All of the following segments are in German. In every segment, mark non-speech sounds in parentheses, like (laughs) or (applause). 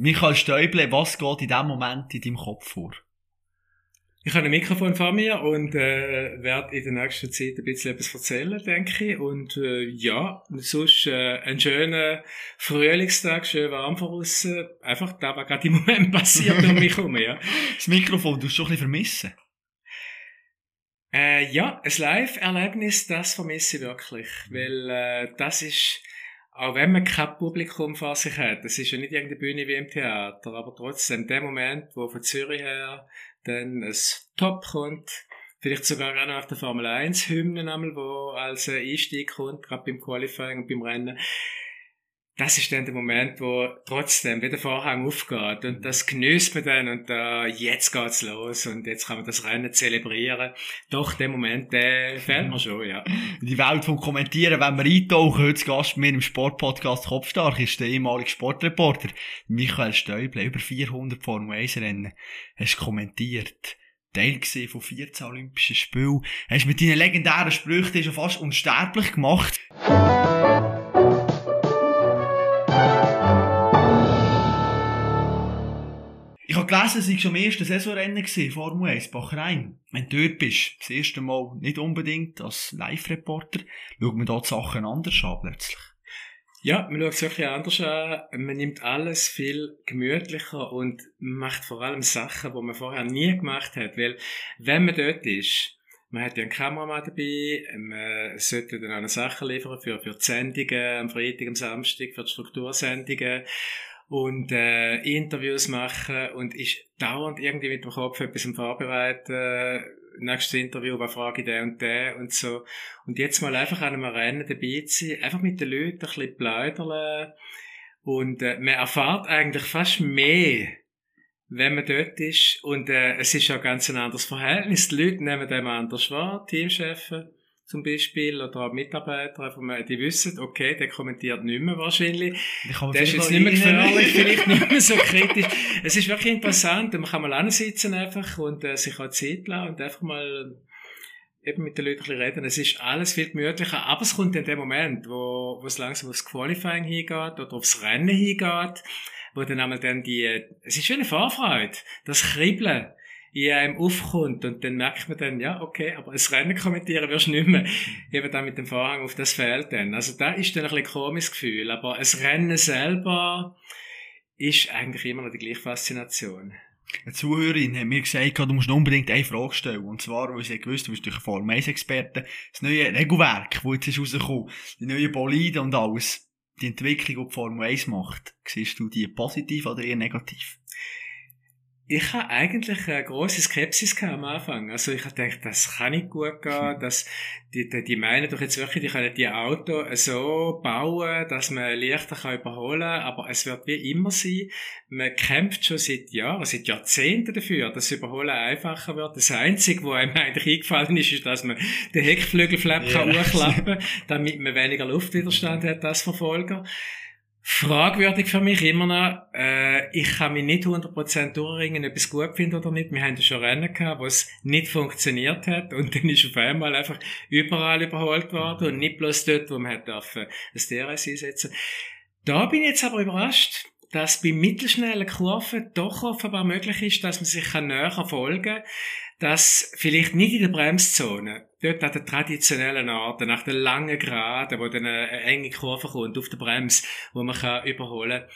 Michael Stäuble, was geht in diesem Moment in deinem Kopf vor? Ich habe ein Mikrofon vor mir und äh, werde in der nächsten Zeit ein bisschen etwas erzählen, denke ich. Und äh, ja, sonst äh, ein schöner Frühlingstag, schön warm voraus. Einfach da, was gerade im Moment (laughs) passiert um mich herum. Ja. Das Mikrofon, du schon ein bisschen vermissen? Äh, ja, ein Live-Erlebnis, das vermisse ich wirklich. Weil äh, das ist, auch wenn man kein Publikum vor sich hat, das ist ja nicht irgendeine Bühne wie im Theater, aber trotzdem, der Moment, wo von Zürich her dann ein Top kommt, vielleicht sogar auch noch auf der Formel 1 Hymnen einmal, wo als Einstieg kommt, gerade beim Qualifying und beim Rennen. Das ist dann der Moment, wo trotzdem wieder der Vorhang aufgeht und das genießt man dann und da, jetzt geht's los und jetzt kann man das Rennen zelebrieren. Doch, der Moment, der fehlt mir schon, ja. (laughs) Die Welt vom Kommentieren, wenn wir eintauchen, heute Gast bei mir im Sportpodcast Kopfstark ist der ehemalige Sportreporter Michael Stäuble, über 400 Formel 1 Rennen, hast kommentiert. Teil von 14 Olympischen Spielen. Hast mit deinen legendären Sprüchen schon fast unsterblich gemacht. Gelesen, es war schon am ersten Saisonrennen gewesen, Formel 1, Bachrhein. Wenn du dort bist, das erste Mal nicht unbedingt als Live-Reporter, schaut man dort Sachen anders an plötzlich. Ja, man schaut es wirklich anders an. Man nimmt alles viel gemütlicher und macht vor allem Sachen, die man vorher nie gemacht hat. Weil, wenn man dort ist, man hat ja einen Kameramann dabei, man sollte dann auch eine Sache liefern für, für die Sendungen am Freitag, am Samstag, für die Struktursendungen und äh, Interviews machen und ist dauernd irgendwie mit dem Kopf etwas am Vorbereiten. Nächstes Interview, was frage ich der und der und so. Und jetzt mal einfach an einem Rennen dabei zu sein, einfach mit den Leuten ein bisschen plaudern. Und äh, man erfahrt eigentlich fast mehr, wenn man dort ist. Und äh, es ist ja ganz ein anderes Verhältnis. Die Leute nehmen dem anders wahr, Teamchefs zum Beispiel, oder auch Mitarbeiter, die wissen, okay, der kommentiert nicht mehr wahrscheinlich. Der ist jetzt nicht mehr gefährlich, (laughs) vielleicht nicht mehr so kritisch. Es ist wirklich interessant, man kann mal sitzen einfach und äh, sich auch Zeit lassen und einfach mal eben mit den Leuten ein bisschen reden. Es ist alles viel gemütlicher, aber es kommt in dem Moment, wo, wo es langsam aufs Qualifying hingeht oder aufs Rennen hingeht, wo dann einmal dann die, es ist wie eine Vorfreude, das Kribbeln in einem aufkommt und dann merkt man dann, ja, okay, aber das Rennen kommentieren wirst du nicht mehr. Eben dann mit dem Vorhang auf das Feld dann. Also da ist dann ein bisschen komisches Gefühl, aber das Rennen selber ist eigentlich immer noch die gleiche Faszination. Eine Zuhörerin hat mir gesagt, du musst unbedingt eine Frage stellen. Und zwar, weil sie gewusst, du bist durch Formel 1 Experte, das neue Regelwerk, das jetzt ist rausgekommen, die neuen Boliden und alles, die Entwicklung, die die Formel 1 macht, siehst du die positiv oder eher negativ? Ich habe eigentlich eine große Skepsis am Anfang. Also ich habe gedacht, das kann nicht gut gehen, dass die, die, die meinen doch jetzt wirklich, die können die Auto so bauen, dass man leichter kann überholen kann, aber es wird wie immer sein, man kämpft schon seit Jahren, seit Jahrzehnten dafür, dass Überholen einfacher wird. Das Einzige, was einem eigentlich eingefallen ist, ist, dass man den Heckflügelflap ja. kann hochklappen, damit man weniger Luftwiderstand hat als Verfolger. Fragwürdig für mich immer noch. Äh, ich kann mich nicht 100% durchringen, ob ich es gut finde oder nicht. Wir haben schon Rennen gehabt, wo es nicht funktioniert hat und dann ist auf einmal einfach überall überholt worden und nicht bloß dort, wo man hat das DRS einsetzen. Da bin ich jetzt aber überrascht, dass bei mittelschnellen Kurven doch offenbar möglich ist, dass man sich näher folgen kann dass vielleicht nicht in der Bremszone, dort an der traditionellen Art, nach der langen Geraden, wo dann eine enge Kurve kommt auf der Bremse, wo man kann überholen kann,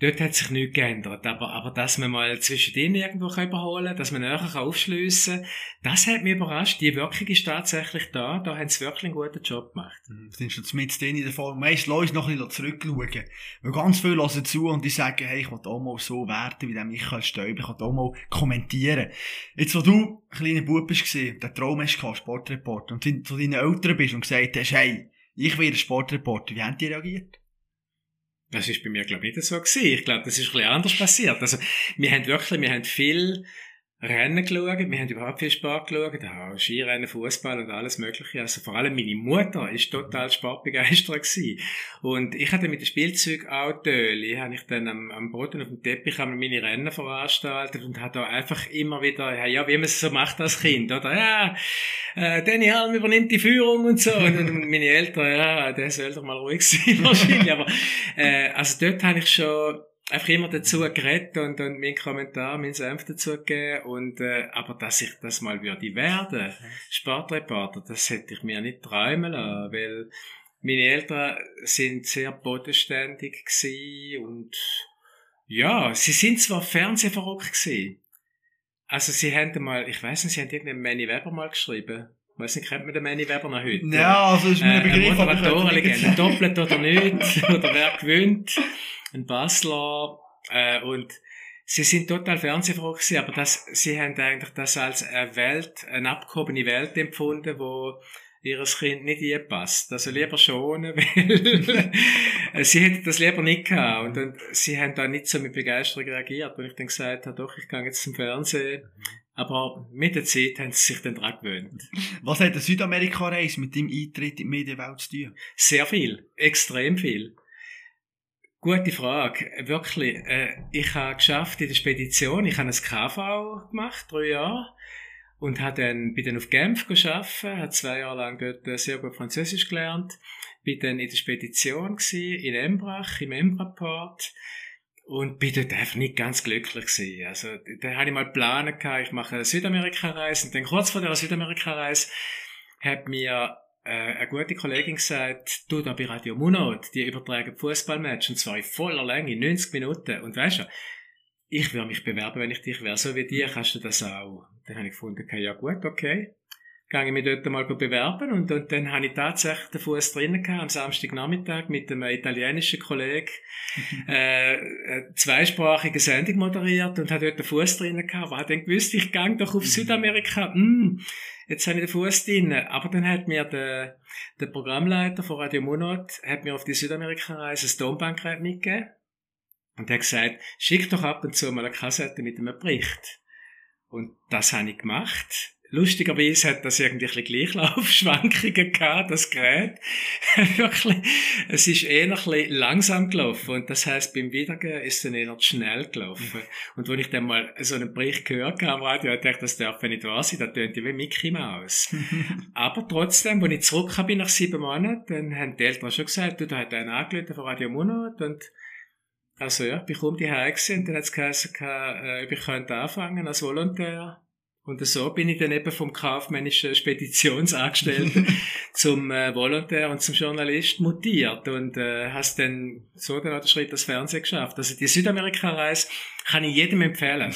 Dort hat sich nichts geändert. Aber, aber dass man mal zwischendrin irgendwo überholen kann, dass man näher aufschliessen kann, das hat mich überrascht. Die Wirkung ist tatsächlich da. Da haben sie wirklich einen guten Job gemacht. Mhm. Sind schon mit denen in der Form. Meist lass noch ein bisschen zurückschauen. Weil ganz viele hören zu und die sagen, hey, ich will auch mal so werden wie der Michael Stäuber. Ich will auch mal kommentieren. Jetzt, wo du ein kleiner Bub bist, der Traum hast gehabt, Sportreporter, und zu deinen Eltern bist und gesagt hast, hey, ich werde Sportreporter, wie haben die reagiert? Das ist bei mir, glaube ich, nicht so gewesen. Ich glaube, das ist ein bisschen anders passiert. Also, wir haben wirklich, wir haben viel Rennen geschaut, wir haben überhaupt viel Sport geschaut, auch Skirennen, Fußball und alles mögliche. Also vor allem meine Mutter ist total sportbegeistert gewesen. Und ich hatte mit dem Spielzeugautöli, habe ich dann am, am Boden auf dem Teppich meine Rennen veranstaltet und habe da einfach immer wieder, ja, wie man es so macht als Kind, oder? Ja, äh, Danny Halm übernimmt die Führung und so. Und dann (laughs) meine Eltern, ja, der soll doch mal ruhig sein (laughs) wahrscheinlich. Aber äh, also dort habe ich schon einfach immer dazu geredet und, und meinen Kommentar, meinen Senf dazu gegeben und, äh, aber dass ich das mal würde werden, Sportreporter, das hätte ich mir nicht träumen lassen, weil meine Eltern sind sehr bodenständig gewesen und ja, sie sind zwar fernsehverrückt gewesen. Also sie haben mal, ich weiß nicht, sie haben irgendeinen Manny Weber mal geschrieben. Ich weiß nicht, kennt man den Manny Weber noch heute? Ja, also ist mir ein Begriff. Äh, Moderatorenlegende, doppelt oder nicht, (laughs) oder wer gewinnt, ein Basler, äh, und sie sind total fernsehverrückt gewesen, aber das, sie haben eigentlich das als eine Welt, eine abgehobene Welt empfunden, wo ihres Kind nicht passt. Also lieber schonen, (laughs) weil sie hätten das lieber nicht gehabt. Und, und sie haben da nicht so mit Begeisterung reagiert. Und ich dann gesagt habe, doch, ich gehe jetzt zum Fernsehen. Aber mit der Zeit haben sie sich dann daran gewöhnt. Was hat der Südamerika-Reise mit dem Eintritt in die Medienwelt zu tun? Sehr viel. Extrem viel. Gute Frage. Wirklich. Äh, ich habe geschafft in der Spedition, ich habe ein KV gemacht, drei Jahre und hat dann, bin dann auf Genf geschafft, hat zwei Jahre lang dort äh, sehr gut Französisch gelernt, bin dann in der Spedition gewesen, in Embrach, im Embraport und bin dort einfach nicht ganz glücklich gewesen. Also, da hatte ich mal gehabt, ich mache eine Südamerika-Reise und dann kurz vor der Südamerika-Reise hat mir eine gute Kollegin gesagt, du da bei Radio Munot, die übertragen Fußballmatch und zwar in voller Länge, 90 Minuten und weißt du, ich würde mich bewerben, wenn ich dich wäre. So wie dir kannst du das auch. Dann habe ich gefunden, okay, ja gut, okay. Gehe ich mich dort mal bewerben und, und dann habe ich tatsächlich den Fuß drinnen gehabt, am Samstagnachmittag mit einem italienischen Kollegen (laughs) äh, eine zweisprachige Sendung moderiert und habe dort den Fuß drinnen gehabt. Aber dann gewusst, ich gehe doch auf mhm. Südamerika. Mm, jetzt habe ich den Fuß drinnen. Aber dann hat mir der, der Programmleiter von Radio Monat hat mir auf die Südamerika-Reise ein Tonbankgerät mitgegeben und er hat gesagt, schick doch ab und zu mal eine Kassette mit einem Bericht. Und das habe ich gemacht. Lustigerweise hat das irgendwie ein bisschen Gleichlaufschwankungen gehabt, das Gerät. (laughs) Wirklich, es ist eher ein bisschen langsam gelaufen. Und das heisst, beim Wiedergehen ist es dann eher schnell gelaufen. Und wenn ich dann mal so einen Bericht gehört habe am Radio, dachte ich, das darf nicht wahr sein, das tönt wie Mickey Mouse. (laughs) Aber trotzdem, wenn ich zurück bin nach sieben Monaten, dann haben die Eltern schon gesagt, du, da hat einen angerufen von Radio Monat und also ja, ich komme die gewesen, und dann hat es geheißen, äh, ich könnte anfangen als Volontär. Und so bin ich dann eben vom kaufmännischen Speditionsangestellten (laughs) zum äh, Volontär und zum Journalist mutiert und äh, hast dann so den Schritt das Fernsehen geschafft. Also die Südamerika-Reise kann ich jedem empfehlen.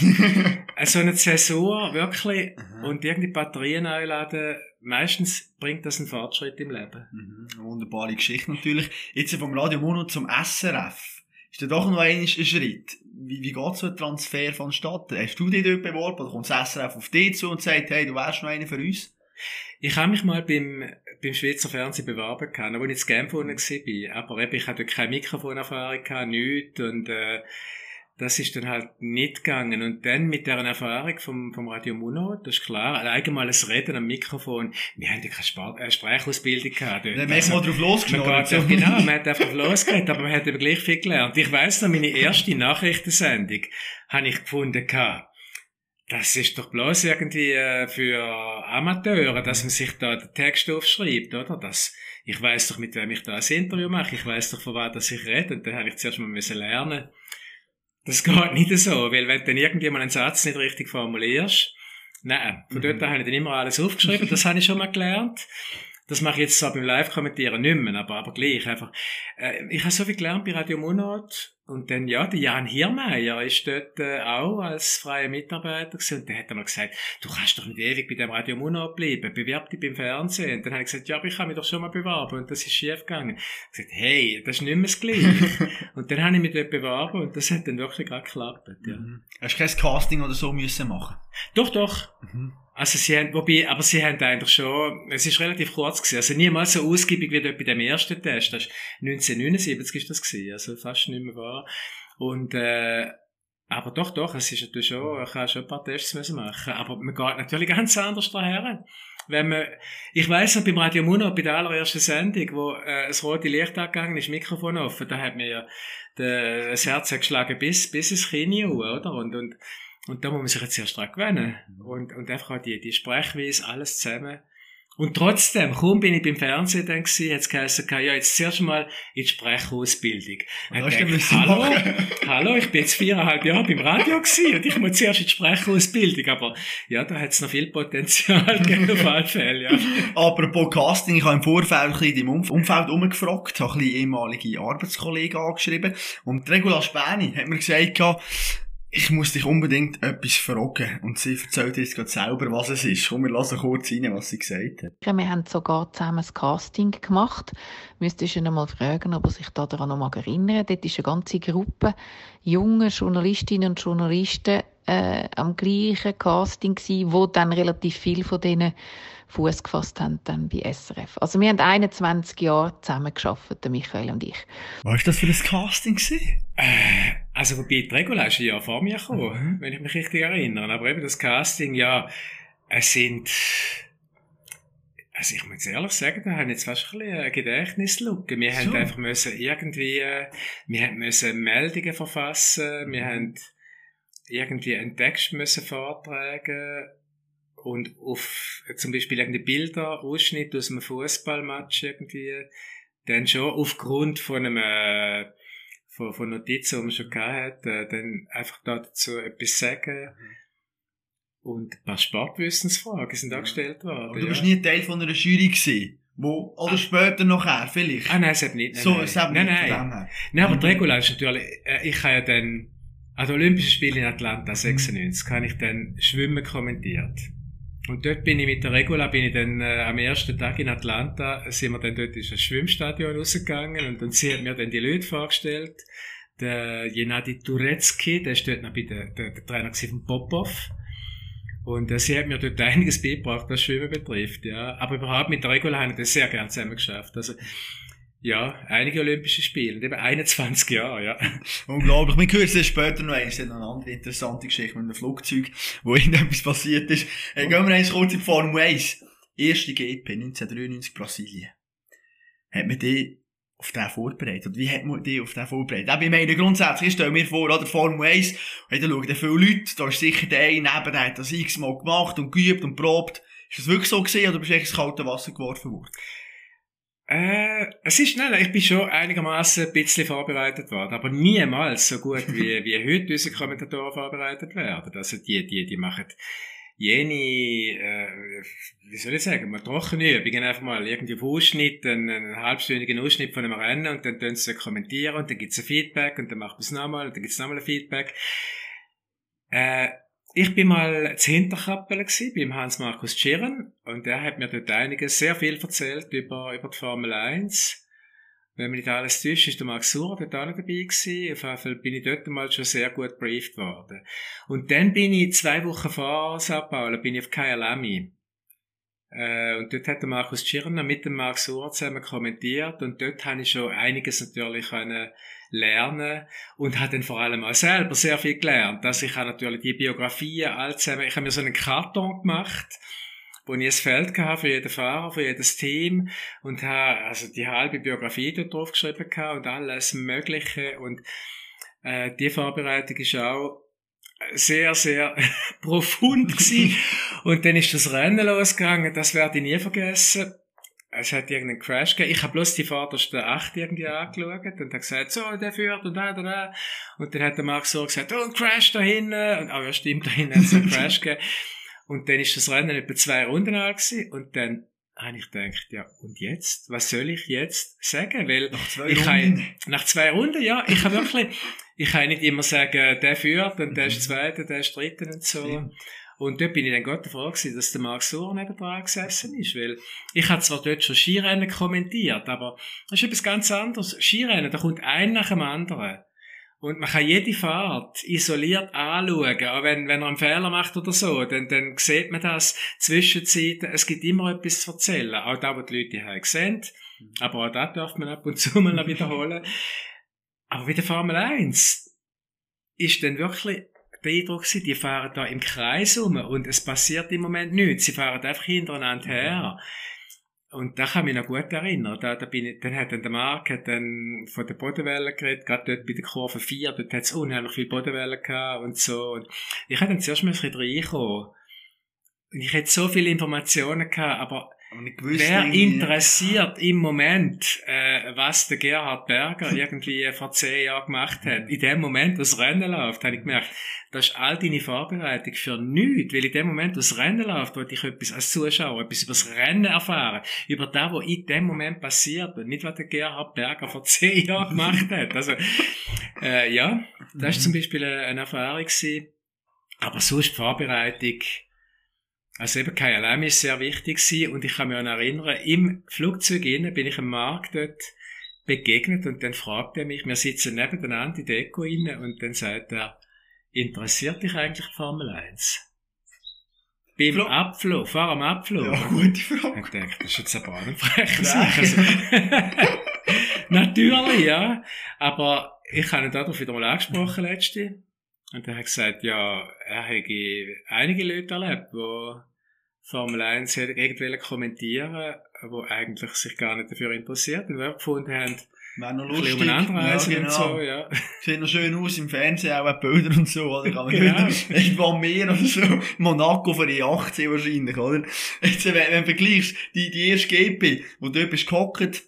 (laughs) also eine Zäsur, wirklich, Aha. und irgendwie Batterien einladen, meistens bringt das einen Fortschritt im Leben. Mhm. Wunderbare Geschichte natürlich. Jetzt vom Radio Mono zum SRF ist dann doch noch ein Schritt. Wie, wie geht so ein Transfer von Stadt? Hast du dich dort beworben oder kommt das SRF auf dich zu und sagt, hey, du wärst noch einer für uns? Ich habe mich mal beim, beim Schweizer Fernsehen beworben können, wo ich in Genf war. Aber eben, ich hatte keine Mikrofonerfahrung, nichts und äh, das ist dann halt nicht gegangen. Und dann mit der Erfahrung vom, vom Radio Muno, das ist klar, allein mal ein Reden am Mikrofon, wir haben ja keine Spar äh, Sprachausbildung gehabt. Dort. Dann also, mal drauf losgeschnurrt. Ja, genau, man hat einfach losgeredet, aber man hat eben gleich viel gelernt. Ich weiss noch, meine erste Nachrichtensendung habe ich gefunden gehabt. Das ist doch bloß irgendwie äh, für Amateure, dass man sich da den Text aufschreibt, oder? Das, ich weiß doch, mit wem ich da ein Interview mache. Ich weiß doch, von was ich rede. Und dann habe ich zuerst mal müssen lernen das geht nicht so, weil wenn du dann irgendwie mal einen Satz nicht richtig formulierst, nein, von mhm. dort habe ich dann immer alles aufgeschrieben, das habe ich schon mal gelernt. Das mache ich jetzt zwar beim Live-Kommentieren nicht mehr, aber, aber gleich einfach. Äh, ich habe so viel gelernt bei Radio Monat und dann, ja, der Jan Hirmeier ist dort äh, auch als freier Mitarbeiter gewesen. Und der hat dann noch gesagt, du kannst doch nicht ewig bei dem Radio Monat bleiben, bewerb dich beim Fernsehen. Und dann habe ich gesagt, ja, aber ich kann mich doch schon mal bewerben. Und das ist schief gegangen. Ich habe gesagt, hey, das ist nicht mehr das Gleiche. (laughs) und dann habe ich mich dort beworben und das hat dann wirklich gerade geklappt. Ja. Mhm. Hast du kein Casting oder so müssen machen? Doch, doch. Mhm. Also sie haben, wobei, aber sie haben eigentlich schon, es ist relativ kurz gewesen, also niemals so ausgiebig wie dort bei dem ersten Test, das ist 1979 ist das gewesen, also fast nicht mehr wahr. Und, äh, aber doch, doch, es ist natürlich schon, ich kann schon ein paar Tests müssen machen, aber man geht natürlich (laughs) ganz anders daher. Wenn man, ich weiss noch, beim Radio Muno, bei der allerersten Sendung, wo äh, das rote Licht angegangen ist, Mikrofon offen, da hat mir ja das Herz geschlagen bis, bis ins Knie, oder? Und, und, und da muss man sich jetzt erst dran gewöhnen. Und, und einfach auch die, die Sprechweise, alles zusammen. Und trotzdem, kaum bin ich beim Fernsehen dann gewesen, hat es geheißen, ja, jetzt zuerst mal in die Sprechausbildung. Und denn dachte, hallo, hallo, ich bin jetzt viereinhalb Jahre beim Radio gewesen und ich muss zuerst in die Sprechausbildung. Aber ja, da hat es noch viel Potenzial (laughs) auf alle Fälle, ja. Apropos Casting, ich habe im Vorfeld ein bisschen im Umf- Umfeld umgefragt, habe ein bisschen ehemalige Arbeitskollegen angeschrieben und Regula Späni hat mir gesagt, ich muss dich unbedingt etwas fragen. Und sie erzählt jetzt gerade selber, was es ist. Komm, wir lassen kurz rein, was sie gesagt hat. Wir haben sogar zusammen ein Casting gemacht. Müsstest du ihn mal fragen, ob er sich daran noch mal erinnert. Dort war eine ganze Gruppe junger Journalistinnen und Journalisten äh, am gleichen Casting gewesen, wo dann relativ viel von denen Fuß gefasst haben dann bei SRF. Also wir haben 21 Jahre zusammen geschafft, Michael und ich. Was war das für ein Casting? Gewesen? Äh, also, wobei, die Regula ist Jahr vor mir gekommen, Mhm. wenn ich mich richtig erinnere. Aber eben das Casting, ja, es sind, also ich muss ehrlich sagen, da haben jetzt fast ein bisschen eine Gedächtnislücke. Wir So. haben einfach müssen irgendwie, wir haben müssen Meldungen verfassen, wir haben irgendwie einen Text müssen vortragen und auf zum Beispiel irgendeine Bilder, Ausschnitt aus einem Fußballmatch irgendwie, dann schon aufgrund von einem von, von Notizen, die man schon gehabt hat, äh, dann einfach da dazu etwas sagen. Und ein paar Sportwissensfragen sind auch gestellt worden. Aber du ja. bist nie Teil von einer Jury gewesen. Wo, oder später nachher, vielleicht. Ah nein, es hat nicht. Nein, so, nein. es hat nein, nicht nein. her. Nein, aber die Mhm. Regula ist natürlich, äh, ich habe ja dann, an den Olympischen Spielen in Atlanta 96, habe ich dann Schwimmen kommentiert. Und dort bin ich mit der Regula, bin ich dann äh, am ersten Tag in Atlanta, sind wir dann dort in das Schwimmstadion rausgegangen und, und sie hat mir dann die Leute vorgestellt. Der Jenadi Turecki, der ist dort noch bei der, der, der Trainer von Popov. Und äh, sie hat mir dort (laughs) einiges beigebracht, was Schwimmen betrifft, ja. Aber überhaupt mit der Regula habe ich das sehr gerne zusammen geschafft. Also, ja, einige Olympische Spiele, eben 21 Jahre, ja. (laughs) Unglaublich. Wir hören es später noch eins. Eine andere interessante Geschichte mit einem Flugzeug, wo (laughs) irgendetwas passiert ist. Hey, gehen wir eins kurz in die Formel 1. Erste GP 1993 Brasilien. Hat man die auf den vorbereitet? Und wie hat man die auf den vorbereitet? Eben, ich meine, grundsätzlich, ich stelle mir vor, oder Formel 1, hey, da schauen viele Leute, da ist sicher der eine neben, der hat das x-mal gemacht und geübt und probt. Ist das wirklich so gesehen, oder bist du echt ins kalte Wasser geworfen worden? Äh, es ist schnell, ich bin schon einigermaßen ein bisschen vorbereitet worden, aber niemals so gut wie, (laughs) wie heute unsere Kommentatoren vorbereitet werden. Also die, die, die machen jene, äh, wie soll ich sagen, mal trockene Übungen, einfach mal irgendwie auf Ausschnitt, einen, einen halbstündigen Ausschnitt von einem Rennen und dann tun sie kommentieren und dann gibt's ein Feedback und dann macht man es nochmal und dann gibt's nochmal ein Feedback. Äh, ich bin mal gsi beim Hans-Markus Tschirren und der hat mir dort einiges, sehr viel erzählt über, über die Formel 1. Wenn mich nicht alles täuscht, ist der Max Suhr dort auch noch dabei gewesen. Auf jeden Fall bin ich dort mal schon sehr gut briefed worden. Und dann bin ich zwei Wochen vor Sao Paulo, bin ich auf Kyalami. Äh, und dort hat der Markus Tschirner mit dem Max Suhr zusammen kommentiert und dort habe ich schon einiges natürlich können lernen und habe dann vor allem auch selber sehr viel gelernt. Also ich habe natürlich die Biografien all zusammen, ich habe mir so einen Karton gemacht, wo ich ein Feld hatte für jeden Fahrer, für jedes Team und habe also die halbe Biografie dort drauf geschrieben und alles Mögliche und äh, die Vorbereitung ist auch sehr, sehr (laughs) profund gewesen. (laughs) Und dann ist das Rennen losgegangen, das werde ich nie vergessen. Es hat irgendeinen Crash gegeben. Ich habe bloß die vordersten acht irgendwie angeschaut und habe gesagt, so, der führt und da, da, da. Und dann hat der Max so gesagt, oh, ein Crash da hinten. Und, oh ja, stimmt, da hinten hat es einen Crash gegeben. Und dann ist das Rennen etwa zwei Runden alt gewesen. Und dann habe ich gedacht, ja, und jetzt? Was soll ich jetzt sagen? Weil Nach zwei ich Runden. Kann, nach zwei Runden, ja. Ich kann wirklich, ich kann nicht immer sagen, der führt und der ist Zweiter, der ist Dritter und so. Stimmt. Und dort bin ich dann Gott froh gewesen, dass der Mark Suhr neben dran gesessen ist, weil ich habe zwar dort schon Skirennen kommentiert, aber das ist etwas ganz anderes. Skirennen, da kommt ein nach dem anderen. Und man kann jede Fahrt isoliert anschauen, auch wenn, wenn er einen Fehler macht oder so, dann, dann sieht man das Zwischenzeiten. Es gibt immer etwas zu erzählen. Auch da, wo die Leute haben gesehen. Aber auch das darf man ab und zu mal wiederholen. Aber bei der Formel 1 ist dann wirklich der Eindruck gewesen, die fahren da im Kreis rum und es passiert im Moment nichts. Sie fahren einfach hintereinander her. Und da kann ich mich noch gut erinnern. Da, da bin ich, dann hat dann der Mark hat dann von der Bodenwelle geredet, gerade dort bei der Kurve 4, dort hat es unheimlich viel Bodenwelle gehabt und so. Und ich hatte dann zuerst mal ein bisschen reinkommen. Und ich hätte so viele Informationen gehabt, aber Wer interessiert im Moment, äh, was der Gerhard Berger irgendwie vor zehn Jahren gemacht hat? In dem Moment, wo das Rennen läuft, habe ich gemerkt, das ist all deine Vorbereitung für nichts, weil in dem Moment, wo das Rennen läuft, wollte ich etwas als Zuschauer, etwas über das Rennen erfahren, über das, was in dem Moment passiert und nicht, was der Gerhard Berger vor zehn Jahren gemacht hat. Also, äh, ja, das ist zum Beispiel eine Erfahrung gewesen. Aber sonst die Vorbereitung, also eben KLM ist sehr wichtig gewesen und ich kann mich an erinnern, im Flugzeug innen bin ich am Markt dort begegnet und dann fragt er mich, wir sitzen nebeneinander in der Deko innen und dann sagt er, interessiert dich eigentlich Formel 1? Beim Flo Abflug, fahr am Abflug. Ja, gute Frage. Ich denke, das ist jetzt ein Bahnenfreches. Also, (laughs) natürlich, ja. Aber ich habe ihn darauf wieder mal angesprochen, letzte. Und er hat gesagt, ja, er hätte einige Leute erlebt, die Formel 1 irgendwelche kommentieren, die eigentlich sich gar nicht dafür interessiert und gefunden haben, Wäre noch lustig. Ja, genau. und so, ja. (laughs) Sieht noch schön aus im Fernsehen, auch Bilder und so, oder? Kann man genau. (laughs) irgendwo am Meer oder so. Monaco für die 18 wahrscheinlich, oder? Jetzt, wenn, wenn du vergleichst, die, die erste GP, wo du bist gehockt,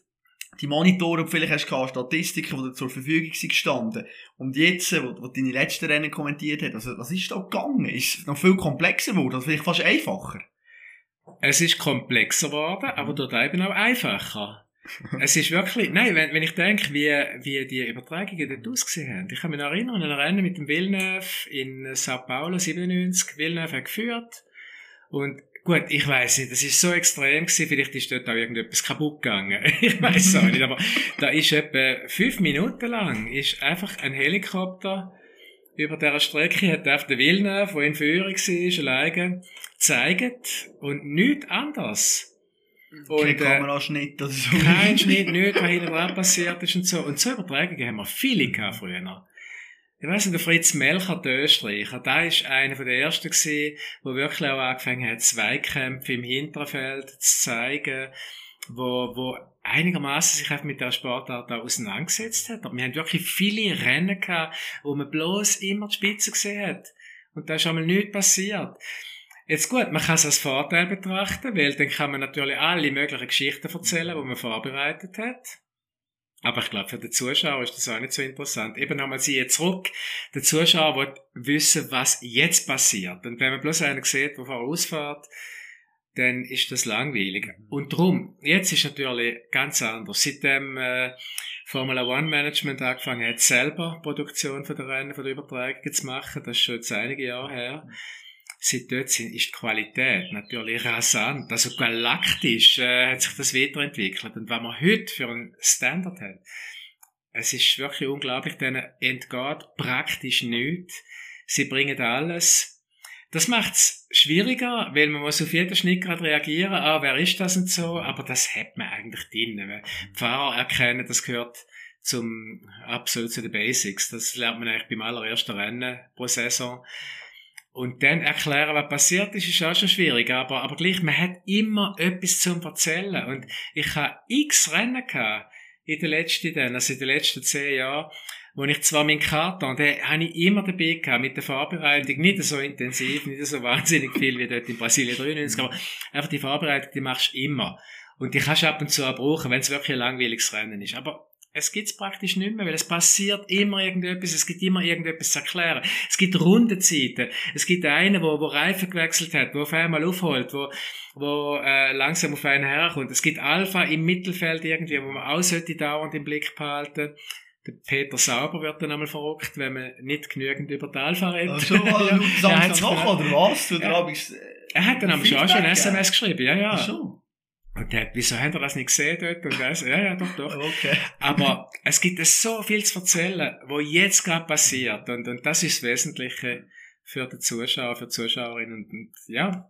die Monitore, die vielleicht hast du Statistiken, die dir zur Verfügung sind gestanden. Und jetzt, wo, wo deine letzten Rennen kommentiert hat, also, was ist da gegangen? Ist es noch viel komplexer geworden? Also vielleicht fast einfacher? Es ist komplexer geworden, aber dort eben auch einfacher (laughs) es ist wirklich, nein, wenn, wenn ich denke, wie, wie die Übertragungen dort ausgesehen haben. Ich kann mich noch erinnern an ein Rennen mit dem Villeneuve in Sao Paulo 97. Villeneuve hat geführt. Und gut, ich weiß nicht, das ist so extrem gewesen, vielleicht ist dort auch irgendetwas kaputt gegangen. (laughs) ich weiß auch nicht, aber da ist etwa fünf Minuten lang, ist einfach ein Helikopter über dieser Strecke hat auf der Villeneuve, wo in Führung war, alleine gezeigt und nichts anderes. Und, kein Kameraschnitt oder so. Kein (laughs) Schnitt, nichts, was hinten dran passiert ist und so. Und so Übertragungen haben wir viele gehabt früher. Ich weiss nicht, der Fritz Melcher, der Österreicher, der ist einer der ersten gewesen, der wirklich auch angefangen hat, Zweikämpfe im Hinterfeld zu zeigen, wo, wo einigermaßen sich einfach mit der Sportart auseinandergesetzt hat. Aber wir haben wirklich viele Rennen gehabt, wo man bloß immer die Spitze gesehen hat. Und da ist einmal nichts passiert. Jetzt gut, man kann es als Vorteil betrachten, weil dann kann man natürlich alle möglichen Geschichten erzählen, die man vorbereitet hat. Aber ich glaube, für den Zuschauer ist das auch nicht so interessant. Eben nochmal sie zurück. Der Zuschauer will wissen, was jetzt passiert. Und wenn man bloß einen sieht, der vorausfährt, dann ist das langweilig. Und drum, jetzt ist natürlich ganz anders. Seitdem äh, Formula One Management angefangen hat, selber Produktion von der Rennen, von der Übertragung zu machen, das ist schon jetzt einige Jahre her seit dort sind, ist die Qualität natürlich rasant. Also galaktisch äh, hat sich das weiterentwickelt. Und was man heute für einen Standard hat, es ist wirklich unglaublich, denen entgeht praktisch nichts. Sie bringen alles. Das macht es schwieriger, weil man muss auf jeden Schnitt gerade reagieren, ah, wer ist das und so, aber das hat man eigentlich drin. Die Fahrer erkennen, das gehört zum absolut zu den Basics. Das lernt man eigentlich beim allerersten Rennen pro Saison. Und dann erklären, was passiert ist, ist auch schon schwierig. Aber, aber gleich, man hat immer etwas zum Erzählen. Und ich habe x Rennen gehabt in den letzten, also in den letzten zehn Jahren, wo ich zwar meinen Karton, den habe ich immer dabei gehabt, mit der Vorbereitung, nicht so intensiv, nicht so wahnsinnig viel wie dort in Brasilien 93, aber einfach die Vorbereitung, die machst du immer. Und die kannst du ab und zu auch brauchen, wenn es wirklich ein langweiliges Rennen ist. Aber es gibt's praktisch nicht mehr, weil es passiert immer irgendetwas, es gibt immer irgendetwas zu erklären. Es gibt Rundenzeiten. Es gibt einen, wo, wo Reifen gewechselt hat, wo auf einmal aufholt, wo, wo äh, langsam auf einen herkommt. Es gibt Alpha im Mittelfeld irgendwie, wo man auch sollte dauernd im Blick behalten. Der Peter Sauber wird dann einmal verrückt, wenn man nicht genügend über die Alpha redet. Ach so, (laughs) ja, noch, oder was? Oder ja. Er hat dann aber schon ein SMS geschrieben, ja, ja. Ach so. Und der wieso hat er das nicht gesehen dort? Und das, ja, ja, doch, doch. Okay. Aber es gibt so viel zu erzählen, was jetzt gerade passiert. Und, und das ist das Wesentliche für den Zuschauer, für die Zuschauerinnen. Und, und ja,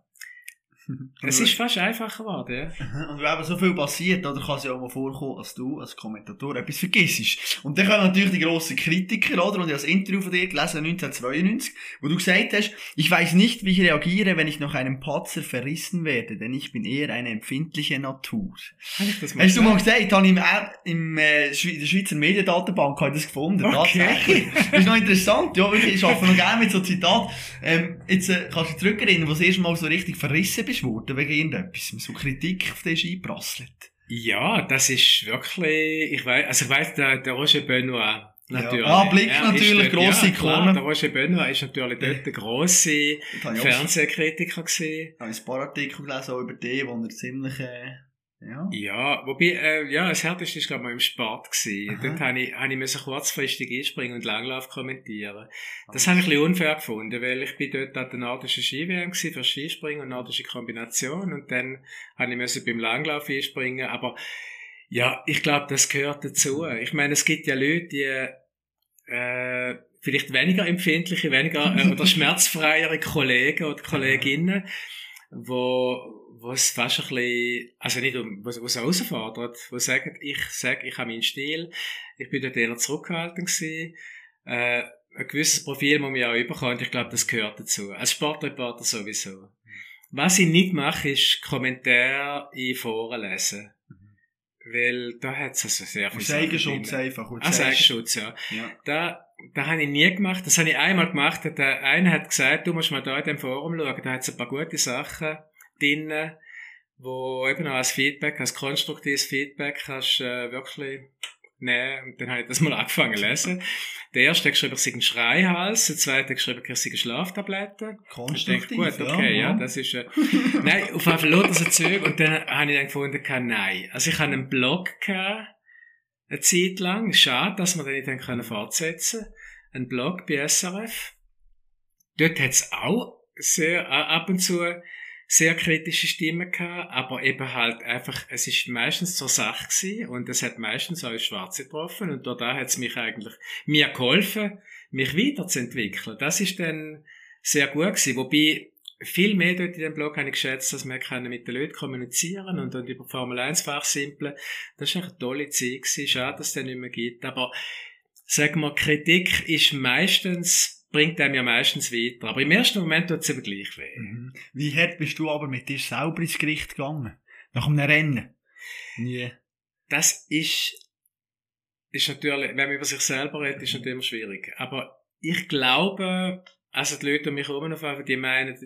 (laughs) es ist fast einfacher geworden, ja. Und wenn so viel passiert, oder kann es ja auch mal vorkommen, dass du als Kommentator etwas vergisst. Und dann kommen natürlich die grossen Kritiker, oder? Und ich habe das Interview von dir gelesen, 1992, wo du gesagt hast, ich weiß nicht, wie ich reagiere, wenn ich nach einem Patzer verrissen werde, denn ich bin eher eine empfindliche Natur. Das Hast du mal gesagt, habe ich im, im äh, der Schweizer Mediendatenbank das gefunden. Okay. Tatsächlich. Das ist noch interessant, ja, wirklich, ich arbeite noch gerne mit so Zitat. Ähm, jetzt äh, kannst du dich zurückerinnern, wo du das erste Mal so richtig verrissen bist bist worden wegen irgendetwas, so Kritik auf dich einprasselt. Ja, das ist wirklich, ich weiß, also ich weiss, der, der Roger Benoit, Natürlich. Ja. Ah, Blick natürlich, dort, grosse ja, klar, Ikone. Der Roger Benoit ist natürlich dort der grosse ich Fernsehkritiker gewesen. da habe ich ein paar Artikel gelesen, auch über den, wo er ziemlich, äh, ja. Ja, wobei, äh, ja, das härteste ist, glaube ich, mal im Sport gewesen. Aha. Dort habe ich, habe ich müssen kurzfristig einspringen und Langlauf kommentieren. Das habe ich ein bisschen unfair gefunden, weil ich bin dort an der nordischen Ski-WM für Skispringen und nordische Kombination und dann habe ich müssen beim Langlauf einspringen, aber ja, ich glaube, das gehört dazu. Ich meine, es gibt ja Leute, die äh, vielleicht weniger empfindliche, weniger äh, oder (laughs) schmerzfreiere Kollegen oder Kolleginnen, wo wo es fast ein bisschen, also nicht um, was, was herausfordert, wo sagen, ich sage, ich habe meinen Stil, ich bin dort eher zurückgehalten gewesen, äh, ein gewisses Profil muss man ja auch überkommen, und ich glaube, das gehört dazu. Als Sportreporter sowieso. Was ich nicht mache, ist Kommentare in Foren lesen. Weil da hat es also sehr viel Eigenschutz einfach. und sagst- Eigenschutz, ja. Ja. Da, da habe ich nie gemacht. Das habe ich einmal gemacht. Der eine hat gesagt, du musst mal da in dem Forum schauen. Da hat es ein paar gute Sachen drin, wo eben auch als Feedback, als konstruktives Feedback kannst äh, wirklich nehmen. Und dann habe ich das mal (laughs) angefangen zu lesen. Der erste hat geschrieben, ich sei ein Schreihals. Der zweite hat geschrieben, ich sei eine Schlaftablette. Ich denke, Konstruktiv. gut, okay, ja, das ist, äh, nein, auf jeden Fall lauter so Zeug. Und dann habe ich dann gefunden, kein nein. Also ich habe einen Blog gehabt, eine Zeit lang. Schade, dass wir den nicht dann können fortsetzen Ein Blog bei SRF. Dort hat es auch sehr, ab und zu sehr kritische Stimmen gehabt, aber eben halt einfach, es ist meistens zur Sache gewesen und es hat meistens auch Schwarze getroffen und da hat es mich eigentlich, mir geholfen, mich weiterzuentwickeln. Das ist dann sehr gut gewesen, wobei viel mehr dort in dem Blog habe ich geschätzt, dass wir mit den Leuten kommunizieren und, und über Formel 1 fachsimpeln. Das war eine tolle Zeit gewesen. Schade, dass es den nicht mehr gibt. Aber, sagen wir, Kritik ist meistens, bringt einem ja meistens weiter. Aber im ersten Moment tut es eben gleich weh. Mhm. Wie hart bist du aber mit dir selber ins Gericht gegangen? Nach einem Rennen? Nie. Das ist, ist natürlich, wenn man über sich selber redet, ist natürlich immer schwierig. Aber ich glaube, also die Leute um mich Fall, die meinen,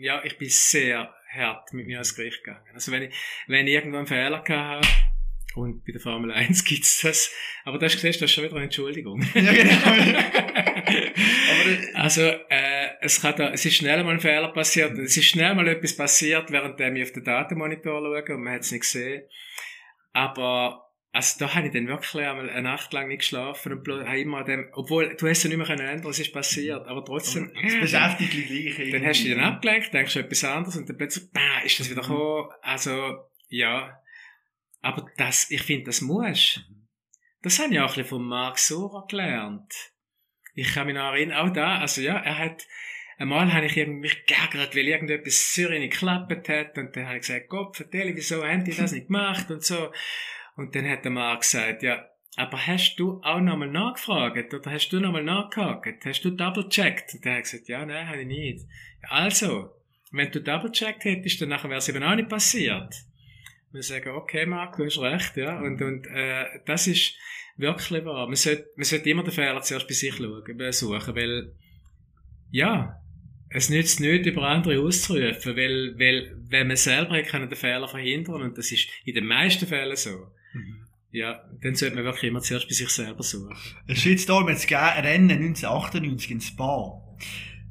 ja, ich bin sehr hart mit mir ans Gericht gegangen. Also wenn ich, wenn ich irgendwo einen Fehler gehabt habe, und bei der Formel 1 gibt's das, aber das, siehst das ist schon wieder eine Entschuldigung. Ja, genau. (laughs) aber, Also, äh, es, kann da, es ist schnell mal ein Fehler passiert. Es ist schnell mal etwas passiert, während ich auf den Datenmonitor schaue und man hat es nicht gesehen. Aber, also da habe ich dann wirklich einmal eine Nacht lang nicht geschlafen und habe immer dem, obwohl, du hast ja nicht mehr können ändern, es ist passiert, aber trotzdem, es beschäftigt dich gleich. (laughs) dann hast du dich dann irgendwie. abgelenkt, denkst du etwas anderes und dann plötzlich, bah, ist das wieder gekommen. Also, ja. Aber das, ich finde, das muss. Das habe ich auch ein bisschen von Mark Sora gelernt. Ich kann mich noch erinnern, auch da, also ja, er hat, einmal habe ich mich geärgert, weil irgendetwas sehr nicht geklappt hat und dann habe ich gesagt, Gott, vertell, wieso haben die das nicht gemacht und so. Und dann hat der Mark gesagt, ja, aber hast du auch nochmal nachgefragt oder hast du nochmal nachgehakt? Hast du double-checked? Und dann habe ich gesagt, ja, nein, habe ich nicht. Also, wenn du double-checked hättest, dann nachher wäre es eben auch nicht passiert. Wir sagen, okay, Marc, du hast recht, ja. Und, und äh, das ist wirklich wahr. Man sollte, man sollte immer den Fehler zuerst bei sich schauen, suchen, weil, ja, es nützt nicht, über andere auszurufen, weil, weil, wenn man selber kann den Fehler verhindern, und das ist in den meisten Fällen so. Mhm. Ja, dann sollte man wirklich immer zuerst bei sich selber suchen. Ein Shitstorm hat es gegeben, Rennen 1998 in Spa.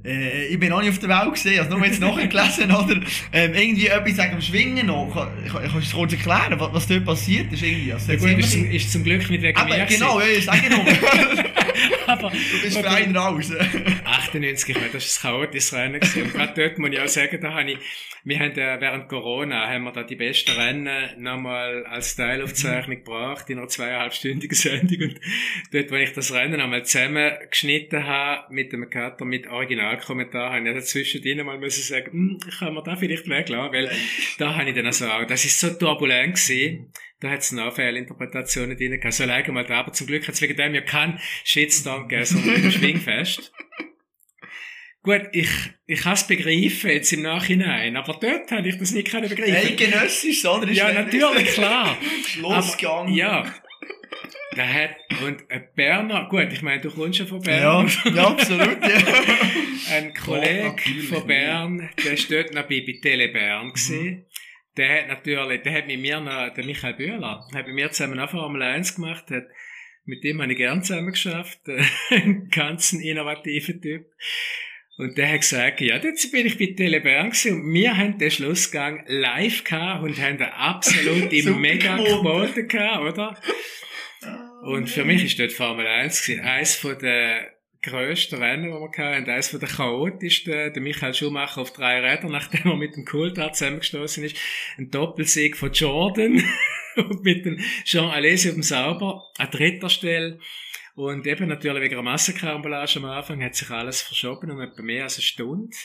Äh, ich bin noch nicht auf der Welt gesehen, also nur jetzt nachher gelesen, (laughs) oder? Ähm, irgendwie etwas wegen dem Schwingen noch. Kann- kann- Kannst du es kurz erklären, was, was dort passiert ist? Irgendwie? Also, Ja, gut, ist, zum, ist zum Glück nicht wegen Aber, mir genau, ja, noch. gewesen. (laughs) Aber, Du bist aber- fein raus. (laughs) 98, ich meine, das war ein chaotisches Rennen. gewesen. Und gerade dort muss ich auch sagen, da habe ich, wir haben äh, während Corona, haben wir da die besten Rennen nochmal als Teilaufzeichnung gebracht, in einer zweieinhalbstündigen Sendung. Und dort, wo ich das Rennen einmal zusammengeschnitten habe, mit dem Cutter, mit Originalkommentar, habe ich dann zwischendrin mal müssen sagen, hm, ich kann mir da vielleicht weglassen, weil da habe ich dann also auch, das ist so turbulent gewesen, da hat es noch Fehlinterpretationen drin gehabt. So alleine mal da, aber zum Glück hat es wegen dem ja keinen Shitstorm gegeben, sondern Schwingfest. (laughs) Gut, ich, ich kann es begreifen jetzt im Nachhinein, aber dort habe ich das nicht können begreifen. Eidgenössisch, oder? Ist ja, natürlich, klar. (laughs) Aber, ja. Der hat, und ein Berner, gut, ich meine, du kommst ja von Ja, Bern. ja, absolut, ja. (laughs) ein Kollege von Bern, der war dort noch bei, bei Tele Bern. Mhm. Der hat natürlich, der hat mit mir noch, der Michael Bühler, hat mit mir zusammen auch Formel 1 gemacht, hat, mit dem habe ich gern zusammen geschafft, (laughs) ein ganz innovativer Typ. Und der hat gesagt, ja, jetzt bin ich bei Tele Bern und wir haben den Schlussgang live gehabt und haben eine absolute (laughs) Mega-Quote gehabt, oder? Und für mich ist dort Formel 1 gewesen, eins von den grössten Rennen, die wir hatten, eines von den chaotischsten, der Michael Schumacher auf drei Rädern, (laughs) nachdem er mit dem Coulthard zusammengestoßen ist, ein Doppelsieg von Jordan. (laughs) Und mit dem Jean Alesi auf dem Sauber. An dritter Stelle. Und eben natürlich wegen einer Massenkarambolage am Anfang hat sich alles verschoben um etwa mehr als eine Stunde.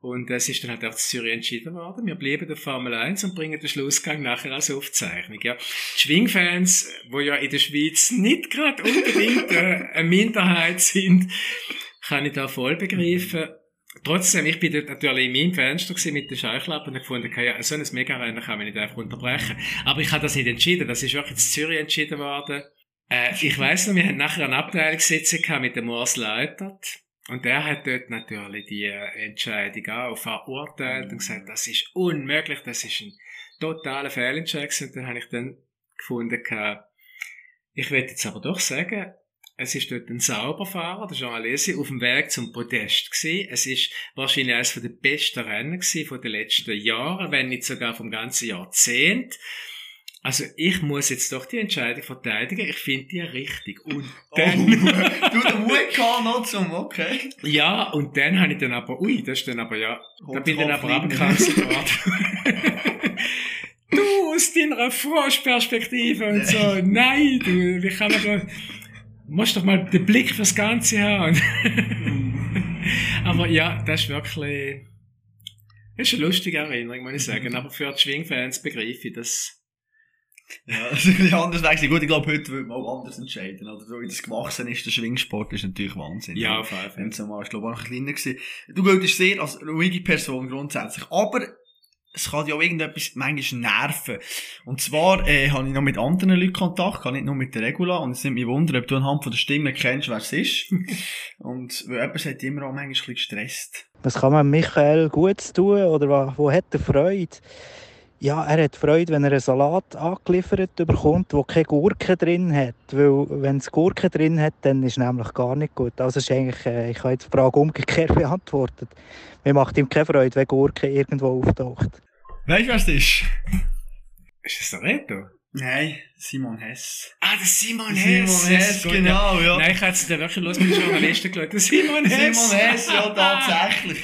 Und es ist dann halt auch zu Zürich entschieden worden. Wir bleiben der Formel 1 und bringen den Schlussgang nachher als Aufzeichnung. Ja. Schwingfans, wo ja in der Schweiz nicht gerade unbedingt äh, eine Minderheit sind, kann ich da voll begreifen. Trotzdem, ich bin dort natürlich in meinem Fenster mit den Scheuklappen und gefunden, ja, so ein Mega-Rennen kann man nicht einfach unterbrechen. Aber ich habe das nicht entschieden. Das ist wirklich in Zürich entschieden worden. Äh, ich weiss noch, wir haben nachher eine Abteilungssitzung mit dem Urs Leutert. Und der hat dort natürlich die äh, Entscheidung auch verurteilt und gesagt, das ist unmöglich, das ist ein totaler Fehlentscheid. Und dann habe ich dann gefunden, ich werde jetzt aber doch sagen, es ist dort ein Sauberfahrer, der Jean Alesi, auf dem Weg zum Podest gewesen. Es ist wahrscheinlich eines der besten Rennen gewesen von den letzten Jahren, wenn nicht sogar vom ganzen Jahrzehnt. Also ich muss jetzt doch die Entscheidung verteidigen. Ich finde die richtig. Und oh, dann... Oh, (laughs) (laughs) du den Mut gehabt noch zum, okay. Ja, und dann habe ich dann aber, ui, das ist dann aber ja, da bin ich dann aber abgekanzelt worden. (laughs) du aus deiner Froschperspektive und so. Nein, du, wie kann man da, musst doch mal den Blick fürs Ganze haben. aber ja, das ist wirklich, das ist eine lustige Erinnerung, muss ich sagen. Aber für die Schwingfans begreife ich das, ja, (laughs) das ist ein bisschen anders weg. Gut, ich glaube, heute würde man auch anders entscheiden. Oder so wie das gewachsen ist, der Schwingsport ist natürlich Wahnsinn. Ja, auf jeden Fall. Wenn es mal, ich glaube, auch noch kleiner gewesen. Du gehörst sehr als ruhige Person grundsätzlich. Aber es kann ja auch irgendetwas manchmal nerven. Und zwar äh, habe ich noch mit anderen Leuten Kontakt, kann nicht nur mit der Regula. Und es nimmt mich wunder, ob du anhand von der Stimme kennst, wer es ist. (laughs) und weil jemand hat immer auch manchmal ein bisschen gestresst. Was kann man Michael gut tun oder wo, wo hat er Freude? Ja, er hat Freude, wenn er einen Salat angeliefert bekommt, der keine Gurke drin hat. Weil, wenn es Gurke drin hat, dann ist es nämlich gar nicht gut. Also ist eigentlich, äh, ich habe jetzt die Frage umgekehrt (laughs) beantwortet. Mir macht ihm keine Freude, wenn Gurke irgendwo auftaucht. Weißt du, was das ist? Ist das der Reto? Nein, Simon Hess. Ah, der Simon Hess. Simon Hess, genau, ja. Nein, ich hätte es dann wirklich los mit den Journalisten geschaut. Der Simon Hess. Simon Hess, ja, (laughs) tatsächlich.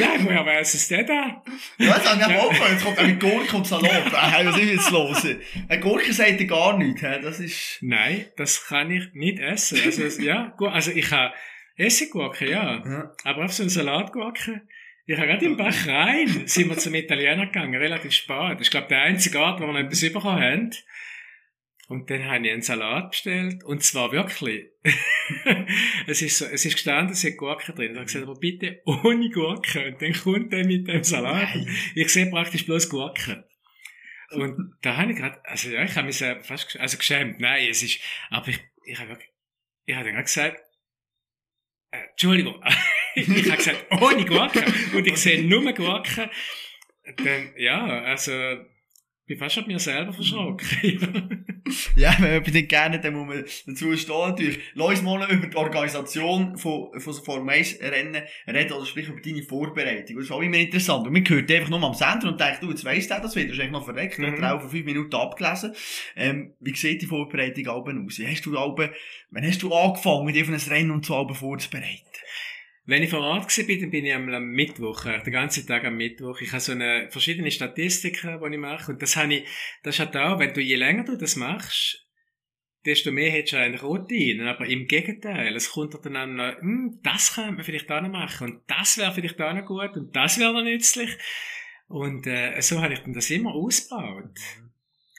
Nein, woher weiss es der da? Ja, das habe ich auch gehört. Jetzt kommt mit Gurke und Salat. Hey, was ist jetzt los? Eine Gurke sagt dir gar nichts, das ist... Nein, das kann ich nicht essen. Also, ja, gut, also ich habe Essiggurke, ja. ja. Aber auf so einen Salatgurke... Ich habe gerade im Bach rein, sind wir zum Italiener gegangen, relativ spät. Das ist, glaube der einzige Ort, wo wir noch etwas bekommen haben. Und dann habe ich einen Salat bestellt. Und zwar wirklich. (laughs) es ist so, es ist gestanden, es hat Gurken drin. Ich habe gesagt, aber bitte ohne Gurken. Und dann kommt er mit dem Salat. Nein. Ich sehe praktisch bloß Gurken. Und da habe ich gerade, also ja, ich habe mich fast, also geschämt. Nein, es ist, aber ich, ich habe wirklich, ich habe dann gerade gesagt, äh, Entschuldigung, (laughs) (laughs) ich habe gesagt, ohne Gurken. Und ich sehe nur Gurken. Dann, ja, also, ich bin fast an mir selber verschrocken. (laughs) ja, wenn man nicht gerne, dann muss man dazu stehen natürlich. Lass uns mal über die Organisation von, von so Formation-Rennen reden, oder sprich über deine Vorbereitung. Das ist auch immer interessant. Und man hört einfach nur am Sender und denkt, du, jetzt weiss der das wieder, das ist eigentlich noch verreckt, mhm. hat vor fünf Minuten abgelesen. Ähm, wie sieht die Vorbereitung aus? Hast du Alben, wann hast du angefangen, dich auf ein Rennen und so Alben vorzubereiten? Wenn ich vor Ort bin, dann bin ich am Mittwoch, äh, den ganzen Tag am Mittwoch. Ich habe so eine, verschiedene Statistiken, die ich mache. Und das habe ich, das hat auch, wenn du, je länger du das machst, desto mehr hättest du eigentlich Routine. Aber im Gegenteil, es kommt dann an, hm, das könnte man vielleicht auch noch machen. Und das wäre vielleicht auch noch gut. Und das wäre noch nützlich. Und, äh, so habe ich dann das immer ausgebaut.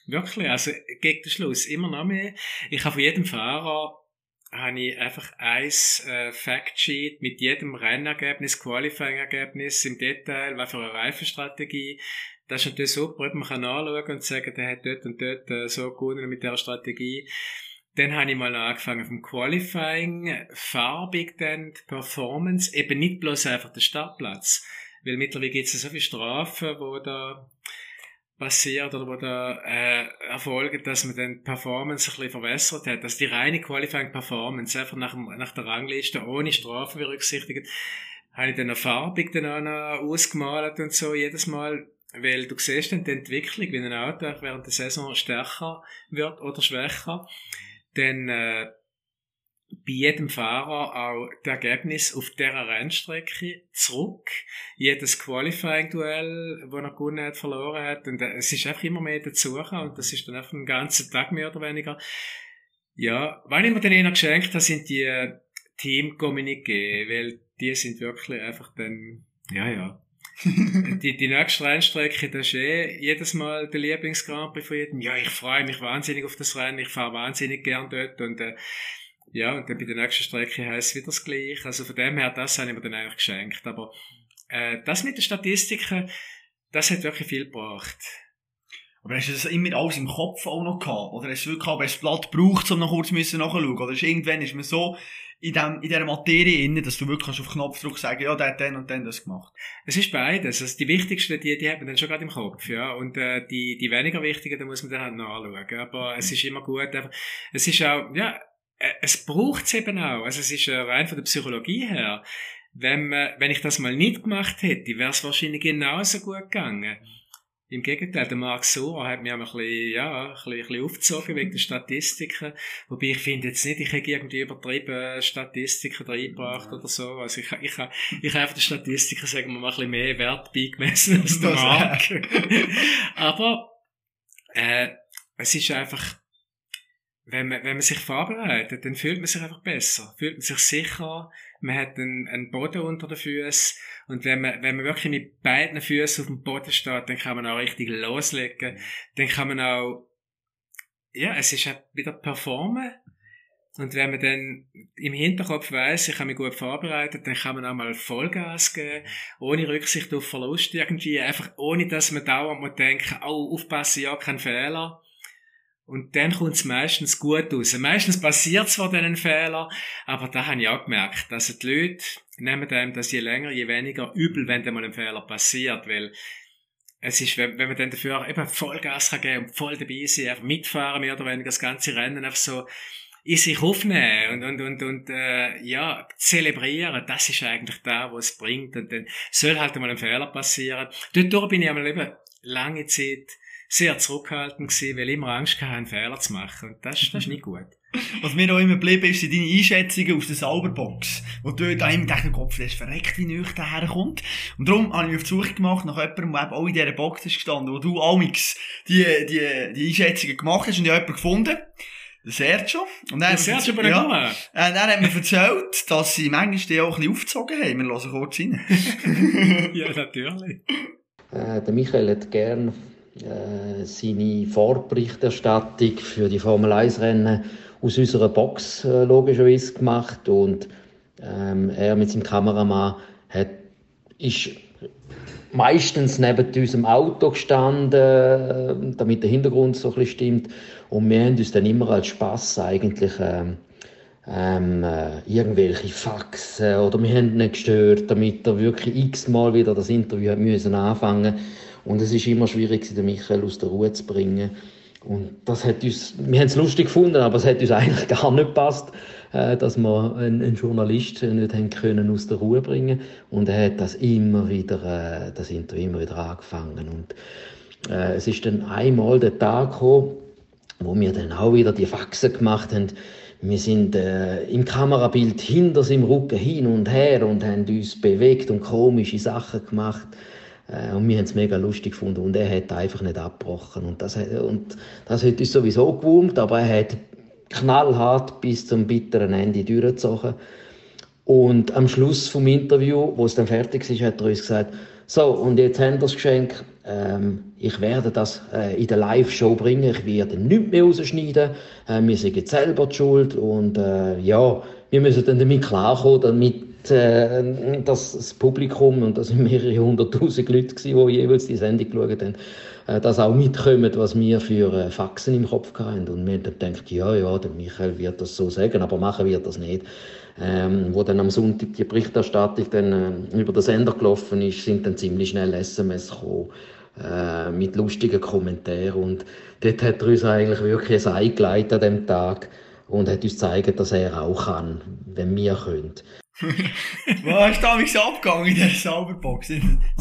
Wirklich, also gegen den Schluss immer noch mehr. Ich habe von jedem Fahrer habe ich einfach ein äh, Factsheet mit jedem Rennergebnis, Qualifying-Ergebnis im Detail, was für eine Reifenstrategie. Das ist natürlich super, man kann anschauen und sagen, der hat dort und dort äh, so gewonnen mit der Strategie. Dann habe ich mal angefangen vom Qualifying, farbig dann die Performance, eben nicht bloß einfach der Startplatz. Weil mittlerweile gibt es so viele Strafen, wo da passiert oder wo da äh, erfolgt, dass man dann die Performance ein bisschen verbessert hat. Dass die reine Qualifying Performance einfach nach, nach der Rangliste ohne Strafen berücksichtigt, habe ich dann noch farbig dann auch noch ausgemalt und so jedes Mal weil du siehst dann die Entwicklung, wenn ein Auto während der Saison stärker wird oder schwächer, dann äh, bei jedem Fahrer auch das Ergebnis auf dieser Rennstrecke zurück. Jedes Qualifying-Duell, das er gewonnen hat, verloren hat. Und äh, es ist einfach immer mehr dazu und das ist dann einfach einen ganzen Tag mehr oder weniger. Ja, was ich mir dann eher geschenkt habe, sind die äh, Team-Kommuniqué, weil die sind wirklich einfach dann, ja, ja, (laughs) die, die nächste Rennstrecke, das ist eh jedes Mal der Lieblingsgrand von jedem. Ja, ich freue mich wahnsinnig auf das Rennen, ich fahre wahnsinnig gern dort und äh, ja, und dann bei der nächsten Strecke heisst es wieder das Gleiche. Also von dem her, das habe ich mir dann eigentlich geschenkt. Aber äh, das mit den Statistiken, das hat wirklich viel gebracht. Aber hast du das immer alles im Kopf auch noch gehabt? Oder hast du wirklich auch, das Blatt braucht, um noch kurz nachzuschauen? Oder ist irgendwann ist man so in, dem, in dieser Materie inne, dass du wirklich auf Knopfdruck sagen ja, der hat dann und dann das gemacht. Es ist beides. Also die wichtigsten, die, die hat man dann schon gerade im Kopf, ja. Und äh, die, die weniger wichtigen, da muss man dann halt nachschauen. Aber es ist immer gut. Es ist auch, ja, es braucht es eben auch. Also es ist äh, rein von der Psychologie her. Wenn, man, wenn ich das mal nicht gemacht hätte, wäre es wahrscheinlich genauso gut gegangen. Im Gegenteil, der Mark Sora hat mich auch ein bisschen, ja, ein bisschen, ein bisschen aufgezogen wegen der Statistiken. Wobei ich finde jetzt nicht, ich hätte irgendwie übertrieben Statistiken reingebracht oder so. Also ich, ich, ich, ich habe einfach die Statistiken, sagen wir mal, ein bisschen mehr Wert beigemessen als der Mark. (laughs) Aber, äh, es ist einfach, wenn man, wenn man sich vorbereitet, dann fühlt man sich einfach besser, fühlt man sich sicher, man hat einen, einen Boden unter den Füßen. Und wenn man, wenn man wirklich mit beiden Füßen auf dem Boden steht, dann kann man auch richtig loslegen, dann kann man auch, ja, es ist halt wieder performen. Und wenn man dann im Hinterkopf weiß, ich habe mich gut vorbereitet, dann kann man auch mal Vollgas geben, ohne Rücksicht auf Verlust irgendwie, einfach ohne, dass man dauernd denken, oh, aufpassen, ja, kein Fehler und dann kommt es meistens gut raus. Meistens passiert zwar ein Fehler, aber da habe ich auch gemerkt, dass die Leute nehmen einem das je länger, je weniger übel, wenn mal ein Fehler passiert, weil es ist, wenn, wenn man dann dafür eben Vollgas kann geben und voll dabei sein, einfach mitfahren, mehr oder weniger das ganze Rennen einfach so in sich aufnehmen und, und, und, und äh, ja, zelebrieren, das ist eigentlich da, was es bringt. Und dann soll halt mal ein Fehler passieren. Dort bin ich einmal eben lange Zeit sehr zurückhaltend gewesen, weil ich immer Angst hatte, einen Fehler zu machen. Und das, das ist (laughs) nicht gut. Was mir auch immer geblieben ist, sind deine Einschätzungen aus der Sauberbox. Wo du da immer denkst, Kopf, der ist verreckt, wie nüch der herkommt. Und darum habe ich mich auf die Suche gemacht nach jemandem, der eben auch in dieser Box ist gestanden, wo du Amix die, die, die Einschätzungen gemacht hast und ich habe jemanden gefunden. Der Sergio. Und der Sergio Baragoma. Ja, äh, er hat mir erzählt, dass sie manchmal die auch ein bisschen aufgezogen haben. Wir hören kurz rein. (laughs) (laughs) ja, natürlich. Äh, der Michael hat gern äh, seine Vorberichterstattung für die Formel 1 Rennen aus unserer Box äh, logischerweise gemacht und ähm, er mit seinem Kameramann hat, ist meistens neben unserem Auto gestanden, äh, damit der Hintergrund so ein bisschen stimmt. Und wir haben uns dann immer als Spaß eigentlich ähm, ähm, äh, irgendwelche Faxen oder wir haben ihn gestört, damit er wirklich x-mal wieder das Interview hat müssen anfangen und es ist immer schwierig, den Michael aus der Ruhe zu bringen. Und das hat uns, wir haben es lustig gefunden, aber es hat uns (laughs) eigentlich gar nicht gepasst, äh, dass wir einen, Journalist nicht haben können aus der Ruhe bringen. Und er hat das immer wieder, äh, das Interview immer wieder angefangen. Und äh, es ist dann einmal der Tag gekommen, wo wir dann auch wieder die Faxen gemacht haben. Wir sind äh, im Kamerabild hinter seinem Rücken hin und her und haben uns bewegt und komische Sachen gemacht. Äh, und wir haben es mega lustig gefunden und er hat einfach nicht abgebrochen. Und das, und das hat uns sowieso gewurmt, aber er hat knallhart bis zum bitteren Ende durchgezogen. Und am Schluss vom Interview, wo es dann fertig ist, hat er uns gesagt, so, und jetzt haben wir das Geschenk. Ähm, ich werde das äh, in der Live-Show bringen. Ich werde nichts mehr rausschneiden. Äh, wir sind jetzt selber die schuld. Und äh, ja, wir müssen dann damit klarkommen, damit äh, dass das Publikum, und das sind mehrere hunderttausend Leute, gewesen, die jeweils die Sendung geschaut haben, äh, das auch mitkommen, was wir für äh, Faxen im Kopf hatten. Und wir haben dann gedacht, ja, ja, der Michael wird das so sagen, aber machen wird das nicht. Ähm, wo dann am Sonntag die Berichterstattung dann, äh, über den Sender gelaufen ist, sind dann ziemlich schnell SMS gekommen mit lustigen Kommentaren. Und dort hat er uns eigentlich wirklich ein Ei geleitet an dem Tag und hat uns gezeigt, dass er auch kann, wenn wir können. Was ist da so abgegangen in dieser Sauberbox?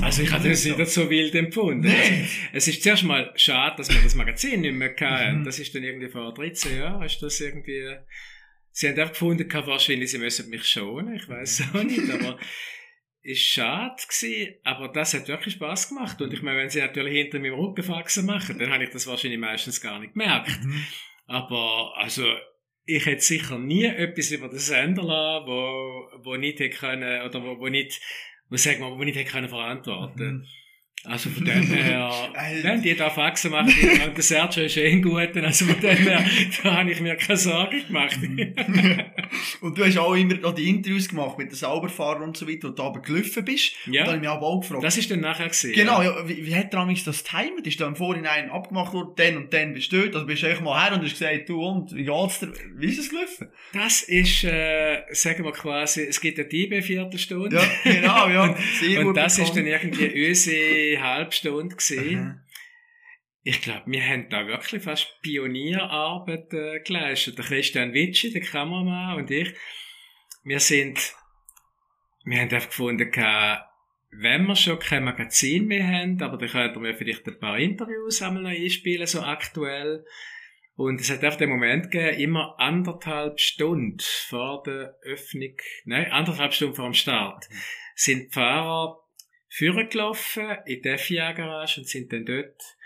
Also ich habe das nicht so wild empfunden. Nee. Es ist zuerst mal schade, dass wir das Magazin nicht mehr hatten. Mhm. Das ist dann irgendwie vor 13 Jahren, ist das irgendwie... Sie haben einfach gefunden, wahrscheinlich, sie müssen mich schonen, ich weiß auch nicht, aber ist schade gewesen, aber das hat wirklich Spaß gemacht. Und ich meine, wenn sie natürlich hinter meinem Rücken Faxen machen, dann habe ich das wahrscheinlich meistens gar nicht gemerkt. Mhm. Aber, also, ich hätte sicher nie etwas über den Sender lassen, wo, wo nicht hätte können, oder wo, wo nicht, wo sagen wir, wo nicht hätte können verantworten. Mhm. Also von dem her, (laughs) wenn die da Faxen machen, und der Sergio ist eh ein guter, also von dem her, da habe ich mir keine Sorgen gemacht. (laughs) und du hast auch immer noch die Interviews gemacht mit den Sauberfahrern und so weiter, wo du aber gelaufen bist. Ja. Und da habe ich mich aber auch gefragt. das ist dann nachher gesehen. Genau, ja, wie, wie hat er das timet? Ist da im Vorhinein abgemacht worden, dann und dann bist du dort? Also bist du mal her und hast gesagt, du und, wie geht's dir? Wie ist es gelaufen? Das ist, äh, sagen wir quasi, es gibt eine DB-Viertelstunde. Ja, genau, ja. (laughs) Und gut das ist bekannt. dann irgendwie unsere Halbstunde gewesen. Mhm. Ich glaube, wir haben da wirklich fast Pionierarbeit äh, geleistet. Der Christian Witschi, der Kameramann und ich, wir sind, wir haben einfach gefunden, wenn wir schon kein Magazin mehr haben, aber dann könnten wir vielleicht ein paar Interviews einmal noch einspielen, so aktuell. Und es hat einfach den Moment gegeben, immer anderthalb Stunden vor der Öffnung, nein, anderthalb Stunden vor dem Start, sind die Fahrer vorgelaufen in die FIA-Garage und sind dann dort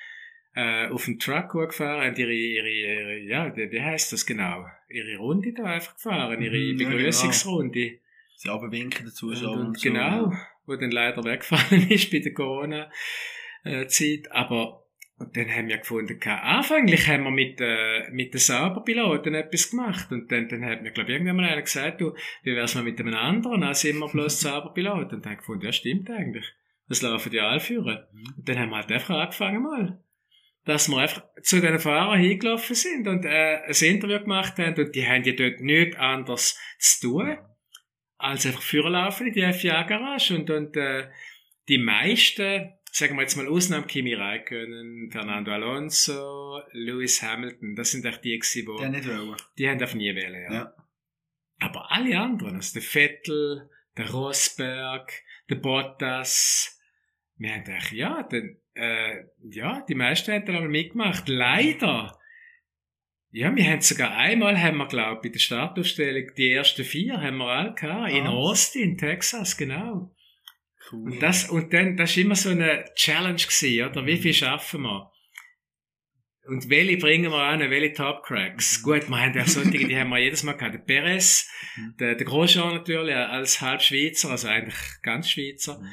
äh, auf dem Truck gefahren, haben ihre, ihre, ihre ja, wie heisst das genau? Ihre Runde da einfach gefahren, ihre Mhm, ja, Begrüßungsrunde. Sie haben winken dazu Und, schon. und so, genau, wo dann leider weggefallen (laughs) ist bei der Corona-Zeit. Aber und dann haben wir gefunden, anfänglich haben wir mit, äh, mit den Sauberpiloten etwas gemacht. Und dann, dann hat mir, glaube ich, irgendwann mal einer gesagt, du, wie wär's mal mit einem anderen? Dann sind wir bloß (laughs) Sauberpiloten. Und dann habe ich gefunden, ja, stimmt eigentlich. Das laufen die alle führen. Und dann haben wir halt einfach angefangen mal. Dass wir einfach zu den Fahrern hingelaufen sind und äh, ein Interview gemacht haben und die haben ja dort nichts anderes zu tun, als einfach vorlaufen in die FIA-Garage und, und äh, die meisten, sagen wir jetzt mal Ausnahme Kimi Räikkönen, Fernando Alonso, Lewis Hamilton, das sind echt die Die nicht wollen. die haben einfach nie wählen, ja. Ja. Aber alle anderen, also der Vettel, der Rosberg, der Bottas, wir haben gedacht, ja, dann, äh, ja, die meisten haben dann aber mitgemacht. Leider. Ja, wir haben sogar einmal, haben wir, glaube bei der Startaufstellung, die ersten vier haben wir alle gehabt, in Ah. Austin, Texas, genau. Cool. Und das, und dann, das war immer so eine Challenge gewesen, oder? Wie viel schaffen wir? Und welche bringen wir an, welche Top Cracks? Gut, wir haben ja solche, die haben wir jedes Mal gehabt. Der Perez, Mhm. der, der Grosjean natürlich, als halb Schweizer, also eigentlich ganz Schweizer. Mhm.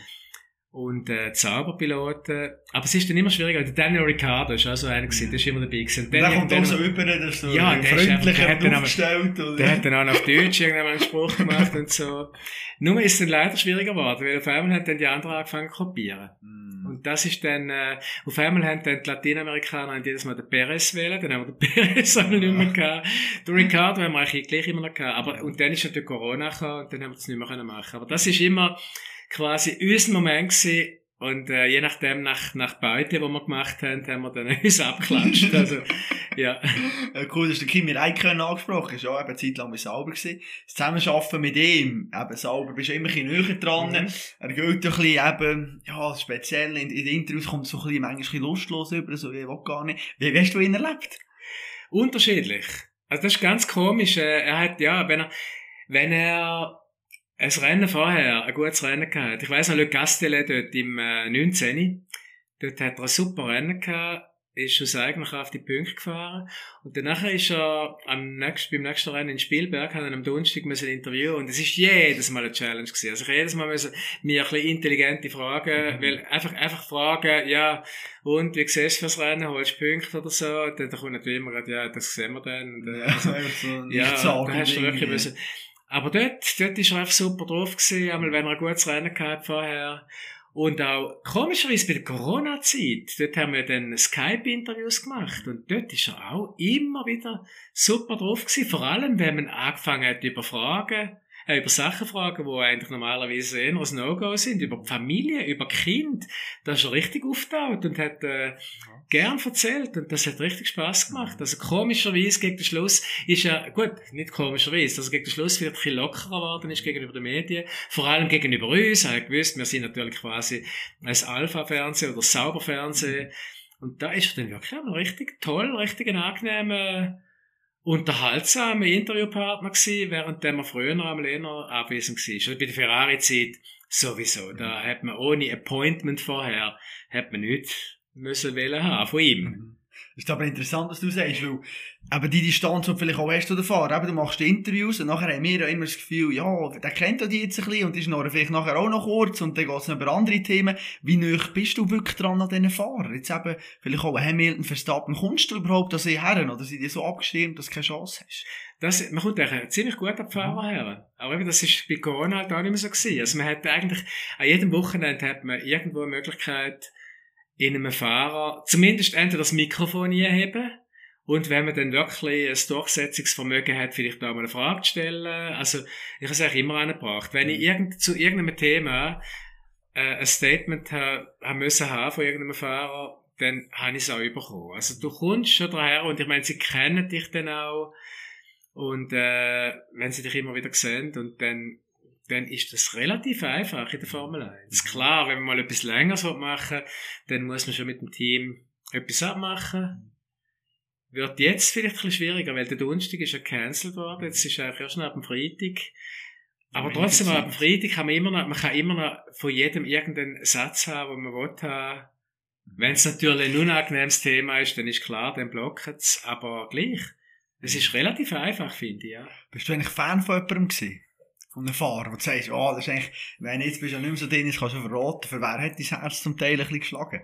Und, äh, Zauberpiloten. Aber es ist dann immer schwieriger. Der Daniel Ricciardo ist auch so einer gewesen, der ist immer dabei gewesen. Und der dann kommt auch so über, der ist so Ja, der freundlicher hat dann aufgestellt. oder? der hat dann auch noch auf Deutsch irgendwann einen Spruch gemacht und so. Nur ist es dann leider schwieriger geworden, weil auf einmal haben dann die anderen angefangen zu kopieren. Mhm. Und das ist dann, äh, auf einmal haben dann die Lateinamerikaner haben jedes Mal den Perez wählen, dann haben wir den (laughs) Perez einmal nicht mehr gehabt. Den Ricardo haben wir eigentlich gleich immer noch gehabt. Aber, und dann ist natürlich Corona gekommen und dann haben wir das nicht mehr können machen. Aber das ist immer quasi unser Moment gewesen. Und äh, je nachdem, nach, nach Beute, die wir gemacht haben, haben wir dann (laughs) uns abgeklatscht. Also, (laughs) ja. Äh, cool, dass der Kimi Räikkönen angesprochen ist. Ja, eben eine Zeit lang bei Sauber gewesen. Das Zusammenarbeiten mit ihm, eben Sauber, bist du immer ein bisschen dran. Mhm. Er gilt ein bisschen eben, ja, speziell in, in den Interviews kommt so ein bisschen, manchmal ein bisschen lustlos über, so, ich will gar nicht. Wie, wie hast du ihn erlebt? Unterschiedlich. Also das ist ganz komisch. Äh, Er hat, ja, wenn er, wenn er ein Rennen vorher, ein gutes Rennen gehabt. Ich weiss noch, Le Castellet dort im äh, 19. Dort hat er ein super Rennen gehabt, ist aus eigener Kraft die Punkte gefahren. Und danach ist er am nächsten, beim nächsten Rennen in Spielberg, hat er am Donnerstag müssen interviewen und es ist jedes Mal eine Challenge gewesen. Also ich jedes Mal müssen mir ein bisschen intelligente Fragen, weil einfach, einfach fragen, ja, und wie siehst du fürs Rennen, holst du Punkte oder so? Und dann kommt natürlich immer, ja, das sehen wir dann. Und, äh, Ja, (laughs) einfach so ja, Nichtsagen da hast du wirklich müssen. Aber dort, dort ist er einfach super drauf gewesen, einmal wenn er ein gutes Rennen gehabt vorher. Und auch, komischerweise bei der Corona-Zeit, dort haben wir dann Skype-Interviews gemacht und dort ist er auch immer wieder super drauf gewesen. Vor allem, wenn man angefangen hat über Fragen, äh, über Sachen fragen, die eigentlich normalerweise eher ein No-Go sind, über die Familie, über Kind. Da ist er richtig aufgetaucht und hat äh, gern erzählt und das hat richtig Spaß gemacht. Also komischerweise gegen den Schluss ist er, gut, nicht komischerweise, also gegen den Schluss wird ein bisschen lockerer geworden ist gegenüber den Medien, vor allem gegenüber uns. Er hat gewusst, wir sind natürlich quasi als Alpha-Fernsehen oder Sauberfernsehen. Und da ist er dann wirklich einmal richtig toll, richtig ein angenehmer, unterhaltsamer Interviewpartner gewesen, während er früher einmal eher abwesend war. Also bei der Ferrari-Zeit sowieso. Da hat man ohne Appointment vorher, hat man nichts müssen wollen haben von ihm. Ist aber interessant, was du sagst, weil eben die Distanz, die du vielleicht auch hast, oder fahren, eben, du machst Interviews und nachher haben wir ja immer das Gefühl, ja, der kennt ja die jetzt ein bisschen und ist noch, vielleicht nachher auch noch kurz und dann geht es noch über andere Themen. Wie nah bist du wirklich dran an diesen Fahrern? Jetzt eben, vielleicht auch Hamilton, Verstappen, kommst du überhaupt an sie her oder sind die so abgestimmt, dass du keine Chance hast? Das, man kommt eigentlich ziemlich gut an die Fahrer mhm. her. Aber eben, das ist bei Corona halt auch nicht mehr so gewesen. Also man hat eigentlich, an jedem Wochenende hat man irgendwo eine Möglichkeit, in einem Fahrer zumindest entweder das Mikrofon einheben und wenn man dann wirklich ein Durchsetzungsvermögen hat, vielleicht auch mal eine Frage zu stellen. Also, ich habe es eigentlich immer angebracht. Wenn ich irgend, zu irgendeinem Thema äh, ein Statement ha, haben müssen haben von irgendeinem Fahrer, dann habe ich es auch bekommen. Also, du kommst schon daher und ich meine, sie kennen dich dann auch und äh, wenn sie dich immer wieder sehen und dann dann ist das relativ einfach in der Formel 1. Mhm. Klar, wenn man mal etwas länger machen dann muss man schon mit dem Team etwas abmachen. Wird jetzt vielleicht ein bisschen schwieriger, weil der Donnerstag ist ja cancelled worden. Jetzt ist eigentlich erst noch ab dem Freitag. Aber trotzdem, ab dem Freitag kann man immer noch, man kann immer noch von jedem irgendeinen Satz haben, den man will haben. Wenn es natürlich ein unangenehmes Thema ist, dann ist klar, dann blockt es. Aber gleich. Es ist relativ einfach, finde ich, ja. Bist du eigentlich Fan von jemandem gewesen? Einem Fahrer, wo du sagst, oh, das ist eigentlich, wenn jetzt bist du ja nicht mehr so drin, jetzt kannst du verraten, für wer hat dein Herz zum Teil ein bisschen geschlagen?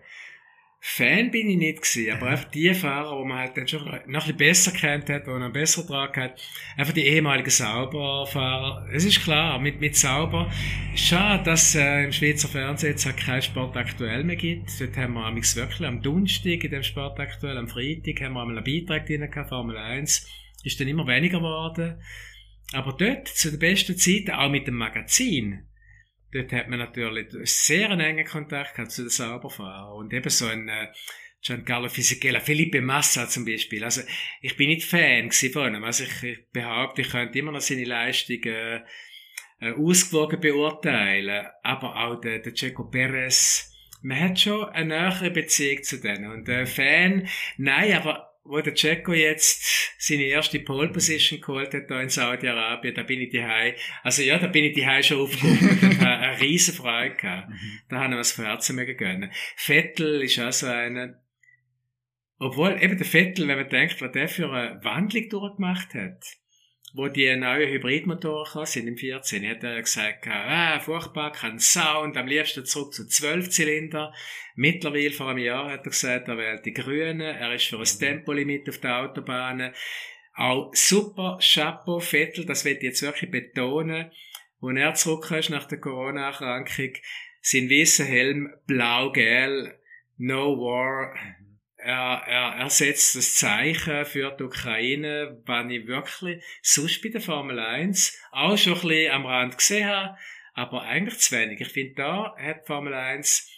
Fan bin ich nicht gewesen, aber einfach die Fahrer, die man halt dann schon noch ein bisschen besser kennt hat, die man besser dran hat, einfach die ehemaligen Sauberfahrer. Es ist klar, mit, mit Sauber, schade, dass äh, im Schweizer Fernsehen jetzt halt kein Sport aktuell mehr gibt. Dort haben wir wirklich am Donnerstag in dem Sport aktuell, am Freitag haben wir einmal einen Beitrag drin gehabt, Formel 1, ist dann immer weniger geworden. Aber dort, zu der besten Zeit, auch mit dem Magazin, dort hat man natürlich sehr einen engen Kontakt gehabt zu den Sauberfahrern. Und eben so ein äh, Giancarlo Fisichella, Felipe Massa zum Beispiel. Also, ich bin nicht Fan von ihm. Also, ich, ich behaupte, ich könnte immer noch seine Leistungen äh, ausgewogen beurteilen. Aber auch der, der Checo Perez, man hat schon eine nähere Beziehung zu denen. Und äh, Fan, nein, aber wo der Checo jetzt seine erste Pole Position geholt hat, da in Saudi-Arabien, da bin ich die also ja, da bin ich die schon aufgekommen (laughs) und habe eine riesen Freude gehabt. Mhm. Da haben wir was von Herzen mehr gegönnt. Vettel ist auch so einer, obwohl eben der Vettel, wenn man denkt, was der für eine Wandlung durchgemacht hat, wo die neuen Hybridmotoren sind im 14, hat er gesagt, ah, furchtbar, kein Sound, am liebsten zurück zu 12 Zylinder. Mittlerweile, vor einem Jahr, hat er gesagt, er wählt die Grünen, er ist für ein Tempolimit auf der Autobahn. Auch super Chapeau, Vettel, das ich jetzt wirklich betonen. Wo er zurück ist nach der Corona-Erkrankung, sein weißer Helm, blau-gel, no war, er, er, er setzt das Zeichen für die Ukraine, was ich wirklich sonst bei der Formel 1 auch schon ein bisschen am Rand gesehen habe, aber eigentlich zu wenig. Ich finde, da hat die Formel 1,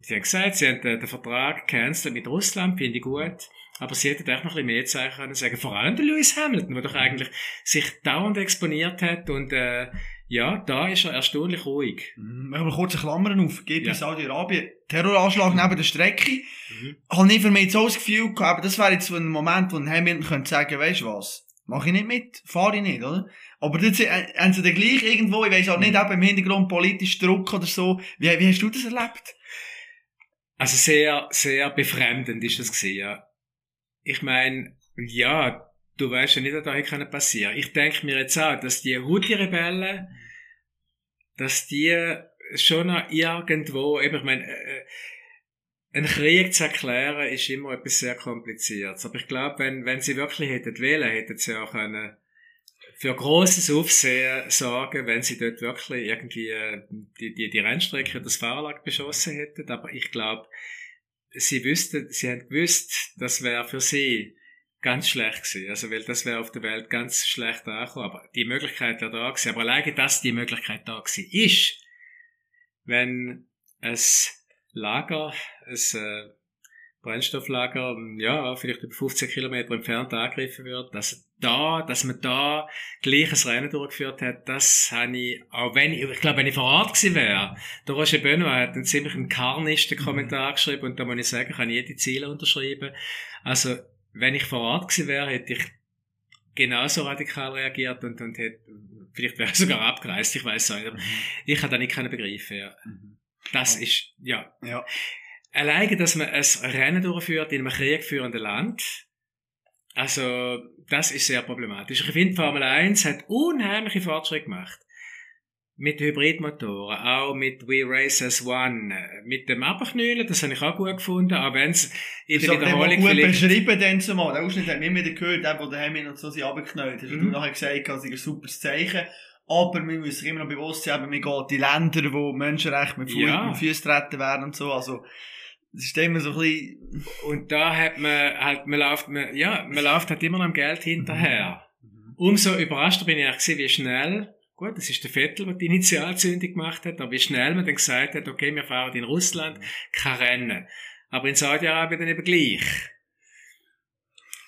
sie haben gesagt, sie haben den, den Vertrag gecancelt mit Russland, finde ich gut. Aber sie hätten auch noch ein bisschen mehr Zeichen können sagen. Vor allem der Lewis Hamilton, der doch eigentlich sich dauernd exponiert hat und äh, ja, da ist er erstaunlich ruhig. Mhm. Machen wir kurz Klammern auf. Geht ja. Saudi-Arabien. Terroranschlag neben der Strecke. Mhm. Habe ich für mich so das Gefühl gehabt, das wäre jetzt so ein Moment, wo ein Hamilton könnte sagen, weißt du was? Mach ich nicht mit, fahre ich nicht, oder? Aber jetzt äh, haben sie dann gleich irgendwo, ich weiss auch nicht, eben im Hintergrund politisch Druck oder so. Wie, wie hast du das erlebt? Also sehr, sehr befremdend ist das gewesen, ja. Ich meine, ja, du weißt ja nicht, was da hätte passieren Ich denke mir jetzt auch, dass die Houthi-Rebellen, dass die schon noch irgendwo, eben, ich meine, äh, äh ein Krieg zu erklären ist immer etwas sehr kompliziertes. Aber ich glaube, wenn, wenn sie wirklich hätten wählen, hätten sie auch können für grosses Aufsehen sorgen, wenn sie dort wirklich irgendwie äh, die, die, die Rennstrecke das Fahrerlager beschossen hätten. Aber ich glaube, sie wüssten, sie haben gewusst, das wäre für sie ganz schlecht gewesen. Also, weil das wäre auf der Welt ganz schlecht angekommen. Aber die Möglichkeit wäre da gewesen. Aber alleine, dass die Möglichkeit da gewesen ist, wenn es Lager, es äh, Brennstofflager, ja, vielleicht über 15 Kilometer entfernt angegriffen wird, dass da, dass man da gleiches Rennen durchgeführt hat, das habe ich, auch wenn ich, ich glaube, wenn ich vor Ort gewesen wäre, der Roger Benoit hat einen ziemlich einen karnischen Kommentar geschrieben und da muss ich sagen, kann ich jede Ziele unterschreiben. Also, wenn ich vor Ort gewesen wäre, hätte ich genauso radikal reagiert und, und hätte, vielleicht wäre ich sogar abgereist, ich weiß nicht, aber mhm. ich habe da nicht können begreifen, ja. Mhm. Das ist, ja. ja. Alleine, dass man ein Rennen durchführt in einem kriegführenden Land, also, das ist sehr problematisch. Ich finde, Formel 1 hat unheimliche Fortschritte gemacht. Mit Hybridmotoren, auch mit We Race as One, mit dem Abknüllen, das habe ich auch gut gefunden, auch wenn es in der Wiederholung gut beschrieben dann zumal, der Ausschnitt hat mir wieder gehört, der, der daheim noch so sie abgeknüllt hast. Mhm. Du nachher gesagt, das ist ein super Zeichen. Aber wir müssen sich immer noch bewusst sein, wir gehen die Länder, wo Menschenrechte mit, ja. mit Füßen treten werden und so, also... Das ist immer so ein bisschen... Und da hat man halt, man läuft, man, ja, man läuft halt immer noch am Geld hinterher. Mhm. Umso überraschter bin ich eigentlich wie schnell, gut, das ist der Vettel, der die Initialzündung gemacht hat, aber wie schnell man dann gesagt hat, okay, wir fahren in Russland, kein Rennen. Aber in Saudi-Arabien dann eben gleich.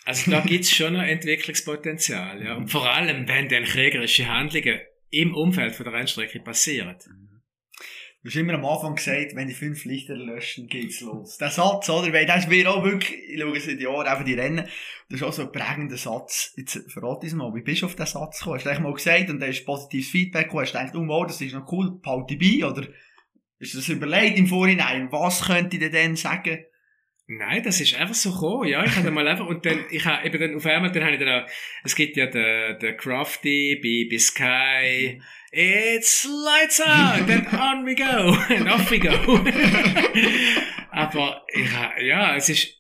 Also da (laughs) gibt's schon noch Entwicklungspotenzial, ja. Und vor allem, wenn dann kriegerische Handlungen im Umfeld von der Rennstrecke passieren. Du hast immer am Anfang gesagt, wenn die fünf Lichter löschen, geht's los. Der Satz, oder? Weil das ist mir auch wirklich, ich schaue seit Jahren einfach die Rennen, das ist auch so ein prägender Satz. Jetzt verrate uns mal, wie bist du auf den Satz gekommen? Hast du mal gesagt und dann ist positives Feedback gekommen, hast du gedacht, oh wow, das ist noch cool, behalte bei, oder ist das überlegt im Vorhinein, was könnte ich denn sagen? Nein, das ist einfach so gekommen, ja. Ich habe mal einfach, und dann, ich habe eben dann auf einmal, dann habe ich dann auch, es gibt ja den, den Crafty bei, bei Sky, mhm It's lights out, then (laughs) on we go, and off we go. (laughs) Aber ja, ja, es ist,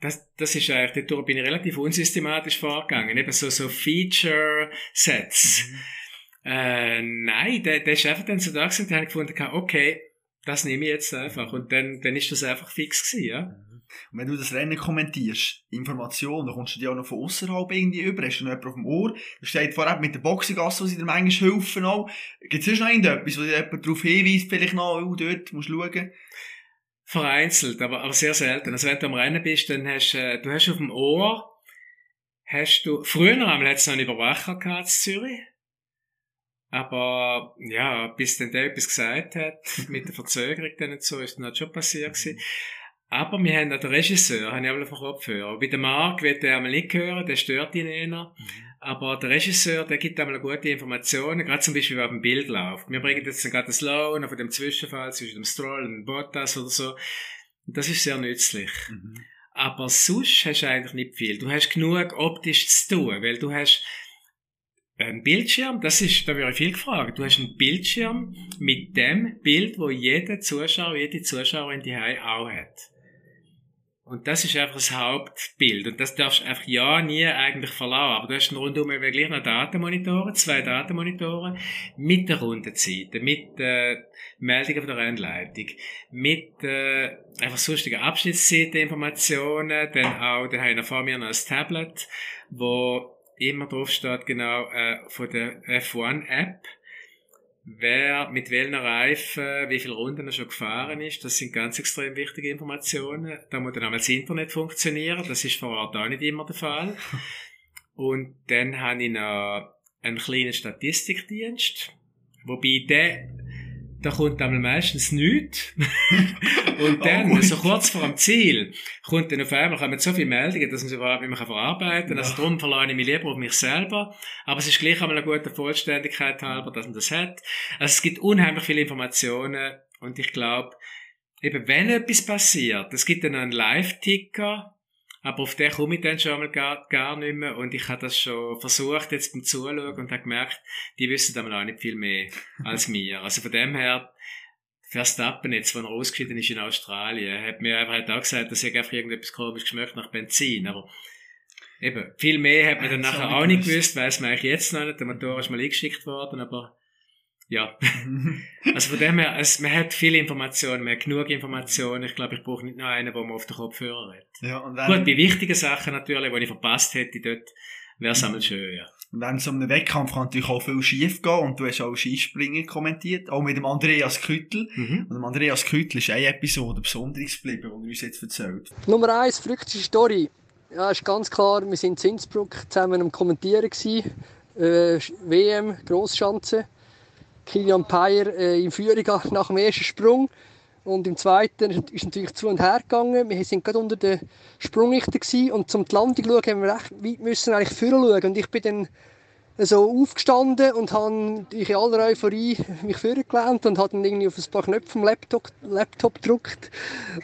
das, das ist eigentlich, dort bin ich relativ unsystematisch vorgegangen. Eben so, so Feature-Sets. Mhm. Äh, nein, der, der ist einfach dann so da gewesen, da habe ich gefunden, okay, das nehme ich jetzt einfach. Und dann, dann ist das einfach fix gewesen, ja. Und wenn du das Rennen kommentierst, Informationen, dann kommst du dir auch noch von außerhalb irgendwie über, hast du noch jemanden auf dem Ohr, da steht vorab mit der Boxengasse, wo sie dir manchmal helfen auch. Gibt es noch irgendetwas, wo dir jemand darauf hinweist, vielleicht noch, oh, dort musst du schauen? Vereinzelt, aber, aber sehr selten. Also wenn du am Rennen bist, dann hast äh, du hast auf dem Ohr, hast du, früher es noch einen Überwacher gehabt in Zürich. Aber, ja, bis dann der etwas gesagt hat, (laughs) mit der Verzögerung dann und so, ist dann halt schon passiert gewesen. Aber wir haben auch den Regisseur, habe ich auch auf Kopfhörer. Bei dem Marc wird er einmal nicht hören, der stört ihn eher. Mhm. Aber der Regisseur, der gibt einmal gute Informationen, gerade zum Beispiel, wie auf dem Bild läuft. Wir bringen jetzt gerade das Slow von dem Zwischenfall zwischen dem Stroll und dem Bottas oder so. Das ist sehr nützlich. Mhm. Aber sonst hast du eigentlich nicht viel. Du hast genug optisch zu tun, weil du hast ein Bildschirm, das ist, da wäre viel gefragt. Du hast einen Bildschirm mit dem Bild, wo jeder Zuschauer, jede Zuschauerin die auch hat. Und das ist einfach das Hauptbild. Und das darfst du einfach ja nie eigentlich verlassen. Aber du hast rundum gleich noch Datenmonitore, zwei Datenmonitore, mit der Rundenzeiten, mit äh, Meldungen von der Rennleitung, mit äh, einfach sonstigen Abschnittszeiteninformationen, dann auch, dann habe ich vor mir noch ein Tablet, wo immer drauf steht, genau, äh, von der F1-App wer mit welchen Reifen, wie viele Runden er schon gefahren ist. Das sind ganz extrem wichtige Informationen. Da muss dann auch das Internet funktionieren. Das ist vor Ort auch nicht immer der Fall. (laughs) Und dann habe ich noch einen kleinen Statistikdienst, wobei der da kommt dann meistens nichts. (laughs) und dann, oh, so kurz vor dem Ziel, kommt dann auf einmal kommen so viele Meldungen, dass man sie überhaupt nicht mehr verarbeiten kann. Ja. Also darum verlasse ich mich lieber auf mich selber. Aber es ist gleich einmal eine gute Vollständigkeit halber, dass man das hat. Also es gibt unheimlich viele Informationen und ich glaube, eben wenn etwas passiert, es gibt dann einen Live-Ticker, aber auf den komme ich dann schon einmal gar, gar nicht mehr. Und ich habe das schon versucht jetzt beim Zuschauen und habe gemerkt, die wissen dann auch nicht viel mehr als mir. Also von dem her, Verstappen jetzt, wenn er ausgeschieden ist in Australien, hat mir einfach auch gesagt, dass er einfach irgendetwas komisch geschmeckt nach Benzin. Aber eben, viel mehr hat man dann nachher auch nicht gewusst. weiss man eigentlich jetzt noch nicht. Der Motor ist mal eingeschickt worden, aber ja. (laughs) Also von dem her, es, man hat viele Informationen, man hat genug Informationen. Ich glaube, ich brauche nicht noch einen, wo man auf den Kopfhörer hat. ja, und Gut, dann, bei wichtigen Sachen natürlich, die ich verpasst hätte, dort wäre es einmal schön, ja. und dann so einem Wettkampf kann natürlich auch viel schief gehen und du hast auch Skispringen kommentiert, auch mit dem Andreas Küttel. Mhm. Und dem Andreas Küttel ist eine Episode besonderes geblieben, die er uns jetzt erzählt. Nummer eins, verrückteste Story. Ja, ist ganz klar, wir sind in Innsbruck zusammen am Kommentieren gewesen. Äh, WM, Grossschanze. Kilian Payer äh, in Führung nach dem ersten Sprung. Und im zweiten ist natürlich zu und her gegangen. Wir sind gerade unter den Sprungrichter und zum die Landung schauen, haben wir recht weit müssen eigentlich schauen. Und ich bin dann so aufgestanden und habe in aller Euphorie mich vorgelehnt und habe dann irgendwie auf ein paar Knöpfe vom Laptop, Laptop gedrückt.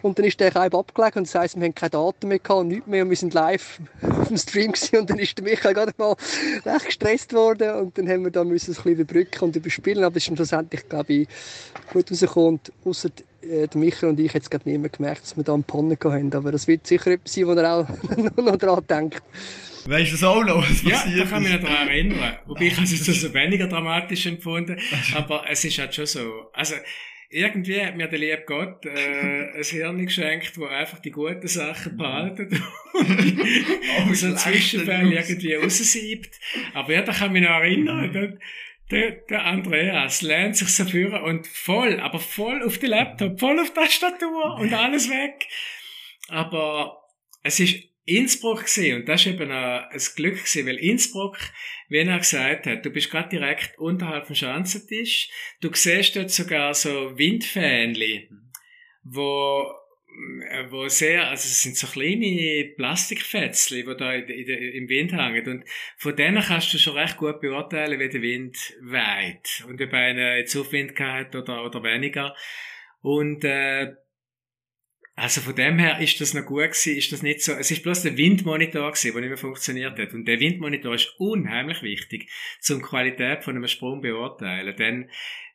Und dann ist der Keim abgelegt und das heisst, wir haben keine Daten mehr gehabt nichts mehr und wir sind live auf dem Stream gewesen. und dann ist der Michael gerade mal recht gestresst worden und dann haben wir da müssen ein bisschen überbrücken und überspielen, aber es ist dann schlussendlich, glaube ich, gut rausgekommen und äh, der Michael und ich es gerade niemand gemerkt, dass wir da einen Pannen gehabt haben, aber das wird sicher etwas sein, wo er auch (laughs) nur noch dran denkt. Weißt du das auch noch, was Ja, da kann ich mich noch daran erinnern. Wobei ich habe es jetzt also weniger dramatisch empfunden. Aber es ist halt schon so. Also, irgendwie hat mir der liebe Gott äh, ein Hirn geschenkt, wo einfach die guten Sachen behaltet und (laughs) so Zwischenfälle irgendwie raussiebt. Aber ja, da kann ich mich noch erinnern. Der, der, Andreas lernt sich so führen und voll, aber voll auf den Laptop, voll auf die Tastatur und alles weg. Aber es ist Innsbruck gewesen, und das ist eben ein, ein Glück gewesen, weil Innsbruck, wie er gesagt hat, du bist gerade direkt unterhalb vom Schanzentisch, du siehst dort sogar so Windfähnchen, wo äh, wo sehr, also es sind so kleine Plastikfetzchen, die da in, in, im Wind hängen. Und von denen kannst du schon recht gut beurteilen, wie der Wind weht. Und ob einer jetzt Aufwind gehabt oder, oder weniger. Und, äh, also von dem her ist das noch gut gewesen, ist das nicht so, es ist bloß der Windmonitor gewesen, der nicht mehr funktioniert hat. Und der Windmonitor ist unheimlich wichtig, zum Qualität von einem Sprung beurteilen. Denn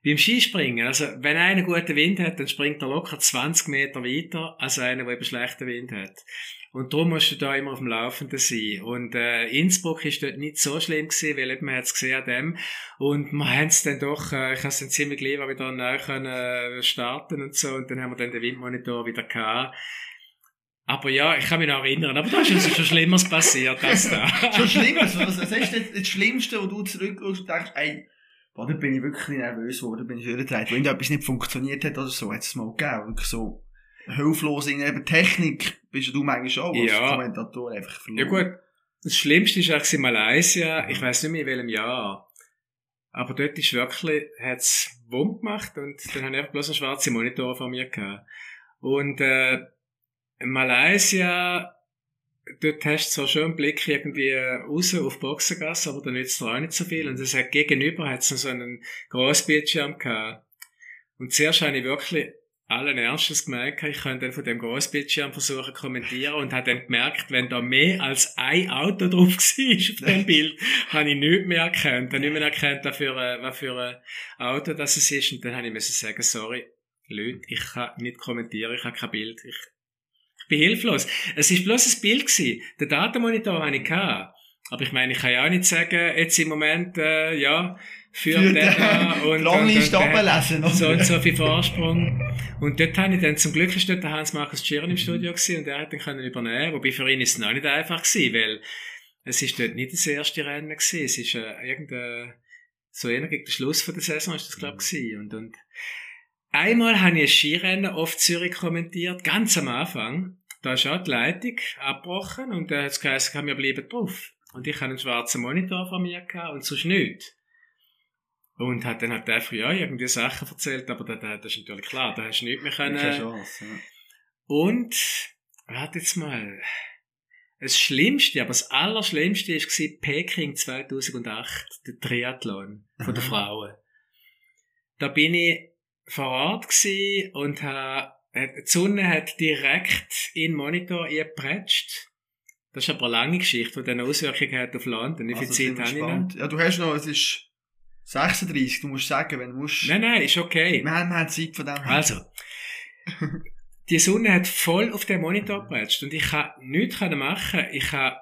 beim Skispringen, also wenn einer guten Wind hat, dann springt er locker 20 Meter weiter als einer, der eben schlechten Wind hat. Und darum musst du da immer auf dem Laufenden sein. Und äh, Innsbruck ist dort nicht so schlimm gewesen, weil eben man hat es gesehen an dem. Und wir haben es dann doch, äh, ich habe es dann ziemlich lieber wieder neu können, äh, starten und so. Und dann haben wir dann den Windmonitor wieder gehabt. Aber ja, ich kann mich noch erinnern, aber da ist uns schon Schlimmeres passiert als da. (laughs) Schon Schlimmes. Was, ist denn das Schlimmste, wo du zurückschaust und denkst, ey, boah, da bin ich wirklich nervös geworden, bin ich übergetragen. Wenn etwas nicht funktioniert hat oder so, hat es mal gegeben. Wirklich so hilflos in eben Technik bist du manchmal auch als Ja. Kommentator einfach verloren. Ja gut, das Schlimmste ist eigentlich in Malaysia, ich weiß nicht mehr in welchem Jahr. Aber dort ist wirklich, hat's Wumm gemacht und dann habe ich einfach bloß einen schwarzen Monitor vor mir gehabt. Und, äh, in Malaysia, dort hast du zwar schon einen Blick irgendwie raus auf Boxengasse, aber da nützt dir auch nicht so viel. Und es hat gegenüber noch so einen Grossbildschirm gehabt. Und zuerst habe ich wirklich allen Ernstes gemerkt, ich könnte dann von dem Grossbildschirm versuchen kommentieren und habe dann gemerkt, wenn da mehr als ein Auto drauf (laughs) war auf dem Bild, habe ich nichts mehr erkannt. Habe nicht mehr erkannt, was für, ein- was für ein Auto das ist. Und dann habe ich müssen sagen, sorry, Leute, ich kann nicht kommentieren, ich habe kein Bild. Ich bin hilflos. Es ist bloß ein Bild gewesen. Den Datenmonitor habe ich gehabt. Aber ich meine, ich kann ja auch nicht sagen, jetzt im Moment, äh, ja, für Für den und, runterlesen, oder? so und so viel Vorsprung. Und dort habe ich dann, zum Glück ist dort der Hans-Markus Tschirn im Studio gewesen und er hat dann können übernehmen, wobei für ihn ist es noch nicht einfach gewesen, weil es ist dort nicht das erste Rennen gewesen, es ist äh, irgendein, so eher gegen den Schluss von der Saison ist das glaube ich gewesen. und, und einmal habe ich ein Skirennen auf Zürich kommentiert, ganz am Anfang, da ist auch die Leitung abgebrochen und da hat es geheißen, wir bleiben drauf. Und ich hatte einen schwarzen Monitor von mir gehabt und sonst nichts. Und hat dann halt einfach, ja, irgendwie Sachen erzählt, aber da, da, das ist natürlich klar, da hast du nichts mehr können. Keine Chance, ja. Und, warte jetzt mal. Das Schlimmste, aber das Allerschlimmste war Peking 2008, der Triathlon von der Mhm. Frauen. Da bin ich vor Ort gsi und ha, äh, die Sonne hat direkt in den Monitor eingepretscht. Das ist aber eine lange Geschichte, die dann Auswirkungen hat auf London. Wie viel Also, Zeit habe ich noch? Ja, du hast noch, es ist 36, du musst sagen, wenn du musst. Nein, nein, ist okay. Wir haben, wir haben Zeit von dem. Also, (laughs) die Sonne hat voll auf den Monitor gepratscht und ich kann nichts machen. Ich habe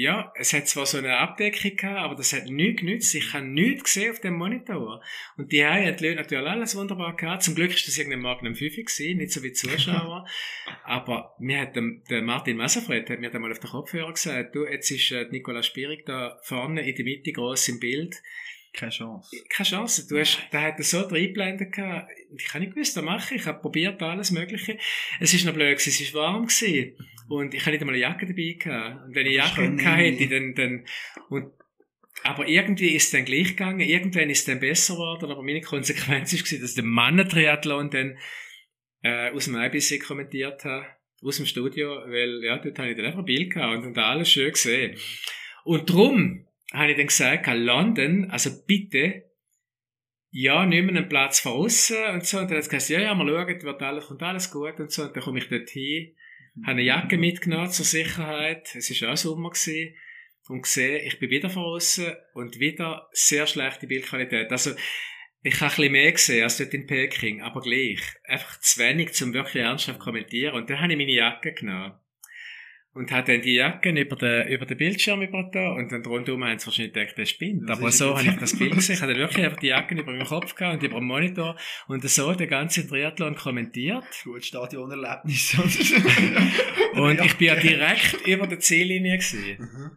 ja, es hat zwar so eine Abdeckung gehabt, aber das hat nichts genützt. Ich habe nichts gesehen auf dem Monitor. Und die haben die Leute natürlich alles wunderbar gehabt. Zum Glück ist das irgendein Morgen um 5 Uhr gewesen, nicht so wie Zuschauer. (laughs) aber mir hat der, Martin Messerfred hat mir dann mal auf den Kopfhörer gesagt, du, jetzt ist äh, Nicola Spierig da vorne in der Mitte groß im Bild. Keine Chance. Keine Chance. Du hast, da hat er so reingeblendet gehabt. Ich kann nicht gewusst, was mache ich. Ich habe probiert alles Mögliche. Es ist noch blöd gewesen, es war warm gewesen. Und ich hatte nicht einmal eine Jacke dabei gehabt. Und wenn ich ist Jacke gehabt hätte, dann, dann, und, aber irgendwie ist es dann gleich gegangen. Irgendwann ist es dann besser geworden. Aber meine Konsequenz gewesen, dass der Mannentriathlon dann, äh, aus dem IBC kommentiert hat. Aus dem Studio, weil, ja, dort habe ich dann einfach ein Bild gehabt und, und alles schön gesehen. Und drum habe ich dann gesagt, London, also bitte, ja, nimm mir einen Platz von außen und so. Und dann hat es gesagt, ja, ja, mal schauen, wird alles, kommt alles gut und so. Und dann komme ich dort hin, habe eine Jacke mitgenommen zur Sicherheit. Es war auch Sommer gewesen. Und gesehen, ich bin wieder von außen und wieder sehr schlechte Bildqualität. Also, ich habe ein bisschen mehr gesehen als dort in Peking, aber gleich. Einfach zu wenig, zum wirklich ernsthaft kommentieren. Und dann habe ich meine Jacke genommen. Und habe dann die Jacke über den, über den Bildschirm über da und dann rundum haben sie wahrscheinlich gedacht, der spinnt. Aber so habe ich das Bild gesehen. Ich habe dann wirklich einfach die Jacke über meinen Kopf gehabt und über den Monitor und so den ganzen Triathlon kommentiert. Gut Stadionerlebnis. (laughs) Und ich bin ja direkt über der Ziellinie gewesen. Mhm.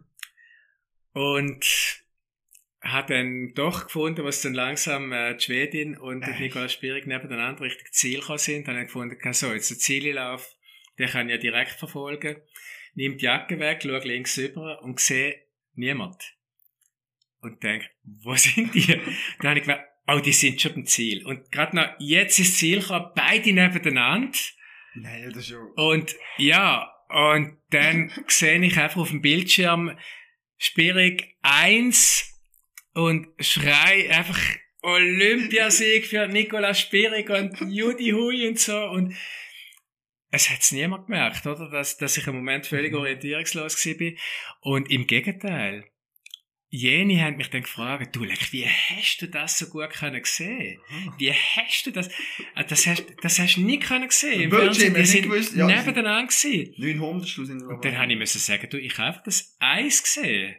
Und habe dann doch gefunden, was dann langsam äh, die Schwedin und Echt? Nicola Spierig nebeneinander Richtung Ziel gekommen sind. Dann habe ich gefunden, so, jetzt der Ziellauf, den kann ich ja direkt verfolgen. Nimm die Jacke weg, schau links rüber und sehe niemand. Und denke, wo sind die? (laughs) dann habe ich gemerkt, oh, die sind schon beim Ziel. Und gerade noch jetzt ins Ziel gekommen, beide nebeneinander. Nein, das ist schon. Und ja, und dann (laughs) sehe ich einfach auf dem Bildschirm Spierig 1 und schrei einfach Olympiasieg für Nicola Spierig und Judy Hui und so und es hat's niemand gemerkt, oder? Dass, dass ich im Moment völlig orientierungslos war. Und im Gegenteil. Jene haben mich dann gefragt, du, Leck, wie hast du das so gut können sehen? Wie hast du das? Ah, Das hast, das hast du nie können sehen. Im Fernsehen, du sind nicht gewusst? Ja, nebeneinander gewesen. 900 Schluss in der Und dann habe ich müssen sagen, du, ich habe einfach das Eis gesehen.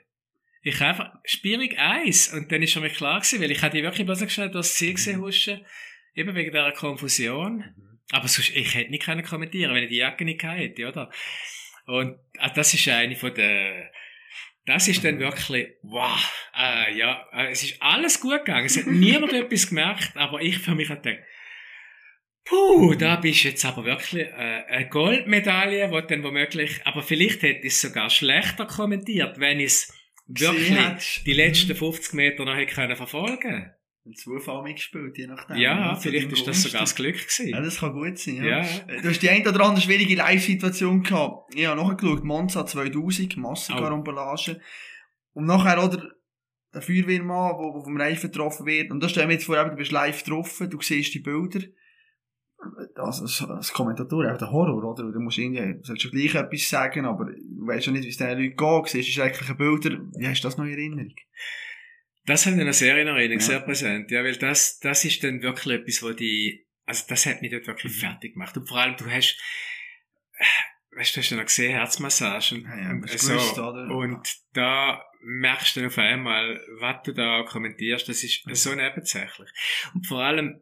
Ich habe einfach schwierig Eis. Und dann ist schon mir klar gewesen, weil ich hatte wirklich bloß hast das Ziel gesehen, huschen. Eben wegen dieser Konfusion. Aber sonst, ich hätte nicht können kommentieren, wenn ich die Jacke nicht hätte, oder? Und ah, das ist eine von der, das ist dann wirklich, wow, äh, ja, äh, es ist alles gut gegangen. Es hat (laughs) niemand etwas gemerkt, aber ich für mich habe gedacht, Puh, da bist jetzt aber wirklich äh, eine Goldmedaille, wo dann womöglich, aber vielleicht hätte ich es sogar schlechter kommentiert, wenn ich es wirklich die letzten 50 Meter noch hätte können verfolgen Zufall mitgespielt, je nachdem. Ja, zu vielleicht ist das sogar das. Glück gewesen. Ja, das kann gut sein, ja. Ja. Äh, Du hast die ein oder andere schwierige Live-Situation gehabt. Ich habe nachgeschaut, Monza 2000, Massenkarambolage. Und nachher, oder, der Feuerwehrmann, der vom Reifen getroffen wird. Und da stellen wir jetzt vor, du bist live getroffen, du siehst die Bilder. Das, als, als Kommentator, auch der Horror, oder? Du musst irgendwie, du sollst schon gleich etwas sagen, aber du weißt schon nicht, wie es den Leuten geht. Du siehst die schrecklichen Bilder. Wie hast du das noch in Erinnerung? Das habe ich in einer Serie in Erinnerung, Ja. sehr präsent. Ja, weil das, das ist dann wirklich etwas, wo die, also das hat mich dort wirklich Mhm. fertig gemacht. Und vor allem, du hast, weißt du, hast du noch gesehen, Herzmassage und, Ja, ja, so. gewusst, oder? Und da merkst du dann auf einmal, was du da kommentierst, das ist Mhm. so nebensächlich. Und vor allem,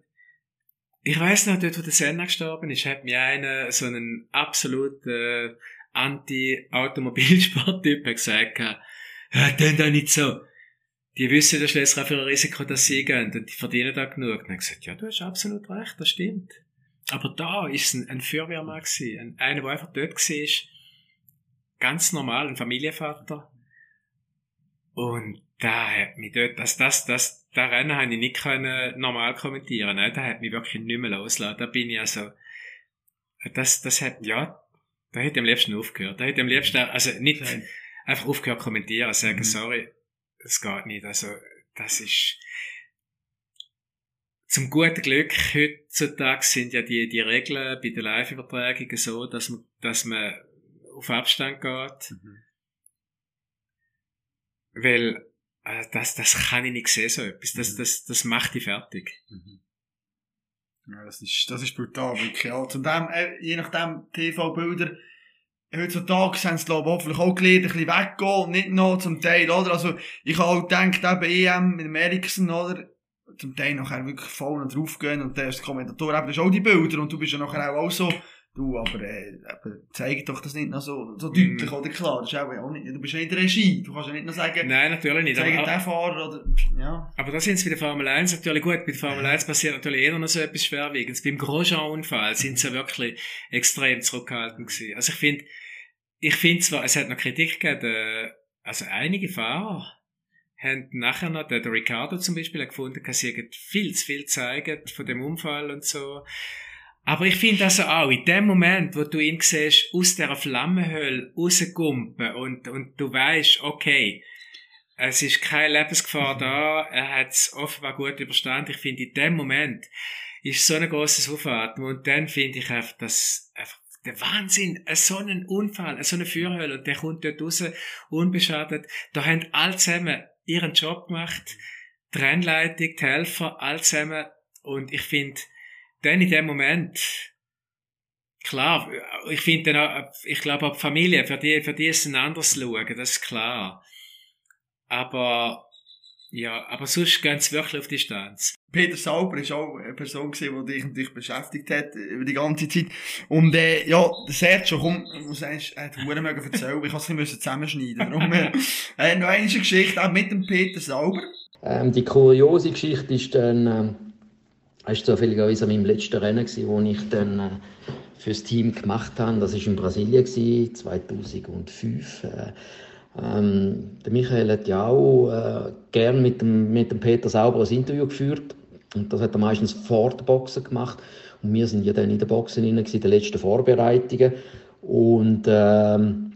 ich weiss noch, dort, wo der Senna gestorben ist, hat mir einer, so einen absolut, äh, Anti-Automobilsport-Typ gesagt, ja, dann da nicht so. Die wissen schließlich auch für ein Risiko, dass sie gehen und die verdienen da genug. Und dann gesagt, ja, du hast absolut recht, das stimmt. Aber da ist ein, ein Feuerwehrmann gewesen, ein, einer, der einfach dort war, ganz normal, ein Familienvater. Und da hat mich dort, das, das, das, da Rennen habe ich nicht können normal kommentieren, nein, da hat mich wirklich nicht mehr losgelassen. Da bin ich also, das, das hat, ja, da hätte ich am liebsten aufgehört. Da hätte ich am liebsten, also nicht einfach aufgehört kommentieren, sagen, Mhm. sorry, das geht nicht. Also, das ist, zum guten Glück heutzutage sind ja die, die Regeln bei den Live-Übertragungen so, dass man, dass man auf Abstand geht. Weil, äh, das, das kann ich nicht sehen, so etwas. Das, Mhm. das, das macht dich fertig. Ja, das ist, das ist brutal, wirklich. Ja, zum dem, äh, je nachdem, TV-Bilder, heutzutage haben sie, glaube ich, hoffentlich auch gelernt, ein bisschen weggehen und nicht noch zum Teil, oder? Also, ich habe auch gedacht, eben EM mit dem Eriksen, oder? Zum Teil nachher wirklich voll noch draufgehen und der ist Kommentator, eben, das ist auch die Bilder und du bist ja nachher auch, auch so, du, aber, äh, zeig doch das nicht noch so, so deutlich, Mhm. oder? Klar, das ist auch, auch nicht, du bist ja nicht Regie, du kannst ja nicht noch sagen, Nein, natürlich nicht. zeig den Fahrer, oder, ja. aber da sind es bei der Formel 1 natürlich gut. Bei der Formel 1 passiert natürlich eher noch so etwas Schwerwiegendes. Beim Grosjean-Unfall sind sie ja wirklich extrem zurückhaltend gewesen. Also ich finde, ich finde zwar, es hat noch Kritik gegeben, also einige Fahrer haben nachher noch, der, der Ricardo zum Beispiel, hat gefunden, dass sie viel zu viel zeigen von dem Unfall und so. Aber ich finde also auch, in dem Moment, wo du ihn siehst, aus dieser Flammenhöhle rausgumpen und, und du weißt, okay, es ist keine Lebensgefahr da, er hat es offenbar gut überstanden. Ich finde, in dem Moment ist so ein grosses Aufatmen und dann finde ich einfach, dass der Wahnsinn, so ein Unfall, so eine Führerhöhle und der kommt dort raus, unbeschadet. Da haben alle zusammen ihren Job gemacht, die Rennleitung, die Helfer, alle zusammen und ich finde, dann in dem Moment, klar, ich finde dann auch, ich glaube auch die Familie, für die, für die ist ein anderes Schauen, das ist klar. Aber, ja, aber sonst gehen sie wirklich auf Distanz. Peter Sauber ist auch eine Person gewesen, die dich natürlich beschäftigt hat über die ganze Zeit. Und äh, ja, Sergio, komm, ich muss eigentlich, er hat Huren mögen erzählen, ich musste es ein bisschen zusammenschneiden. Darum, (laughs) äh, noch eine Geschichte, auch mit dem Peter Sauber. Ähm, die kuriose Geschichte ist dann, ähm, ist zufälligerweise an meinem letzten Rennen gewesen, wo ich dann äh, fürs Team gemacht habe. Das war in Brasilien gewesen, 2005. Äh, ähm, der Michael hat ja auch äh, gern mit dem, mit dem Peter Sauber ein Interview geführt. Und das hat er meistens vor der Boxen gemacht. Und wir sind ja dann in der Boxen in den letzten Vorbereitungen. Und ähm,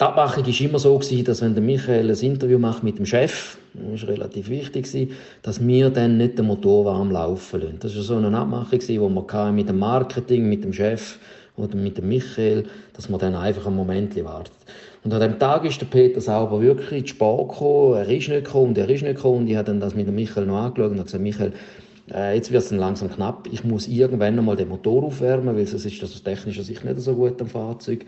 die Abmachung war immer so, gewesen, dass wenn der Michael ein Interview macht mit dem Chef, das war relativ wichtig, gewesen, dass wir dann nicht den Motor warm laufen lassen. Das war so eine Abmachung, die wir mit dem Marketing, mit dem Chef oder mit dem Michael, dass man dann einfach einen Moment wartet. Und an dem Tag ist der Peter Sauber wirklich in die Sport gekommen, er ist nicht gekommen er ist nicht gekommen. Ich habe dann das mit dem Michael noch angeschaut und habe gesagt, Michael, äh, jetzt wird es langsam knapp, ich muss irgendwann einmal den Motor aufwärmen, weil sonst ist das aus technischer Sicht nicht so gut am Fahrzeug.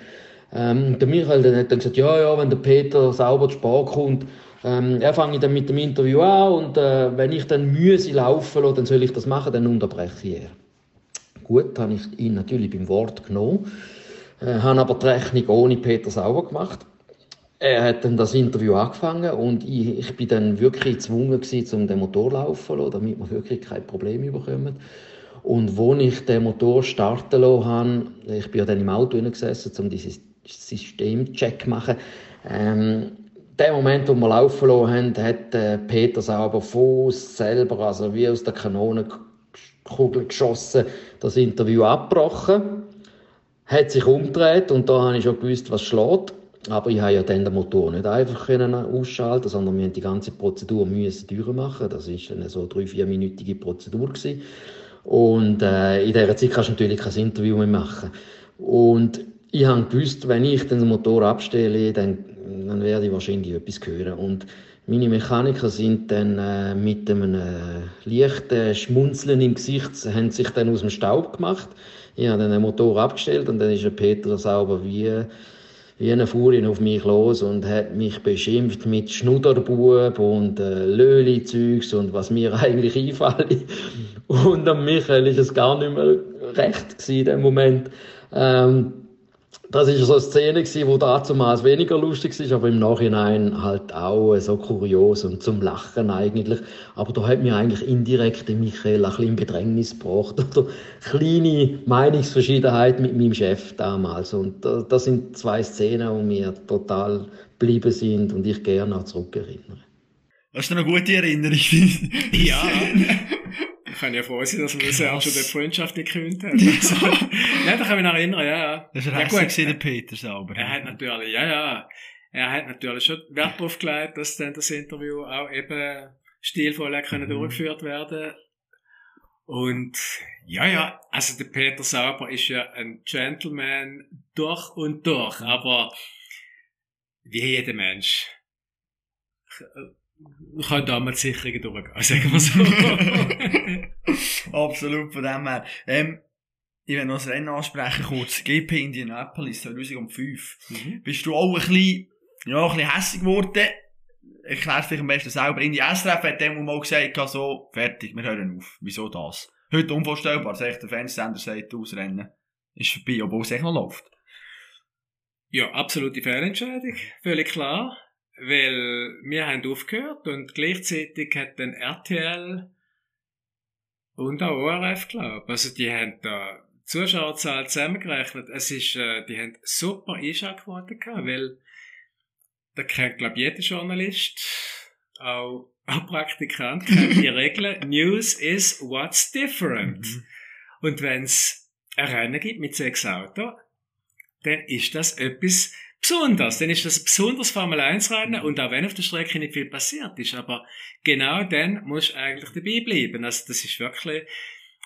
Ähm, der Michael dann hat dann gesagt, ja, ja, wenn der Peter sauber zu Sport kommt, ähm, er fange dann mit dem Interview an und äh, wenn ich dann müsse laufen lasse, dann soll ich das machen, dann unterbreche ich er. Gut, habe ich ihn natürlich beim Wort genommen, äh, habe aber die Rechnung ohne Peter sauber gemacht. Er hat dann das Interview angefangen und ich, ich bin dann wirklich gezwungen gewesen, um den Motor laufen zu lassen, damit wir wirklich kein Problem bekommen. Und wo ich den Motor starten lassen habe, ich bin ja dann im Auto gesessen, um dieses Systemcheck zu machen, ähm, der Moment, wo wir laufen lassen haben, hat äh, Peter Sauber Fuß selber, also wie aus der Kanonenkugel geschossen, das Interview abgebrochen, hat sich umgedreht und da habe ich schon gewusst, was schlägt. Aber ich habe ja dann den Motor nicht einfach ausschalten, sondern wir haben die ganze Prozedur müssen durchmachen. Das ist eine so drei vierminütige Prozedur gewesen. Und äh, in dieser Zeit kannst du natürlich kein Interview mehr machen. Und ich habe gewusst, wenn ich den Motor abstelle, dann, dann werde ich wahrscheinlich etwas hören. Und meine Mechaniker sind dann äh, mit einem äh, leichten Schmunzeln im Gesicht, haben sich dann aus dem Staub gemacht. Ich habe dann den Motor abgestellt und dann ist der Peter sauber wie wie eine Furie auf mich los und hat mich beschimpft mit Schnudderbub und äh, Löli-Zeugs und was mir (laughs) eigentlich einfällt. Und an Michael ist es gar nicht mehr recht gewesen in dem Moment. Ähm, das ist so eine Szene gewesen, die damals weniger lustig ist, aber im Nachhinein halt auch so kurios und zum Lachen eigentlich. Aber da hat mir eigentlich indirekt der Michael ein bisschen in Bedrängnis gebracht. (laughs) Oder kleine Meinungsverschiedenheit mit meinem Chef damals. Und das sind zwei Szenen, die mir total geblieben sind und ich gerne auch zurückerinnere. Hast du noch eine gute Erinnerung? (laughs) Ja. (laughs) Ich kann ja froh sein, dass wir bisher schon die Freundschaft gekündigt haben. (laughs) Also, ja, da kann ich mich erinnern, ja, ja. Das war ja, ja gut, der Peter Sauber. Er hat natürlich, ja, ja. Er hat natürlich schon Wert darauf gelegt, dass dann das Interview auch eben stilvoll mhm. können durchgeführt werden Und ja, ja, also der Peter Sauber ist ja ein Gentleman durch und durch, aber wie jeder Mensch kann damals Sicherungen durchgehen, sagen (laughs) wir so. Absolut, von dem her. Ähm, ich will noch das Rennen ansprechen, kurz. GP Indianapolis 2005. Mhm. Bist du auch ein bisschen, ja, ein bisschen hässig geworden? Erklär's dich am besten selber. In die SRF hat dem mal gesagt, so, fertig, wir hören auf. Wieso das? Heute unvorstellbar, echt der Fernsehsender sagt, ausrennen. Ist vorbei, obwohl es echt noch läuft. Ja, absolute Fehlentscheidung, völlig klar. Weil wir haben aufgehört und gleichzeitig hat dann RTL und auch ORF, glaube Also die haben da Zuschauerzahl zusammengerechnet. Es ist, äh, die haben super Einschaltquoten gehabt, weil da kennt, glaube jeder Journalist, auch, (laughs) auch Praktikant, kennt die (laughs) Regeln. News is what's different. Mhm. Und wenn es ein Rennen gibt mit sechs Autos, dann ist das etwas Besonderes. Dann ist das ein besonderes Formel 1 Rennen und auch wenn auf der Strecke nicht viel passiert ist, aber genau dann musst du eigentlich dabei bleiben. Also das ist wirklich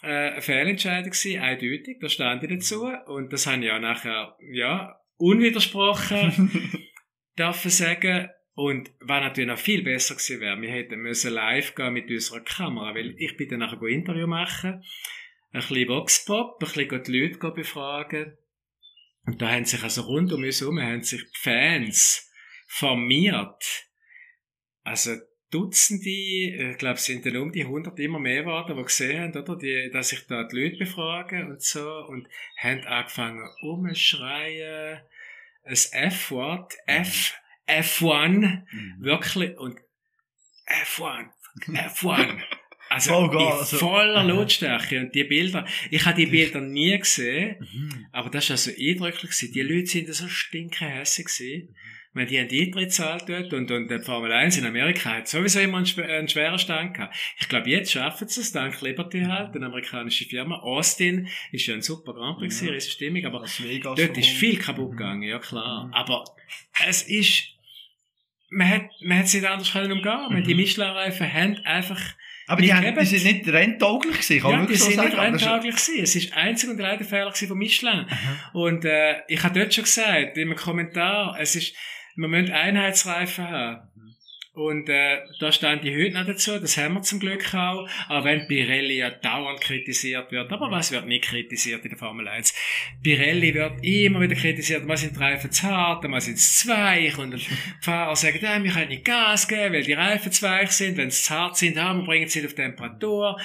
äh, eine Fehlentscheidung gewesen, eindeutig, da stand ich dazu und das habe ich auch nachher, ja, unwidersprochen (laughs) dürfen sagen. Und was natürlich noch viel besser gewesen wäre, wir hätten müssen live gehen mit unserer Kamera, weil ich bin dann nachher ein Interview machen, ein bisschen Voxpop, ein bisschen die Leute befragen. Und da haben sich also rund um uns herum, haben sich Fans formiert. Also Dutzende, ich glaube, es sind dann um die 100 immer mehr geworden, die gesehen haben, oder, die, dass ich da die Leute befrage und so, und haben angefangen umschreien, das F-Wort, F, F1, wirklich, und F1, F1. Also, Oh Gott, also- voller. Lautstärke. Und die Bilder, ich habe die Bilder nie gesehen, Mhm. aber das war also eindrücklich. gewesen. Die Leute sind so stinkehässig gewesen. Ich meine, die haben die Eintritt gezahlt dort und, und der Formel 1 in Amerika hat sowieso immer einen, schw- einen schweren Stand gehabt. Ich glaube, jetzt schaffen sie es, dank Liberty halt, eine amerikanische Firma. Austin ist ja ein super Grand Prix, Ja. riesige Stimmung, aber dort ist viel kaputt gegangen, ja klar. Mhm. Aber es ist, man hat, man hat es nicht anders können umgehen. Mhm. Die. Michelin-Reifen haben einfach Aber die, haben, die sind nicht renntauglich gewesen, kann ja, man die so sind nicht sagen. Renntauglich gewesen. Es ist einzig und allein der Fehler von Michelin. Aha. Und äh, ich habe dort schon gesagt, in einem Kommentar, es ist, wir müssen Einheitsreifen haben. Und äh, da stand die heute noch dazu, das haben wir zum Glück auch, auch wenn Pirelli ja dauernd kritisiert wird. Aber was wird nicht kritisiert in der Formel 1? Pirelli wird immer wieder kritisiert, mal sind die Reifen zu hart, mal sind sie zu weich und die Fahrer sagen, ja, wir können nicht Gas geben, weil die Reifen zu weich sind, wenn sie zu hart sind, ja, wir bringen sie auf Temperatur.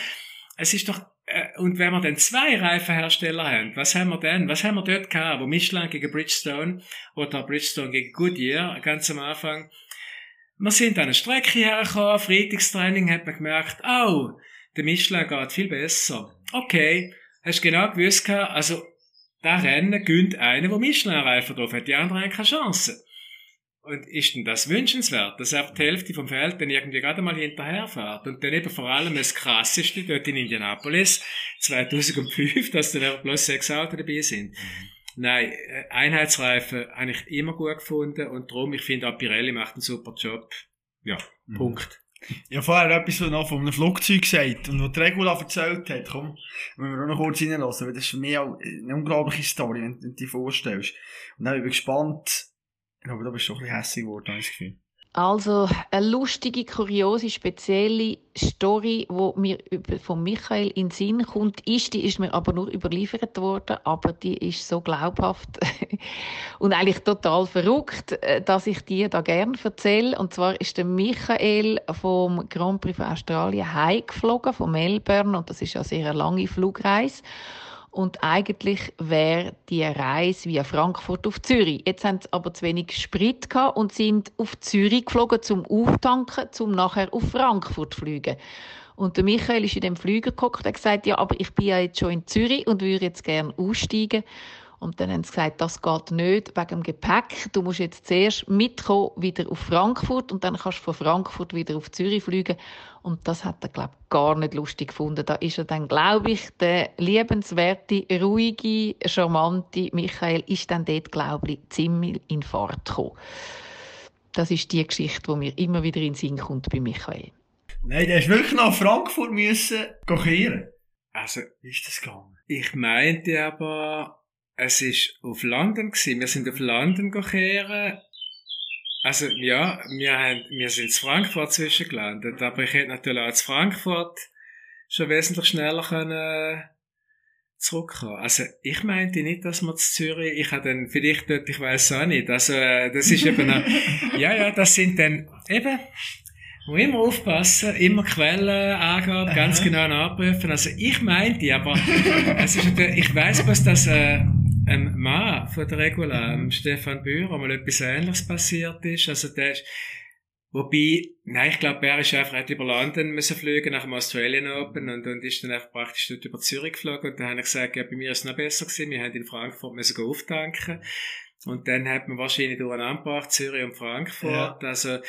Es ist doch äh, und wenn wir dann zwei Reifenhersteller haben, was haben wir denn? Was haben wir dort gehabt, wo Michelin gegen Bridgestone oder Bridgestone gegen Goodyear ganz am Anfang? Wir sind an eine Strecke hergekommen, Freitagstraining hat man gemerkt, oh, der Michelin geht viel besser. Okay, hast genau gewusst also da Rennen gönnt einer, der Michelin-Reifen drauf hat, die anderen haben keine Chance. Und ist denn das wünschenswert, dass einfach die Hälfte vom Feld dann irgendwie gerade mal hinterherfährt? Und dann eben vor allem das Krasseste dort in Indianapolis 2005, dass dann einfach bloß sechs Autos dabei sind. Nein, äh, Einheitsreifen habe ich immer gut gefunden und darum, ich finde Pirelli macht einen super Job. Ja, Mhm. Punkt. Ich habe vorher etwas noch von einem Flugzeug gesagt und was Regula erzählt hat, komm, wenn wir auch noch kurz reinlassen, weil das ist für mich auch eine unglaubliche Story, wenn du dir vorstellst. Und dann bin ich gespannt, ich glaube, da bist du schon ein bisschen hässlich geworden, habe ich das Gefühl. Also eine lustige, kuriose, spezielle Story, wo mir von Michael in den Sinn kommt, ist, die ist mir aber nur überliefert worden, aber die ist so glaubhaft (laughs) und eigentlich total verrückt, äh, dass ich die da gerne erzähle. Und zwar ist der Michael vom Grand Prix von Australien heimgeflogen, von Melbourne, und das ist ja sehr eine lange Flugreise. Und eigentlich wäre die Reise via Frankfurt auf Zürich. Jetzt haben sie aber zu wenig Sprit gehabt und sind auf Zürich geflogen zum Auftanken, zum nachher auf Frankfurt zu fliegen. Und der Michael ist in dem Flüger geguckt und gesagt, ja, aber ich bin ja jetzt schon in Zürich und würde jetzt gerne aussteigen. Und dann haben sie gesagt, das geht nicht wegen dem Gepäck. Du musst jetzt zuerst mitkommen, wieder auf Frankfurt und dann kannst du von Frankfurt wieder auf Zürich fliegen. Und das hat er, glaube ich, gar nicht lustig gefunden. Da ist er dann, glaube ich, der liebenswerte, ruhige, charmante Michael ist dann dort, glaube ich, ziemlich in Fahrt gekommen. Das ist die Geschichte, die mir immer wieder in den Sinn kommt bei Michael. Nein, der ist wirklich nach Frankfurt müssen kehren. Also, Wie ist das gegangen? ich meinte aber, es ist auf London gewesen. Wir sind auf London gekehren. Also, ja, wir haben, wir sind in Frankfurt zwischengelandet, aber ich hätte natürlich auch in Frankfurt schon wesentlich schneller können zurückkommen. Also, ich meinte nicht, dass man zu Zürich, ich habe dann vielleicht dort, ich weiß auch nicht, also, äh, das ist eben, eine, (laughs) ja, ja, das sind dann, eben, muss immer aufpassen, immer Quellenangaben ganz genau nachprüfen. Also ich meinte, aber es ist ich weiß was dass äh, ein Mann von der Regula, Stefan Bührer, mal etwas Ähnliches passiert ist. Also der ist, wobei, nein, ich glaube, er ist einfach hat über London müssen fliegen nach dem Australian Open und, und ist dann einfach praktisch dort über Zürich geflogen und dann habe ich gesagt, ja, bei mir ist es noch besser gewesen. Wir haben in Frankfurt müssen auftanken. Und dann hat man wahrscheinlich durcheinander gebracht, Zürich und Frankfurt. Ja. Also,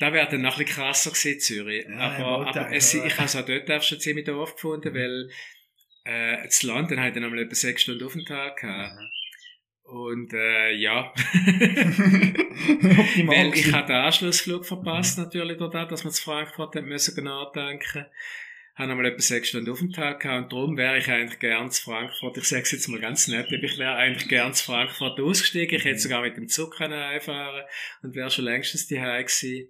da wäre dann noch ein bisschen krasser gewesen, Zürich. Ja, aber, aber es, ich habe es auch dort auch schon ziemlich doof gefunden, weil äh, das Land dann halt dann einmal etwa sechs Stunden auf den Tag gehabt. Mhm. Und äh, ja, (laughs) weil ich habe den Anschlussflug verpasst mhm. natürlich dort, dass wir zu Frankfurt haben müssen nachdenken. Habe einmal etwa sechs Stunden auf den Tag gehabt und darum wäre ich eigentlich gern zu Frankfurt. Ich sage es jetzt mal ganz nett, ich wäre eigentlich gern zu Frankfurt ausgestiegen. Ich hätte sogar mit dem Zug einfahren und wäre schon längstens die gewesen.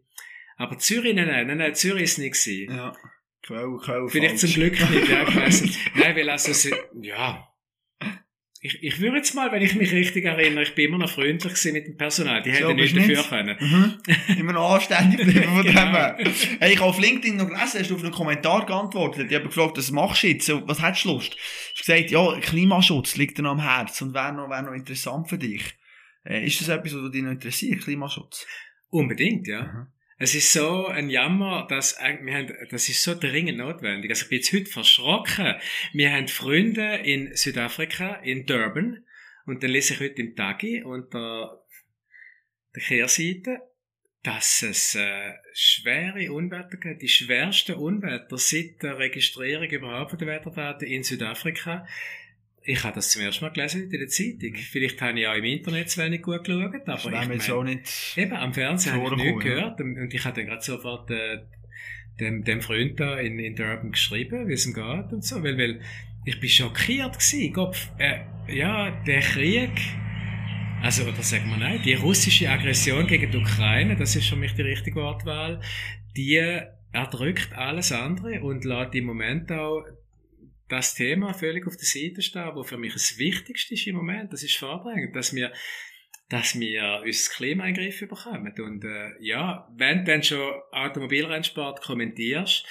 Aber Zürich, nein, nein, nein, nein Zürich ist nicht gewesen. Ja. Quell, Quell Vielleicht zum Glück nicht, ja, ich weiss nicht. (laughs) Nein, weil also, ja. Ich, ich würde jetzt mal, wenn ich mich richtig erinnere, ich bin immer noch freundlich mit dem Personal. Die hätten nicht dafür können. Mhm. Immer noch anständig bleiben von (laughs) genau. dem. Hey, ich habe auf LinkedIn noch gelesen, hast du auf einen Kommentar geantwortet. Ich habe gefragt, was machst du jetzt? Was hättest du Lust? Du hast gesagt, ja, Klimaschutz liegt dir noch am Herzen und wäre noch, wäre noch interessant für dich. Äh, ist das etwas, was dich noch interessiert, Klimaschutz? Unbedingt, ja. Mhm. Es ist so ein Jammer, dass wir haben, das ist so dringend notwendig. Also ich bin jetzt heute verschrocken. Wir haben Freunde in Südafrika, in Durban, und dann lese ich heute im Tagi unter der Kehrseite, dass es äh, schwere Unwetter gibt, die schwersten Unwetter seit der Registrierung überhaupt der Wetterdaten in Südafrika. Ich habe das zum ersten Mal gelesen in der Zeitung. Vielleicht habe ich auch im Internet zu wenig gut geschaut, aber ich meine, auch nicht eben am Fernsehen habe ich nichts gehört und ich habe dann gerade sofort äh, dem, dem Freund da in, in Durban geschrieben, wie es ihm geht und so, weil, weil ich bin schockiert gewesen. Gott, äh, ja, der Krieg, also, oder sagen wir nein, die russische Aggression gegen die Ukraine, das ist für mich die richtige Wortwahl, die erdrückt alles andere und lässt im Moment auch das Thema völlig auf der Seite stehen, wo für mich das Wichtigste ist im Moment, das ist vordrängend, dass wir dass wir unser Klima in den Griff bekommen. Und äh, ja, wenn du dann schon Automobilrennsport kommentierst,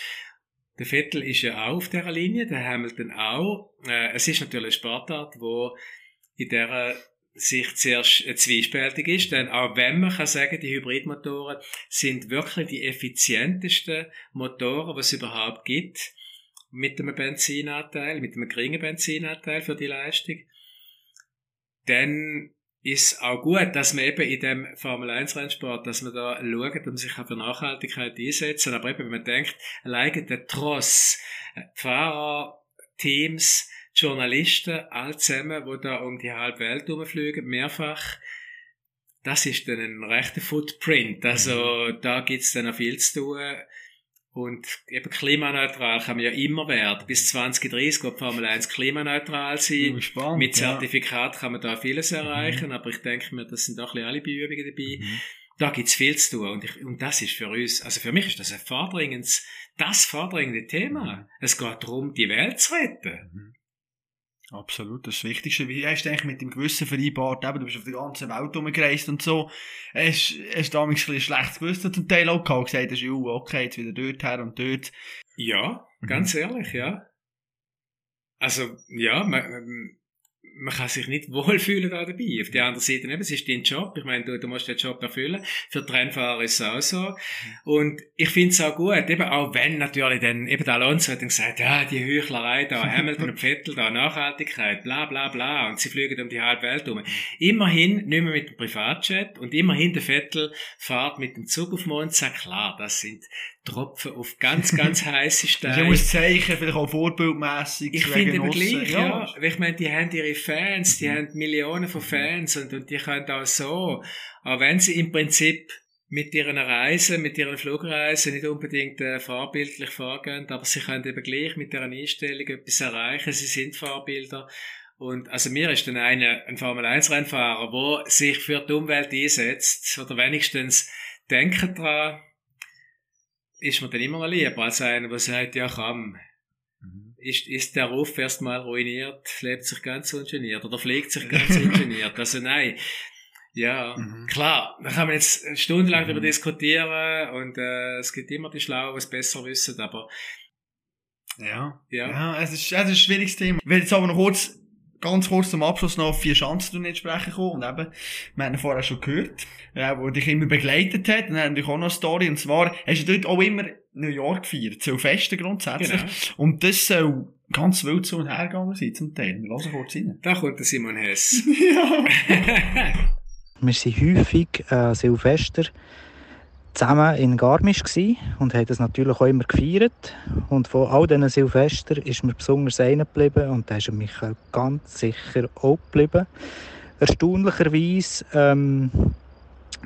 der Vettel ist ja auch auf dieser Linie, der Hamilton auch. Äh, es ist natürlich eine Sportart, wo in dieser Sicht sehr zwiespältig ist, denn auch wenn man kann sagen, die Hybridmotoren sind wirklich die effizientesten Motoren, was es überhaupt gibt mit einem Benzinanteil, mit einem geringen Benzinanteil für die Leistung, dann ist auch gut, dass man eben in dem Formel 1 Rennsport, dass man da schaut und sich auch für Nachhaltigkeit einsetzen. Aber eben, wenn man denkt, alleine der Tross, äh, Fahrer, Teams, Journalisten, all zusammen, die da um die halbe Welt rumfliegen, mehrfach, das ist dann ein rechter Footprint. Also, mhm. da gibt's dann noch viel zu tun. Und eben klimaneutral kann man ja immer werden. Bis 2030 wird Formel 1 klimaneutral sein. Spannend, Mit Zertifikat ja. kann man da vieles mhm. erreichen, mhm. aber ich denke mir, das sind auch ein alle Beübungen dabei. Mhm. Da gibt's viel zu tun und, ich, und das ist für uns, also für mich ist das ein vordringendes, das vordringende Thema. Es geht darum, die Welt zu retten. Mhm. Absolut, das ist das Wichtigste. Wie hast du eigentlich mit dem Gewissen vereinbart? Eben, du bist auf der ganzen Welt rumgereist und so. Hast, hast du damals ein schlechtes Gewissen zum Teil auch gehabt? Gesagt hast, du, okay, jetzt wieder dort her und dort. Ja, ganz mhm. ehrlich, ja. Also, ja, man, man kann sich nicht (laughs) wohlfühlen da dabei. Auf der anderen Seite, eben, es ist dein Job. Ich meine, du, du musst den Job erfüllen. Für die Rennfahrer ist es auch so. Und ich finde es auch gut, eben auch wenn natürlich dann, eben der Alonso hat dann gesagt, ja, die Heuchlerei da, (laughs) Hamilton und Vettel da, Nachhaltigkeit, bla, bla, bla, und sie fliegen um die halbe Welt um. Immerhin nicht mehr mit dem Privatjet und immerhin der Vettel fährt mit dem Zug auf Monza. Klar, das sind Tropfen auf ganz, ganz (laughs) heiße Steine. Ich muss zeichnen, vielleicht auch vorbildmässig. Ich finde aber gleich, ja. ja. Ich meine, die haben ihre Fans, die mhm. haben Millionen von Fans und, und die können auch so, auch wenn sie im Prinzip mit ihren Reisen, mit ihren Flugreisen nicht unbedingt äh, vorbildlich vorgehen, aber sie können eben gleich mit deren Einstellung etwas erreichen. Sie sind Vorbilder. Und also mir ist dann einer, ein Formel-1-Rennfahrer, der sich für die Umwelt einsetzt, oder wenigstens denken dran, ist mir dann immer noch lieber als einer, der sagt, ja komm, mhm. Ist, ist der Ruf erstmal ruiniert, lebt sich ganz ungeniert oder fliegt sich ganz (laughs) ungeniert. Also nein. Ja, mhm. klar, da kann man jetzt stundenlang mhm. darüber diskutieren und äh, es gibt immer die Schlauen, die es besser wissen, aber ja, ja, ja es, ist, es ist ein schwieriges Thema. Ich will jetzt aber noch kurz ganz kurz zum Abschluss noch auf vier Chancen nicht sprechen kommen. Und eben, wir haben vorher schon gehört, äh, wo dich immer begleitet hat. Und dann natürlich auch noch eine Story. Und zwar, hast du dort auch immer New York gefeiert. Silvester grundsätzlich. Genau. Und das soll ganz wild zu und her gegangen sein zum Teil. Lass uns kurz rein. Da kommt der Simon Hess. (laughs) ja. (laughs) wir sind häufig äh, Silvester zusammen in Garmisch und haben das natürlich auch immer gefeiert. Und von all diesen Silvester ist mir besonders einer geblieben und da ist Michael ganz sicher auch geblieben. Erstaunlicherweise ähm,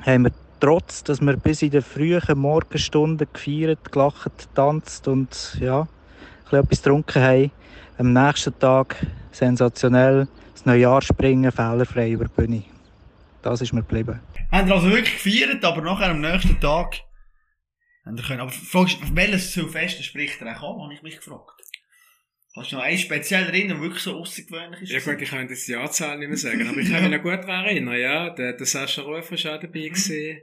haben wir trotz, dass wir bis in den frühen Morgenstunden gefeiert, gelacht, getanzt und ja, etwas getrunken haben, am nächsten Tag sensationell das Neujahr springen, fehlerfrei über die Bühne. Das ist mir geblieben. Haben wir also wirklich gefeiert, aber nachher am nächsten Tag haben wir können. Aber fragst du, welches Silvester spricht er auch an, habe ich mich gefragt. Hast du noch einen speziell erinnern, der wirklich so außergewöhnlich ist? Ja gut, ich kann das Jahrzahl nicht mehr sagen, aber ich kann mich noch gut daran erinnern, ja. Der, der Sascha Rufer war auch dabei mhm. gewesen,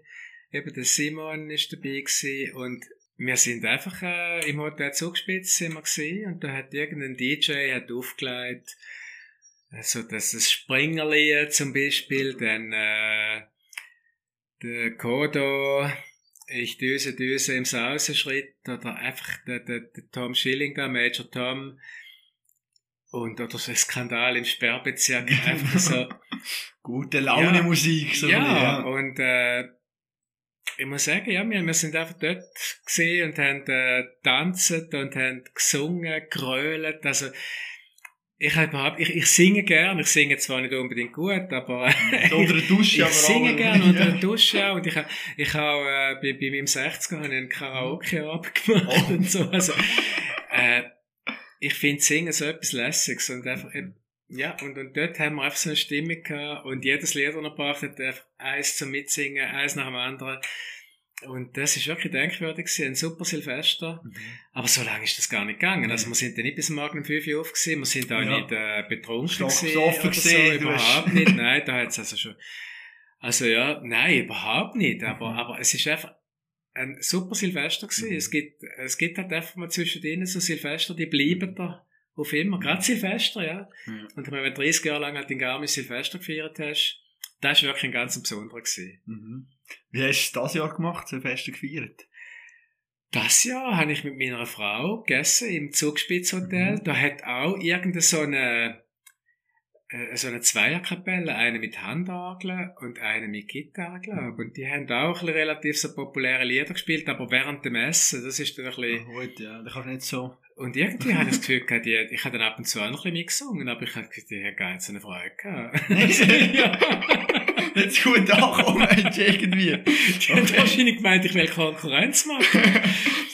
eben der Simon ist dabei gewesen und wir sind einfach äh, im Hotel zugespitzt sind wir gewesen, und da hat irgendein DJ hat aufgelegt, also das ist Springerli zum Beispiel, dann äh, der Kodo, ich düse düse im Sausenschritt oder einfach der, der, der Tom Schilling da, Major Tom und oder so ein Skandal im Sperrbezirk, (laughs) einfach so. Gute Laune ja, Musik, so ja, ja, und äh, ich muss sagen, ja, wir, wir sind einfach dort gesehen und haben äh, tanzt und haben gesungen, grölt, also ich habe überhaupt, ich, ich singe gern, ich singe zwar nicht unbedingt gut, aber unter (laughs) der Dusche, ich singe gern unter der Dusche und ich habe, ich habe äh, bei, bei meinem 60er habe ich einen Karaoke abgemacht oh. und so, also ich finde Singen so etwas Lässiges und einfach, ja, und, und dort haben wir einfach so eine Stimme gehabt und jedes Lied, das er gebracht hat, einfach eins zum Mitsingen, eins nach dem anderen und das ist wirklich denkwürdig gewesen, ein super Silvester. Mhm. Aber so lange ist das gar nicht gegangen. Also wir sind ja nicht bis morgen um 5 Uhr auf gewesen, wir sind auch ja. nicht äh, betrunken gewesen. Oder so, überhaupt nicht. Nein, da hat's also schon, also ja, nein, überhaupt nicht. Aber, mhm. aber es ist einfach ein super Silvester gewesen. Mhm. Es gibt, es gibt halt einfach mal zwischen denen so Silvester, die bleiben da auf immer. Gerade Silvester, ja. Mhm. Und wenn du 30 Jahre lang halt in Garmisch Silvester gefeiert hast, das war wirklich ein ganz besonderer gewesen. Mhm. Wie hast du das Jahr gemacht, Silvester gefeiert? Das Jahr habe ich mit meiner Frau gegessen im Zugspitzhotel. Mhm. Da hat auch irgendeine so eine, so eine Zweierkapelle, eine mit Handorgeln und eine mit Gitarre, glaube Und die haben auch relativ so populäre Lieder gespielt, aber während dem Essen, das ist dann ein bisschen... Oh, gut, ja, da kannst du nicht so... Und irgendwie habe ich das (laughs) Gefühl gehabt, die, ich habe dann ab und zu auch noch ein bisschen mitgesungen, aber ich habe gesagt, die haben gar nicht so eine Freude gehabt. (laughs) (laughs) nicht gut ankommen irgendwie. Die haben wahrscheinlich gemeint, ich will Konkurrenz machen.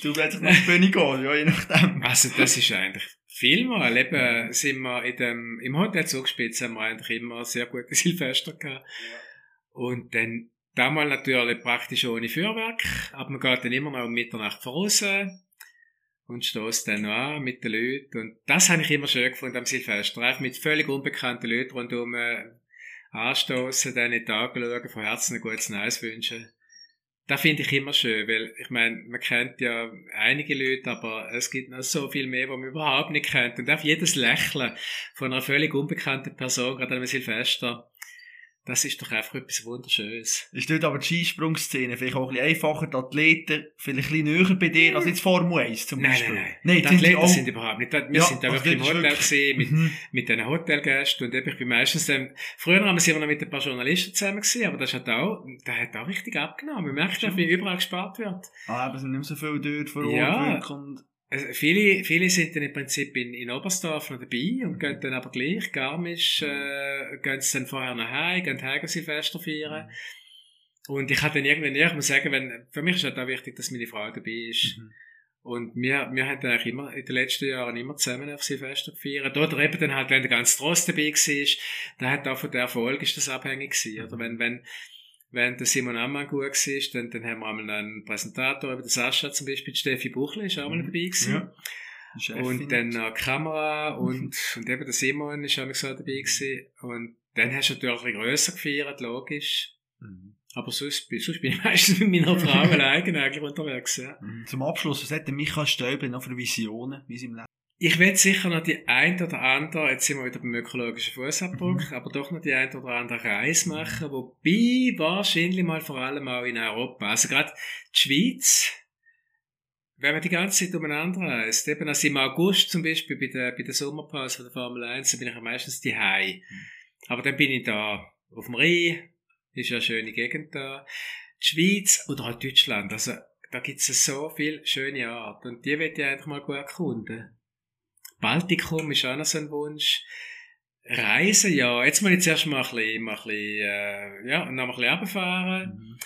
du plötzlich nach die Bühne gehen, ja, je nachdem. Also, das ist eigentlich vielmal. Eben sind wir in dem, im Hotel zugespitzt haben wir eigentlich immer sehr gute (laughs) Silvester gehabt. Und dann, damals natürlich praktisch ohne Feuerwerk, aber man geht dann immer noch um Mitternacht voraus und stoßt dann noch an mit den Leuten. Und das habe ich immer schön gefunden am Silvester. Einfach mit völlig unbekannten Leuten rundum anstoßen, dann in die Augen schauen, von Herzen ein gutes Neues wünschen. Das finde ich immer schön, weil ich meine, man kennt ja einige Leute, aber es gibt noch so viel mehr, was man überhaupt nicht kennt. Und auch jedes Lächeln von einer völlig unbekannten Person, gerade an einem Silvester, das ist doch einfach etwas Wunderschönes. Ist dort aber die Skisprungszene vielleicht auch ein bisschen einfacher, die Athleten vielleicht ein bisschen näher bei dir als jetzt Formel 1 zum Beispiel? Nein, nein, nein. nein die Athleten sind überhaupt nicht. Wir ja, sind da also wirklich im Hotel wirklich... gesehen, mit, mhm. mit den Hotelgästen und ich bin meistens dann, früher haben wir noch mit ein paar Journalisten zusammen gesehen, aber das hat auch, der hat auch richtig abgenommen. Man merkt schon, wie überall gespart wird. Ah, aber es sind nicht mehr so viele dort vor Ort. Ja. Und also viele, viele sind dann im Prinzip in, in Oberstdorf noch dabei und mhm. gehen dann aber gleich, Garmisch, äh, gehen sie dann vorher nach Hause, gehen Heim Silvester feiern. Mhm. Und ich hatte dann irgendwann, ich muss sagen, wenn, für mich ist halt auch wichtig, dass meine Frau dabei ist. Mhm. Und wir, wir haben dann eigentlich immer, in den letzten Jahren immer zusammen auf Silvester gefeiert. Oder eben dann halt, wenn der ganze Trost dabei war, dann hat auch von der Erfolg ist das abhängig gewesen. Oder wenn, wenn, wenn der Simon Ammann gut war, dann, dann haben wir einmal einen Präsentator, der Sascha zum Beispiel, Steffi Buchle ist auch mal mhm. dabei gewesen. Ja. Chefin. Und dann noch Kamera und, (laughs) und eben der Simon ist auch so dabei gewesen. Und dann hast du natürlich ein bisschen grösser gefeiert, logisch. Mhm. Aber sonst, bin- sonst bin ich (laughs) meistens mit meiner Frau (laughs) alleine eigentlich unterwegs, ja. Mhm. Zum Abschluss, was hat der Michael Stäubler noch für Visionen in seinem Leben? Ich will sicher noch die ein oder andere, jetzt sind wir wieder beim ökologischen Fußabdruck, Mhm. aber doch noch die ein oder andere Reise machen, wobei wahrscheinlich mal vor allem auch in Europa. Also gerade die Schweiz, wenn man die ganze Zeit umeinander reist, eben also im August zum Beispiel bei der, bei der Sommerpause von der Formel 1, da bin ich ja meistens die Aber dann bin ich da auf dem Rhein, ist ja eine schöne Gegend da. Die Schweiz oder auch Deutschland, also da gibt es so viele schöne Orte und die will ich eigentlich mal gut erkunden. Baltikum ist auch noch so ein Wunsch. Reisen, ja. Jetzt muss ich zuerst mal ein bisschen, mal ein bisschen, äh, ja, noch mal ein bisschen runterfahren. Mhm.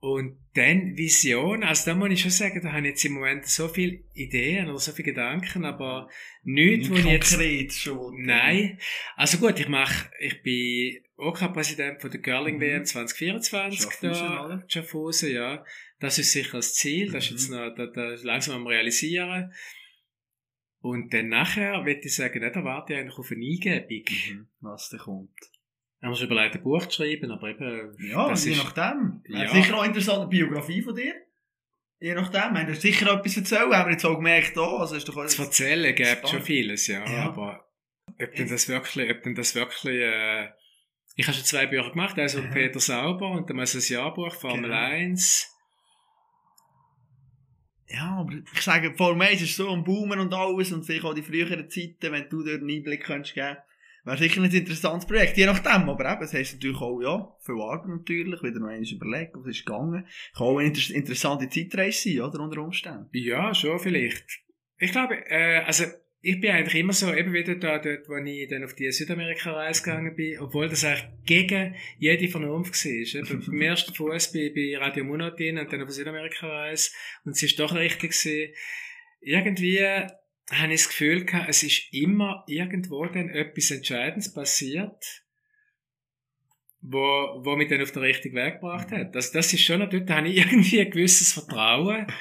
Und dann Vision, also da muss ich schon sagen, da habe ich jetzt im Moment so viele Ideen oder so viele Gedanken, aber nichts, wo ich jetzt... schon. Nein. Also gut, ich mache, ich bin OK-Präsident von der Curling Mhm. WM 2024 Schaffhausen, da. Schaffhausen, ja. Das ist sicher das Ziel, das ist Mhm. jetzt noch, da, da langsam am realisieren. Und dann nachher, würde ich sagen, da warte ich eigentlich auf eine Eingebung. Mhm. Was da kommt. Mir schon überlegt, ein Buch zu schreiben, aber eben, Ja, das je ist, nachdem. Ja. Ja. Sicher auch eine interessante Biografie von dir. Je nachdem. Wir haben sicher etwas erzählt, haben wir jetzt auch gemerkt, da. Also ist doch zu erzählen gibt schon vieles, ja, Ja. aber ob denn das wirklich, ob denn das wirklich, äh, ich habe schon zwei Bücher gemacht, also (laughs) Mhm. Peter Sauber und dann mal ein Jahrbuch, Formel Genau. 1. Ja, aber ich sage, Formel 1 ist so am Boomen und alles und vielleicht auch die früheren Zeiten, wenn du dort einen Einblick könntest geben wäre sicher ein interessantes Projekt, je nachdem, aber eben, es heisst natürlich auch, ja, viel Arbeit natürlich, wieder noch einmal überlegen, was ist gegangen. Kann auch eine inter interessante Zeitreise sein, oder, unter Umständen. Ja, schon vielleicht. Ich glaube, äh, also ich bin eigentlich immer so, eben wieder da, dort, wo ich dann auf die Südamerika-Reise gegangen bin, obwohl das eigentlich gegen jede Vernunft war. Eben (laughs) beim ersten Fuß bei, bei Radio Monotin und dann auf der Südamerika-Reise und es ist doch richtig gewesen. Irgendwie habe ich das Gefühl gehabt, es ist immer irgendwo dann etwas Entscheidendes passiert, wo, wo mich dann auf den richtigen Weg gebracht hat. Das, das ist schon, dort habe ich (laughs) irgendwie ein gewisses Vertrauen. (laughs)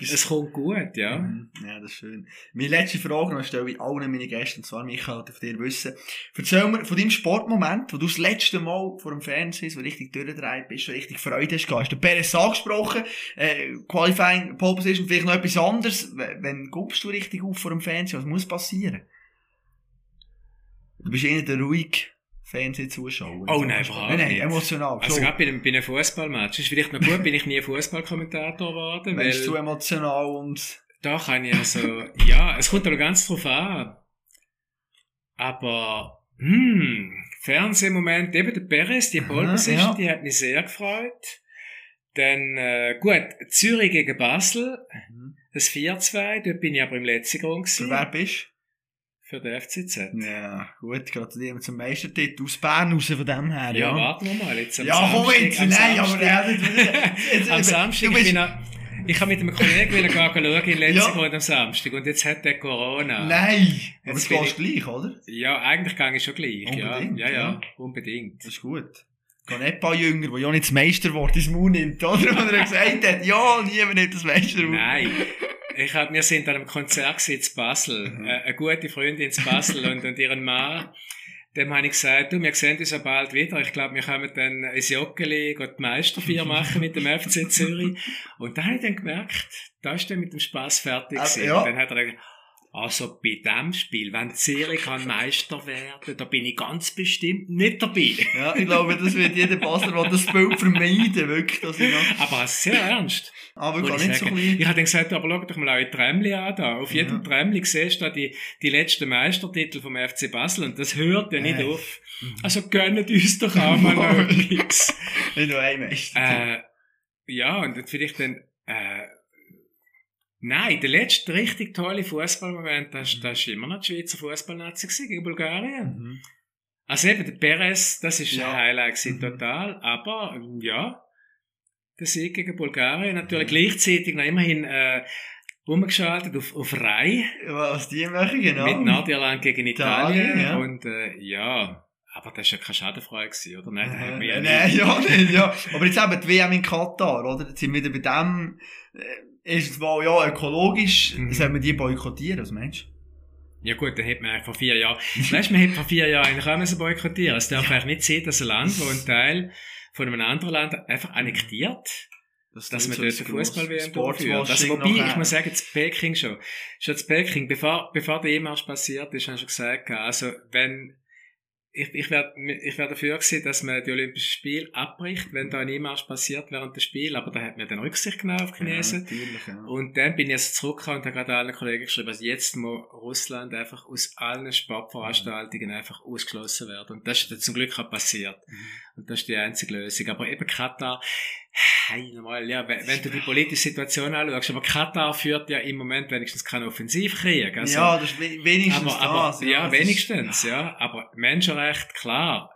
Es kommt gut, ja. Mhm. Ja, das ist schön. Meine letzte Frage noch stelle ich allen meinen Gästen, und zwar Michael, von dir wissen. Erzähl mir von deinem Sportmoment, wo du das letzte Mal vor dem Fernsehen so richtig durchgedreht bist, so richtig Freude hast gehabt. Hast du Perez angesprochen, äh, Qualifying, Pole Position, vielleicht noch etwas anderes. Wenn guckst du richtig auf vor dem Fernsehen? Was muss passieren? Du bist eher der ruhige Fernsehzuschauer. Oh nein, überhaupt Nein, nein, emotional. Also schon. gerade bei einem, bei einem Fußballmatch. Ist vielleicht noch gut, (laughs) bin ich nie Fußballkommentator geworden, Wenn es zu weil emotional und... da kann ich also, (laughs) ja, es kommt aber ganz drauf an. Aber, hm, Fernsehmoment, eben der Perez, die Pole Position, ja. die hat mich sehr gefreut. Dann, äh, gut, Zürich gegen Basel, das 4-2, dort bin ich aber im letzten Grund gewesen, wer bist für den FCZ. Ja, gut, gratulieren zum Meistertitel aus Bern raus von dem her. Ja, warten wir mal, jetzt am Ja, komm Samstag- jetzt, am nein, aber Samstag- der hat (laughs) jetzt, Am Samstag, ich bin ich habe mit einem Kollegen wieder schauen in Ja. Lenzig am Samstag und jetzt hat der Corona. Nein, aber Jetzt es bin geht gleich, oder? Ja, eigentlich gehe ich schon gleich. Unbedingt, ja, ja, ja, ja. unbedingt. Das ist gut. Geh nicht ein paar Jünger, die ja nicht das Meisterwort ins Mund nimmt, oder? (laughs) Wenn er gesagt hat, ja, niemand nimmt das Meisterwort. Nein. Ich hab, wir sind an einem Konzert in Basel. Mhm. Eine gute Freundin in Basel und, und ihren Mann. Dem habe ich gesagt, du, wir sehen uns ja bald wieder. Ich glaube, wir können dann ins Joggeli gehen die Meisterfeier (laughs) machen mit dem FC Zürich. Und da habe ich dann gemerkt, da ist er mit dem Spaß fertig gewesen. ja. Und Dann hat er gesagt, also bei dem Spiel, wenn Zürich kann Meister werden, da bin ich ganz bestimmt nicht dabei. Ja, ich glaube, das wird jeder Basler, der das Bild vermeiden, wirklich, dass ich noch, Aber sehr ernst. aber ich nicht so klein. Ich habe dann gesagt, aber schau doch mal eure Trämli an da. Auf jedem Ja. Trämli siehst du da die, die letzten Meistertitel vom FC Basel und das hört ja nicht Äh. auf. Also gönnt uns doch auch mal (laughs) noch etwas. Nicht nur ein Meister. äh, ja, und vielleicht dann, äh, nein, der letzte richtig tolle Fußballmoment, das, das ist immer noch die Schweizer Fußballnazi gegen Bulgarien. Mhm. Also eben, der Perez, das ist Ja. ein Highlight gewesen, Mhm. total. Aber, ja, der Sieg gegen Bulgarien, natürlich gleichzeitig noch immerhin, äh, umgeschaltet auf, auf Rai Was die machen, genau. mit Nordirland gegen Italien. Italien, ja. Und, äh, ja, Aber das war ja keine Schadenfreude, gewesen, oder? Nein, Nein, wir nein, ja, nicht, ja. Aber jetzt eben die WM in Katar, oder? Jetzt sind wir wieder bei dem, äh, erstens mal, ja, ökologisch, Mhm. sollen wir die boykottieren, was meinst du? Ja gut, dann hätte man eigentlich vor vier Jahren, weißt du, man hätte vor vier Jahren eigentlich auch müssen boykottieren. Es darf eigentlich nicht sein, dass ein Land, wo ein Teil von einem anderen Land einfach annektiert, dass man dort eine Fußball-WM durchführt. Also wobei, ich muss sagen, zu Peking schon. Schon zu Peking, bevor, bevor der E-Marsch passiert ist, habe ich schon gesagt, also wenn, ich, ich wäre ich wär dafür gewesen, dass man die Olympischen Spiele abbricht, wenn da ein E-Marsch passiert während des Spiels, aber da hat man dann Rücksicht genommen auf die Chinesen. Ja, ja. Und dann bin ich jetzt zurückgekommen und habe gerade allen Kollegen geschrieben, also jetzt muss Russland einfach aus allen Sportveranstaltungen einfach ausgeschlossen werden. Und das ist dann zum Glück auch passiert. Mhm. Und das ist die einzige Lösung. Aber eben Katar, ja, wenn, du die politische Situation anschaust, aber Katar führt ja im Moment wenigstens keinen Offensivkrieg. Also, ja, das ist we- wenigstens aber, aber, das. ja, ist- wenigstens, ja. Aber Menschenrecht, klar.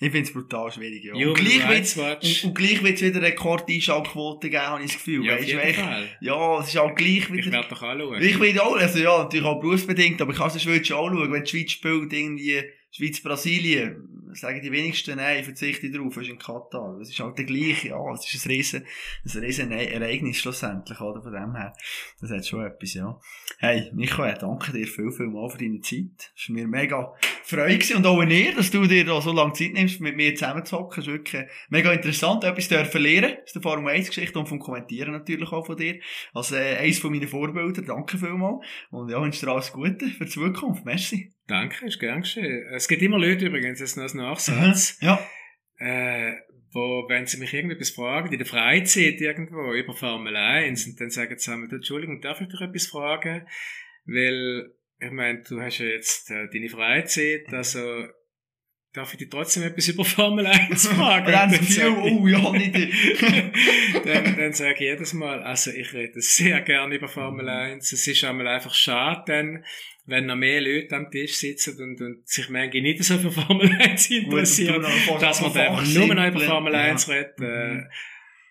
Ich finde es brutal schwierig, ja. Und gleich wird's, und, und gleich wird's wieder Rekordeinschaltquote geben, habe ich das Gefühl. Ja, weil- Fall. Ja, es ist auch gleich Ich wieder... werde doch anschauen. Ich will auch, also ja, natürlich auch berufsbedingt, aber ich kann es schon anschauen, wenn die Schweiz spielt, irgendwie Schweiz-Brasilien, sagen die wenigsten, nein, ich verzichte drauf, es ist in Katar. Es ist halt der gleiche, ja, es ist ein riesen, ein riesen Ereignis schlussendlich, oder, von dem her. Das hat schon etwas, ja. Hey, Michael, danke dir viel, viel mal für deine Zeit. Es war mir mega Freude und auch ihr, dass du dir da so lange Zeit nimmst, mit mir zusammenzocken. Es ist wirklich mega interessant, etwas dürfen lernen aus der Formel 1 Geschichte und vom Kommentieren natürlich auch von dir. Also, äh, eins von meinen Vorbilder. Danke vielmals. Und ja, wünsche dir alles Gute für die Zukunft. Merci. Danke, ist gern geschehen. Es gibt immer Leute übrigens, jetzt noch Nachsatz, Ja. äh, wo, wenn sie mich irgendetwas fragen, in der Freizeit irgendwo über Formel 1, und dann sagen sie einmal, Entschuldigung, darf ich dich etwas fragen? Weil, ich meine, du hast ja jetzt äh, deine Freizeit, also darf ich dich trotzdem etwas über Formel 1 (laughs) fragen? Dann ich- oh ja, nicht. (laughs) dann, dann sage ich jedes Mal, also ich rede sehr gerne über Formel 1. Es ist einmal einfach schade, dann, wenn noch mehr Leute am Tisch sitzen und, und sich manchmal nicht so für Formel 1 interessieren, dass man einfach nur noch über Formel 1 redet. Äh, Mhm.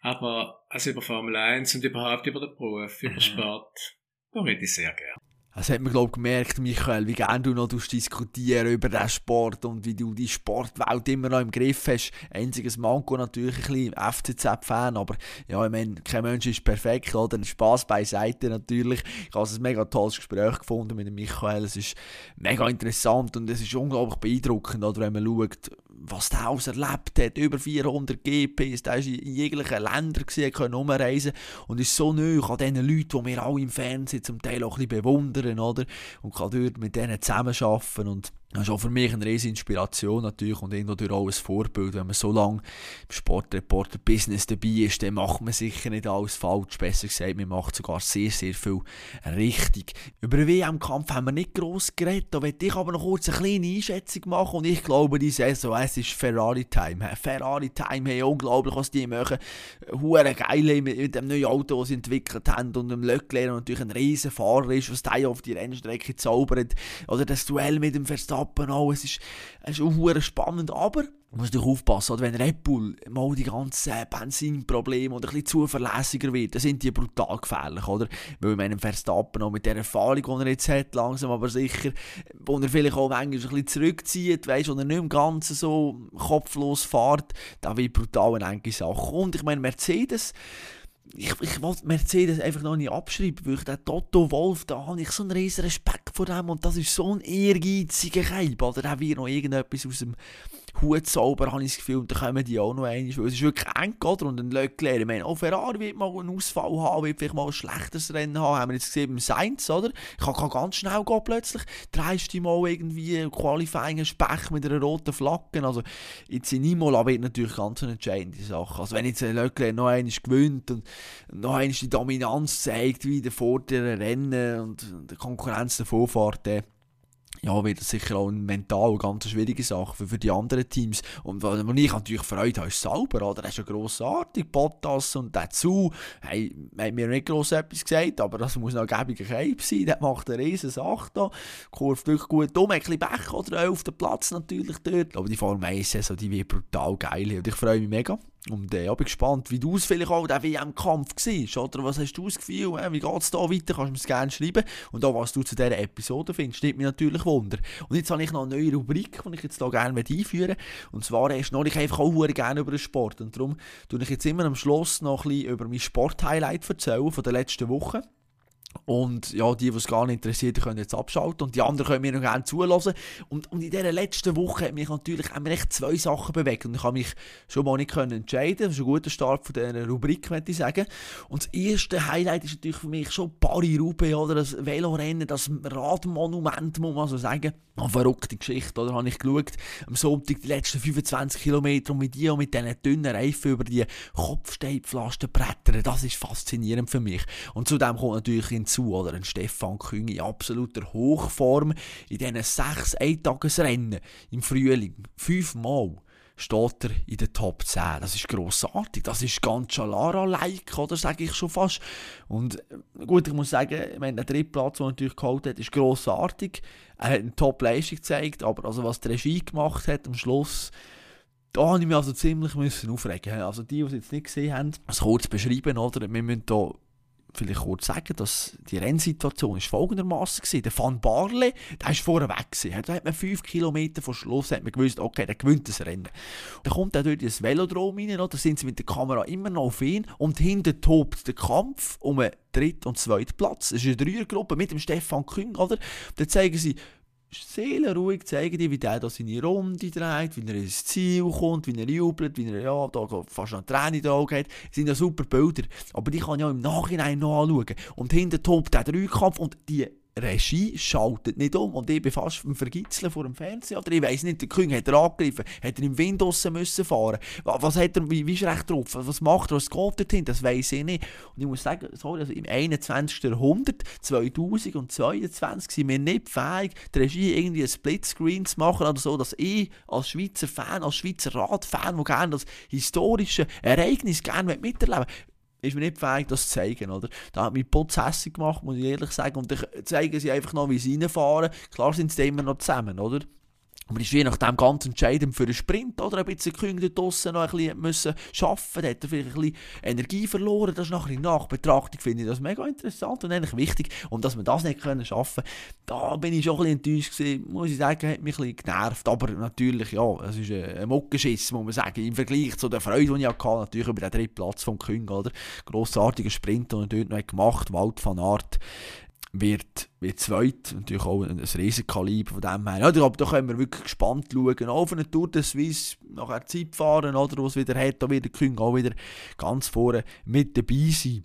aber also über Formel 1 und überhaupt über den Beruf, über Mhm. Sport, da rede ich sehr gerne. Das hat man, glaube gemerkt, Michael, wie gerne du noch diskutieren über den Sport und wie du die Sportwelt immer noch im Griff hast. Einziges Manko natürlich ein bisschen FCZ-Fan, aber ja, ich meine, kein Mensch ist perfekt, oder? Spass beiseite natürlich. Ich habe ein mega tolles Gespräch gefunden mit Michael. Es ist mega interessant und es ist unglaublich beeindruckend, oder, wenn man schaut, was der alles erlebt hat. Über 400 GPs, der war in jeglichen Ländern, gewesen, konnte umreisen und ist so neu an den Leuten, die wir alle im Fernsehen zum Teil auch ein bisschen bewundern, oder? Und kann dort mit denen zusammenarbeiten und das ist auch für mich eine riesige Inspiration natürlich und irgendwo auch ein Vorbild. Wenn man so lange im Sportreporter-Business dabei ist, dann macht man sicher nicht alles falsch. Besser gesagt, man macht sogar sehr, sehr viel richtig. Über den WM-Kampf haben wir nicht gross geredet. Da möchte ich aber noch kurz eine kleine Einschätzung machen und ich glaube, die Saison, es ist Ferrari-Time. Ferrari-Time, hey, unglaublich, was die machen. Hure geil mit, dem neuen Auto, das sie entwickelt haben und dem Leclerc natürlich ein riesen Fahrer ist, was der auf die Rennstrecke zaubert. Oder das Duell mit dem Verstappen auch, es ist, es ist auch spannend, aber man muss natürlich aufpassen, oder wenn Red Bull mal die ganzen Benzinprobleme oder ein bisschen zuverlässiger wird, dann sind die brutal gefährlich, oder? Weil ich meine, Verstappen auch mit der Erfahrung, die er jetzt hat, langsam aber sicher, wo er vielleicht auch manchmal ein bisschen zurückzieht, weißt, wo er nicht im Ganzen so kopflos fährt, da wird brutal eine enge Sache. Und ich meine, Mercedes, ich, ich wollte Mercedes einfach noch nicht abschreiben, weil ich den Toto Wolf, da habe ich so einen riesen Respekt vor dem und das ist so ein ehrgeiziger Keib, oder der wird noch irgendetwas aus dem Hut zaubern, habe ich das Gefühl, und dann kommen die auch noch einmal, weil es ist wirklich eng, oder? Und ein Leclerc, ich meine, auch Ferrari wird mal einen Ausfall haben, wird vielleicht mal ein schlechteres Rennen haben, haben wir jetzt gesehen beim Sainz, oder? Ich kann, kann ganz schnell gehen plötzlich, dreiste Mal irgendwie Qualifying, ein Spech mit einer roten Flagge, also jetzt in Imola wird natürlich ganz eine entscheidende Sache, also wenn jetzt Leclerc noch einmal gewinnt und noch einmal die Dominanz zeigt, wie der vor den Rennen und der Konkurrenz davor fährt, dann ja, wird das sicher auch eine mental ganz schwierige Sache für, für die anderen Teams. Und was ich natürlich Freude habe, ist Sauber, oder? Er ist ja grossartig, Bottas und dazu, hey, hat mir nicht gross etwas gesagt, aber das muss noch ein gäbiger sein, der macht eine riesen Sache da, kurft wirklich gut um, ein bisschen Becher oder? Auf den Platz natürlich dort, aber die Formel 1 Saison, die wird brutal geil. Und ich freue mich mega Und äh, ja, bin gespannt, wie du es vielleicht auch der WM-Kampf siehst, oder? Was hast du das Gefühl, äh, wie geht es da weiter? Kannst du mir gerne schreiben. Und auch, was du zu dieser Episode findest, nimmt mich natürlich Wunder. Und jetzt habe ich noch eine neue Rubrik, die ich jetzt hier gerne einführen Und zwar du noch ich einfach auch gerne über den Sport. Und darum tue ich jetzt immer am Schluss noch ein bisschen über mein Sport-Highlight erzählen von der letzten Woche. Und ja, die, die es gar nicht interessiert, können jetzt abschalten. Und die anderen können mir noch gerne zulassen. Und, und in dieser letzten Woche hat mich natürlich haben mich zwei Sachen bewegt. Und ich habe mich schon mal nicht können entscheiden. Das ist ein guter Start von dieser Rubrik, möchte ich sagen. Und das erste Highlight ist natürlich für mich schon Paris-Roubaix, oder? Das Velorennen, das Radmonument, muss man so sagen. Eine verrückte Geschichte, oder? Habe ich geschaut. Am Sonntag die letzten 25 Kilometer und mit die und mit diesen dünnen Reifen über die Kopfsteinpflaster brettern. Das ist faszinierend für mich. Und zudem kommt natürlich hinzu, oder? Ein Stefan Küng in absoluter Hochform in diesen sechs Eintagesrennen im Frühling. Fünfmal steht er in den Top 10. Das ist grossartig. Das ist ganz Chalara-like, oder? Sage ich schon fast. Und äh, gut, ich muss sagen, meine, der dritte Platz, den er natürlich geholt hat, ist grossartig. Er hat eine Top-Leistung gezeigt, aber also was die Regie gemacht hat am Schluss, da habe ich mich also ziemlich aufregen. Also die, die es jetzt nicht gesehen haben, das kurz beschreiben, oder? Wir müssen hier vielleicht kurz sagen, dass die Rennsituation ist folgendermaßen war. Der Van Barle, der ist vorne weg gewesen. Da hat man fünf Kilometer vor Schluss hat man gewusst, okay, der gewinnt das Rennen. Dann kommt er durch das Velodrom rein, da sind sie mit der Kamera immer noch auf ihn und hinten tobt der Kampf um einen dritten und zweiten Platz. Es ist eine Dreiergruppe mit dem Stefan Küng, oder? Dann zeigen sie, seelenruhig zeigen die, wie der da seine Runde dreht, wie er ins Ziel kommt, wie er jubelt, wie er ja, da fast an Tränen in die Augen hat. Das sind ja super Bilder. Aber die kann auch im Nachhinein noch anschauen. Und hinter tobt der Dreikampf und die Regie schaltet nicht um und ich bin fast im Vergitzeln vor dem Fernseher. Oder ich weiss nicht, der König hat er angegriffen, hat er im Wind draussen müssen fahren Was hat er, wie, wie ist recht drauf? Was macht er, was geht dorthin? Das weiss ich nicht. Und ich muss sagen, sorry, also im 21. Jahrhundert, 2022, sind wir nicht fähig, die Regie irgendwie ein Splitscreen zu machen oder so, dass ich als Schweizer Fan, als Schweizer Radfan, der gerne das historische Ereignis gerne miterleben ist mir nicht fähig, das zu zeigen, oder? Da hat mich Putz gemacht, muss ich ehrlich sagen, und ich zeige sie einfach noch, wie sie reinfahren. Klar sind sie immer noch zusammen, oder? Aber ist je nachdem ganz entscheidend für einen Sprint, oder? Ein bisschen Küng dort draussen noch ein bisschen müssen schaffen, da hat er vielleicht ein bisschen Energie verloren, das ist nachher in Nachbetrachtung, finde ich das mega interessant und eigentlich wichtig. Und dass wir das nicht können schaffen, da bin ich schon ein bisschen enttäuscht gewesen, muss ich sagen, hat mich ein bisschen genervt, aber natürlich, ja, es ist ein Muckenschiss, muss man sagen, im Vergleich zu der Freude, die ich hatte, natürlich über den dritten Platz vom Küng, oder? Grossartiger Sprint, den er dort noch gemacht hat, Wald van Aert, wird, wird zweit, natürlich auch ein, ein Riesenkaliber von dem her. Ja, glaube, da können wir wirklich gespannt schauen. Auf eine Tour de Suisse nachher Zeit fahren, oder, was wieder hat, da wird der Küng auch wieder ganz vorne mit dabei sein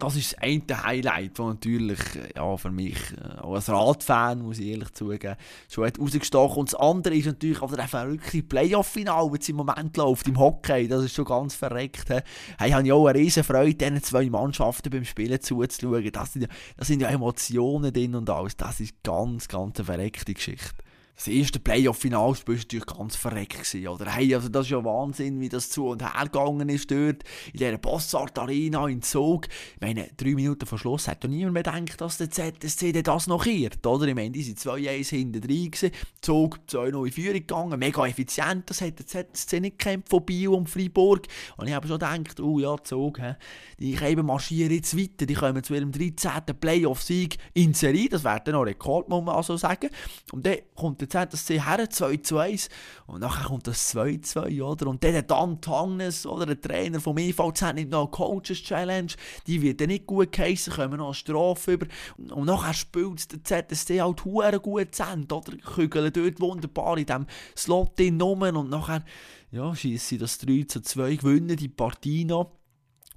das ist das eine Highlight, das natürlich äh, ja, für mich äh, auch als Radfan, muss ich ehrlich zugeben, schon hat rausgestochen. Und das andere ist natürlich auch der verrückte Playoff-Final, das im Moment läuft, im Hockey. Das ist schon ganz verreckt. He. Hey, habe ich auch eine riesen Freude, diesen zwei Mannschaften beim Spielen zuzuschauen. Das sind, das sind ja Emotionen drin und alles. Das ist ganz, ganz eine verreckte Geschichte das erste Playoff-Finalspiel war natürlich ganz verreckt. Gewesen, oder? Hey, also das ist ja Wahnsinn, wie das zu und her gegangen ist dort, in dieser Bossart Arena in Zug. Ich meine, drei Minuten vor Schluss hat ja niemand mehr gedacht, dass der ZSC das noch kehrt, oder? Ich meine, die sind 2-1 hinten drin gewesen, Zug 2-0 in Führung gegangen, mega effizient, das hat der ZSC nicht gekämpft von Biel und Freiburg. Und ich habe schon gedacht, oh ja, Zug, he, die eben marschieren jetzt weiter, die kommen zu ihrem 13. Playoff-Sieg in Serie, das wäre dann noch Rekord, muss man also sagen. Und dann kommt der ZSC her, 2 zu 1. Und nachher kommt das 2 zu 2, oder? Und dann Dan Tangnes, oder? Der Trainer vom EVZ nimmt noch eine Coaches Challenge. Die wird dann nicht gut geheissen, kommen noch eine Strafe über. Und nachher spielt der ZSC halt hure gut zu Ende, oder? Kügeln dort wunderbar in diesem Slot in und nachher, ja, schießen sie das 3 zu 2, gewinnen die Partie noch.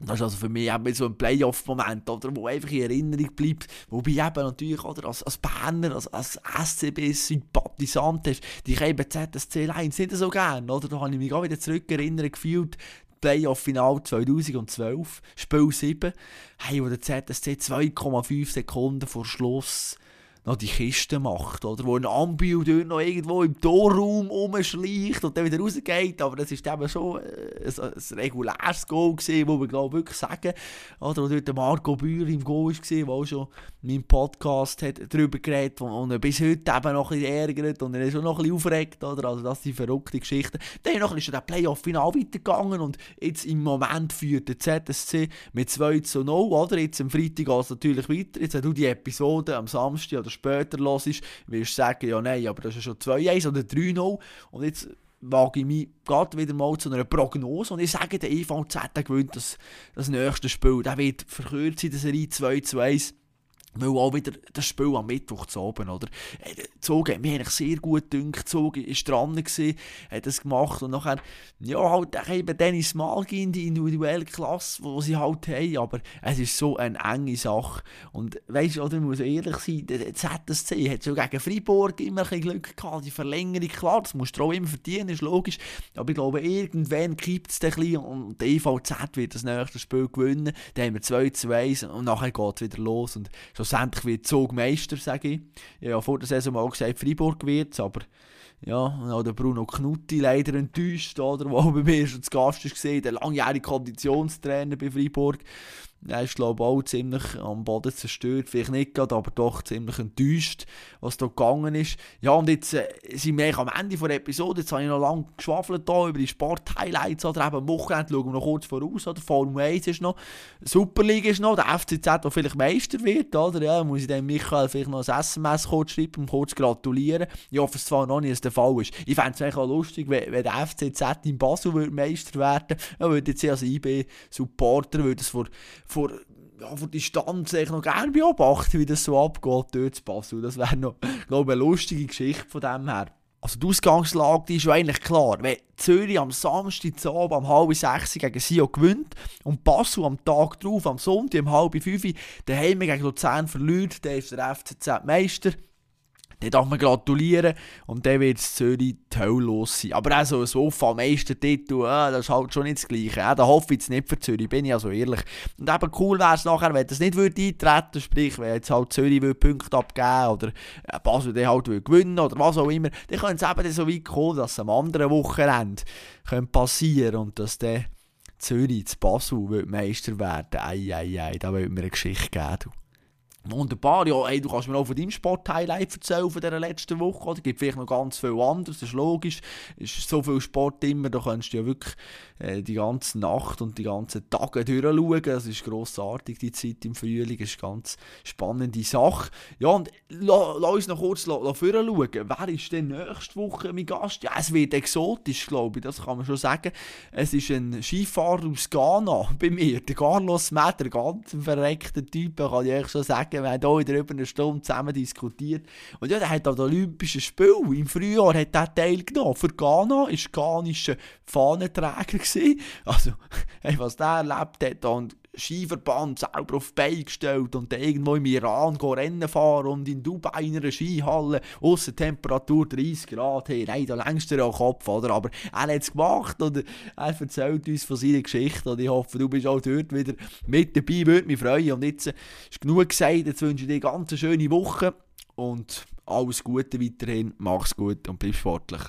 Das ist also für mich eben so ein Playoff-Moment, oder, wo einfach in Erinnerung bleibt. Wobei eben natürlich, oder, als, als Berner, als, als SCB-Sympathisant ist, die eben ZSC Lions nicht so gerne, oder? Da habe ich mich auch wieder zurückerinnert gefühlt. Playoff-Final 2012, Spiel 7, hey, wo der ZSC 2,5 Sekunden vor Schluss noch die Kiste macht, oder? Wo ein Ambio dort noch irgendwo im Torraum rumschleicht und dann wieder rausgeht, aber das ist eben schon äh, ein, ein reguläres Goal gewesen, wo wir, glaube wirklich sagen, oder? Wo dort der Marco Bühr im Goal war, der auch schon in meinem Podcast hat darüber geredet und er bis heute eben noch ein bisschen ärgert und er ist auch noch ein bisschen aufgeregt, oder? Also das sind verrückte Geschichten. Dann ist der Playoff-Final weitergegangen und jetzt im Moment führt der ZSC mit 2 zu 0, oder? Jetzt am Freitag geht es natürlich weiter. Jetzt, wenn du die Episode am Samstag oder später hörst, wirst du sagen, ja nein, aber das ist schon 2-1 oder 3-0 und jetzt wage ich mich gerade wieder mal zu einer Prognose und ich sage, der EVZ gewinnt das, das nächste Spiel. Der wird verkürzt in der Serie 2 zu 1. Weil auch wieder das Spiel am Mittwoch zu oben, oder? Zog hat mich eigentlich sehr gut gedacht. Zog war dran, gewesen, hat das gemacht. Und nachher, ja, halt eben Dennis Malgi die individuelle Klasse, die sie halt haben. Aber es ist so eine enge Sache. Und weißt du, ich muss ehrlich sein, der ZSC hat schon gegen Freiburg immer ein Glück gehabt. Die Verlängerung, klar, das musst du auch immer verdienen, ist logisch. Aber ich glaube, irgendwann kippt es ein bisschen und der EVZ wird das nächste Spiel gewinnen. Dann haben wir 2 zu 1 und nachher geht es wieder los. Und schlussendlich wird Zug Meister, sage ich. Ich habe vor der Saison mal gesagt, Freiburg wird aber ja, der Bruno Knutti leider enttäuscht, oder, (laughs) der bei mir schon zu Gast war, der langjährige Konditionstrainer bei Freiburg. Er ist, glaube ich, auch ziemlich am Boden zerstört. Vielleicht nicht gerade, aber doch ziemlich enttäuscht, was da gegangen ist. Ja, und jetzt äh, sind wir am Ende der Episode. Jetzt habe ich noch lange geschwafelt hier über die Sport-Highlights. Oder eben am Wochenende schauen wir noch kurz voraus. Oder? Formel 1 ist noch, Super League ist noch, der FCZ, der vielleicht Meister wird. Oder? Ja, muss ich dem Michael vielleicht noch ein SMS kurz schreiben, um kurz gratulieren. Ich hoffe es zwar noch nicht, dass der Fall ist. Ich fände es eigentlich auch lustig, wenn, wenn der FCZ in Basel Meister werden würde. Ja, würde jetzt als IB-Supporter würde es vor vor, ja, vor Distanz noch gerne beobachten, wie das so abgeht dort zu Basel. Das wäre noch, glaube ich, eine lustige Geschichte von dem her. Also die Ausgangslage die ist ja eigentlich klar. Wenn Zürich am Samstag Abend um halb sechs gegen Sio gewinnt und Basel am Tag drauf, am Sonntag um halb fünf, daheim gegen Luzern verliert, dann ist der FCZ Meister. Dann darf man gratulieren und dann wird es Zürich toll los sein. Aber auch so ein Sofa, Meistertitel, äh, das ist halt schon nicht das Gleiche. Äh, da hoffe ich jetzt nicht für Zürich, bin ich also ehrlich. Und eben cool wäre es nachher, wenn das nicht würde eintreten sprich, wenn jetzt halt Zürich würde Punkte abgeben oder äh, Basel dann halt würde gewinnen oder was auch immer, dann könnte es eben so weit kommen, dass es am anderen Wochenende passieren und dass dann Zürich zu Basel Meister werden. Ei, ei, ei, da würde mir eine Geschichte geben. Wunderbar, ja, hey, du kannst mir auch von deinem Sport-Highlight erzählen von dieser letzten Woche? Es gibt vielleicht noch ganz viel anderes, das ist logisch, es ist so viel Sport immer, da kannst du ja wirklich äh, die ganze Nacht und die ganzen Tage durchschauen, das ist grossartig, die Zeit im Frühling, das ist eine ganz spannende Sache. Ja, und lass la uns noch kurz schauen, wer ist denn nächste Woche mein Gast? Ja, es wird exotisch, glaube ich, das kann man schon sagen. Es ist ein Skifahrer aus Ghana (laughs) bei mir, der Carlos Meder, ganz verreckter Typ, kann ich schon sagen, wir haben hier wieder über Stunde zusammen diskutiert. Und ja, der hat an den Olympischen Spielen im Frühjahr hat der teilgenommen. Für Ghana war ghanaischer Fahnenträger. Gewesen. Also, (laughs) hey, was der erlebt hat und Skiverband selber auf die Beine gestellt und dann irgendwo im Iran Rennen fahren und in Dubai in einer Skihalle außer Temperatur 30 Grad. Hey, nein, da längst du ja Kopf, oder? Aber er hat es gemacht und er erzählt uns von seiner Geschichte und ich hoffe, du bist auch dort wieder mit dabei, würde mich freuen. Und jetzt ist genug gesagt, jetzt wünsche ich dir eine ganz schöne Woche und alles Gute weiterhin, mach's gut und bleib sportlich.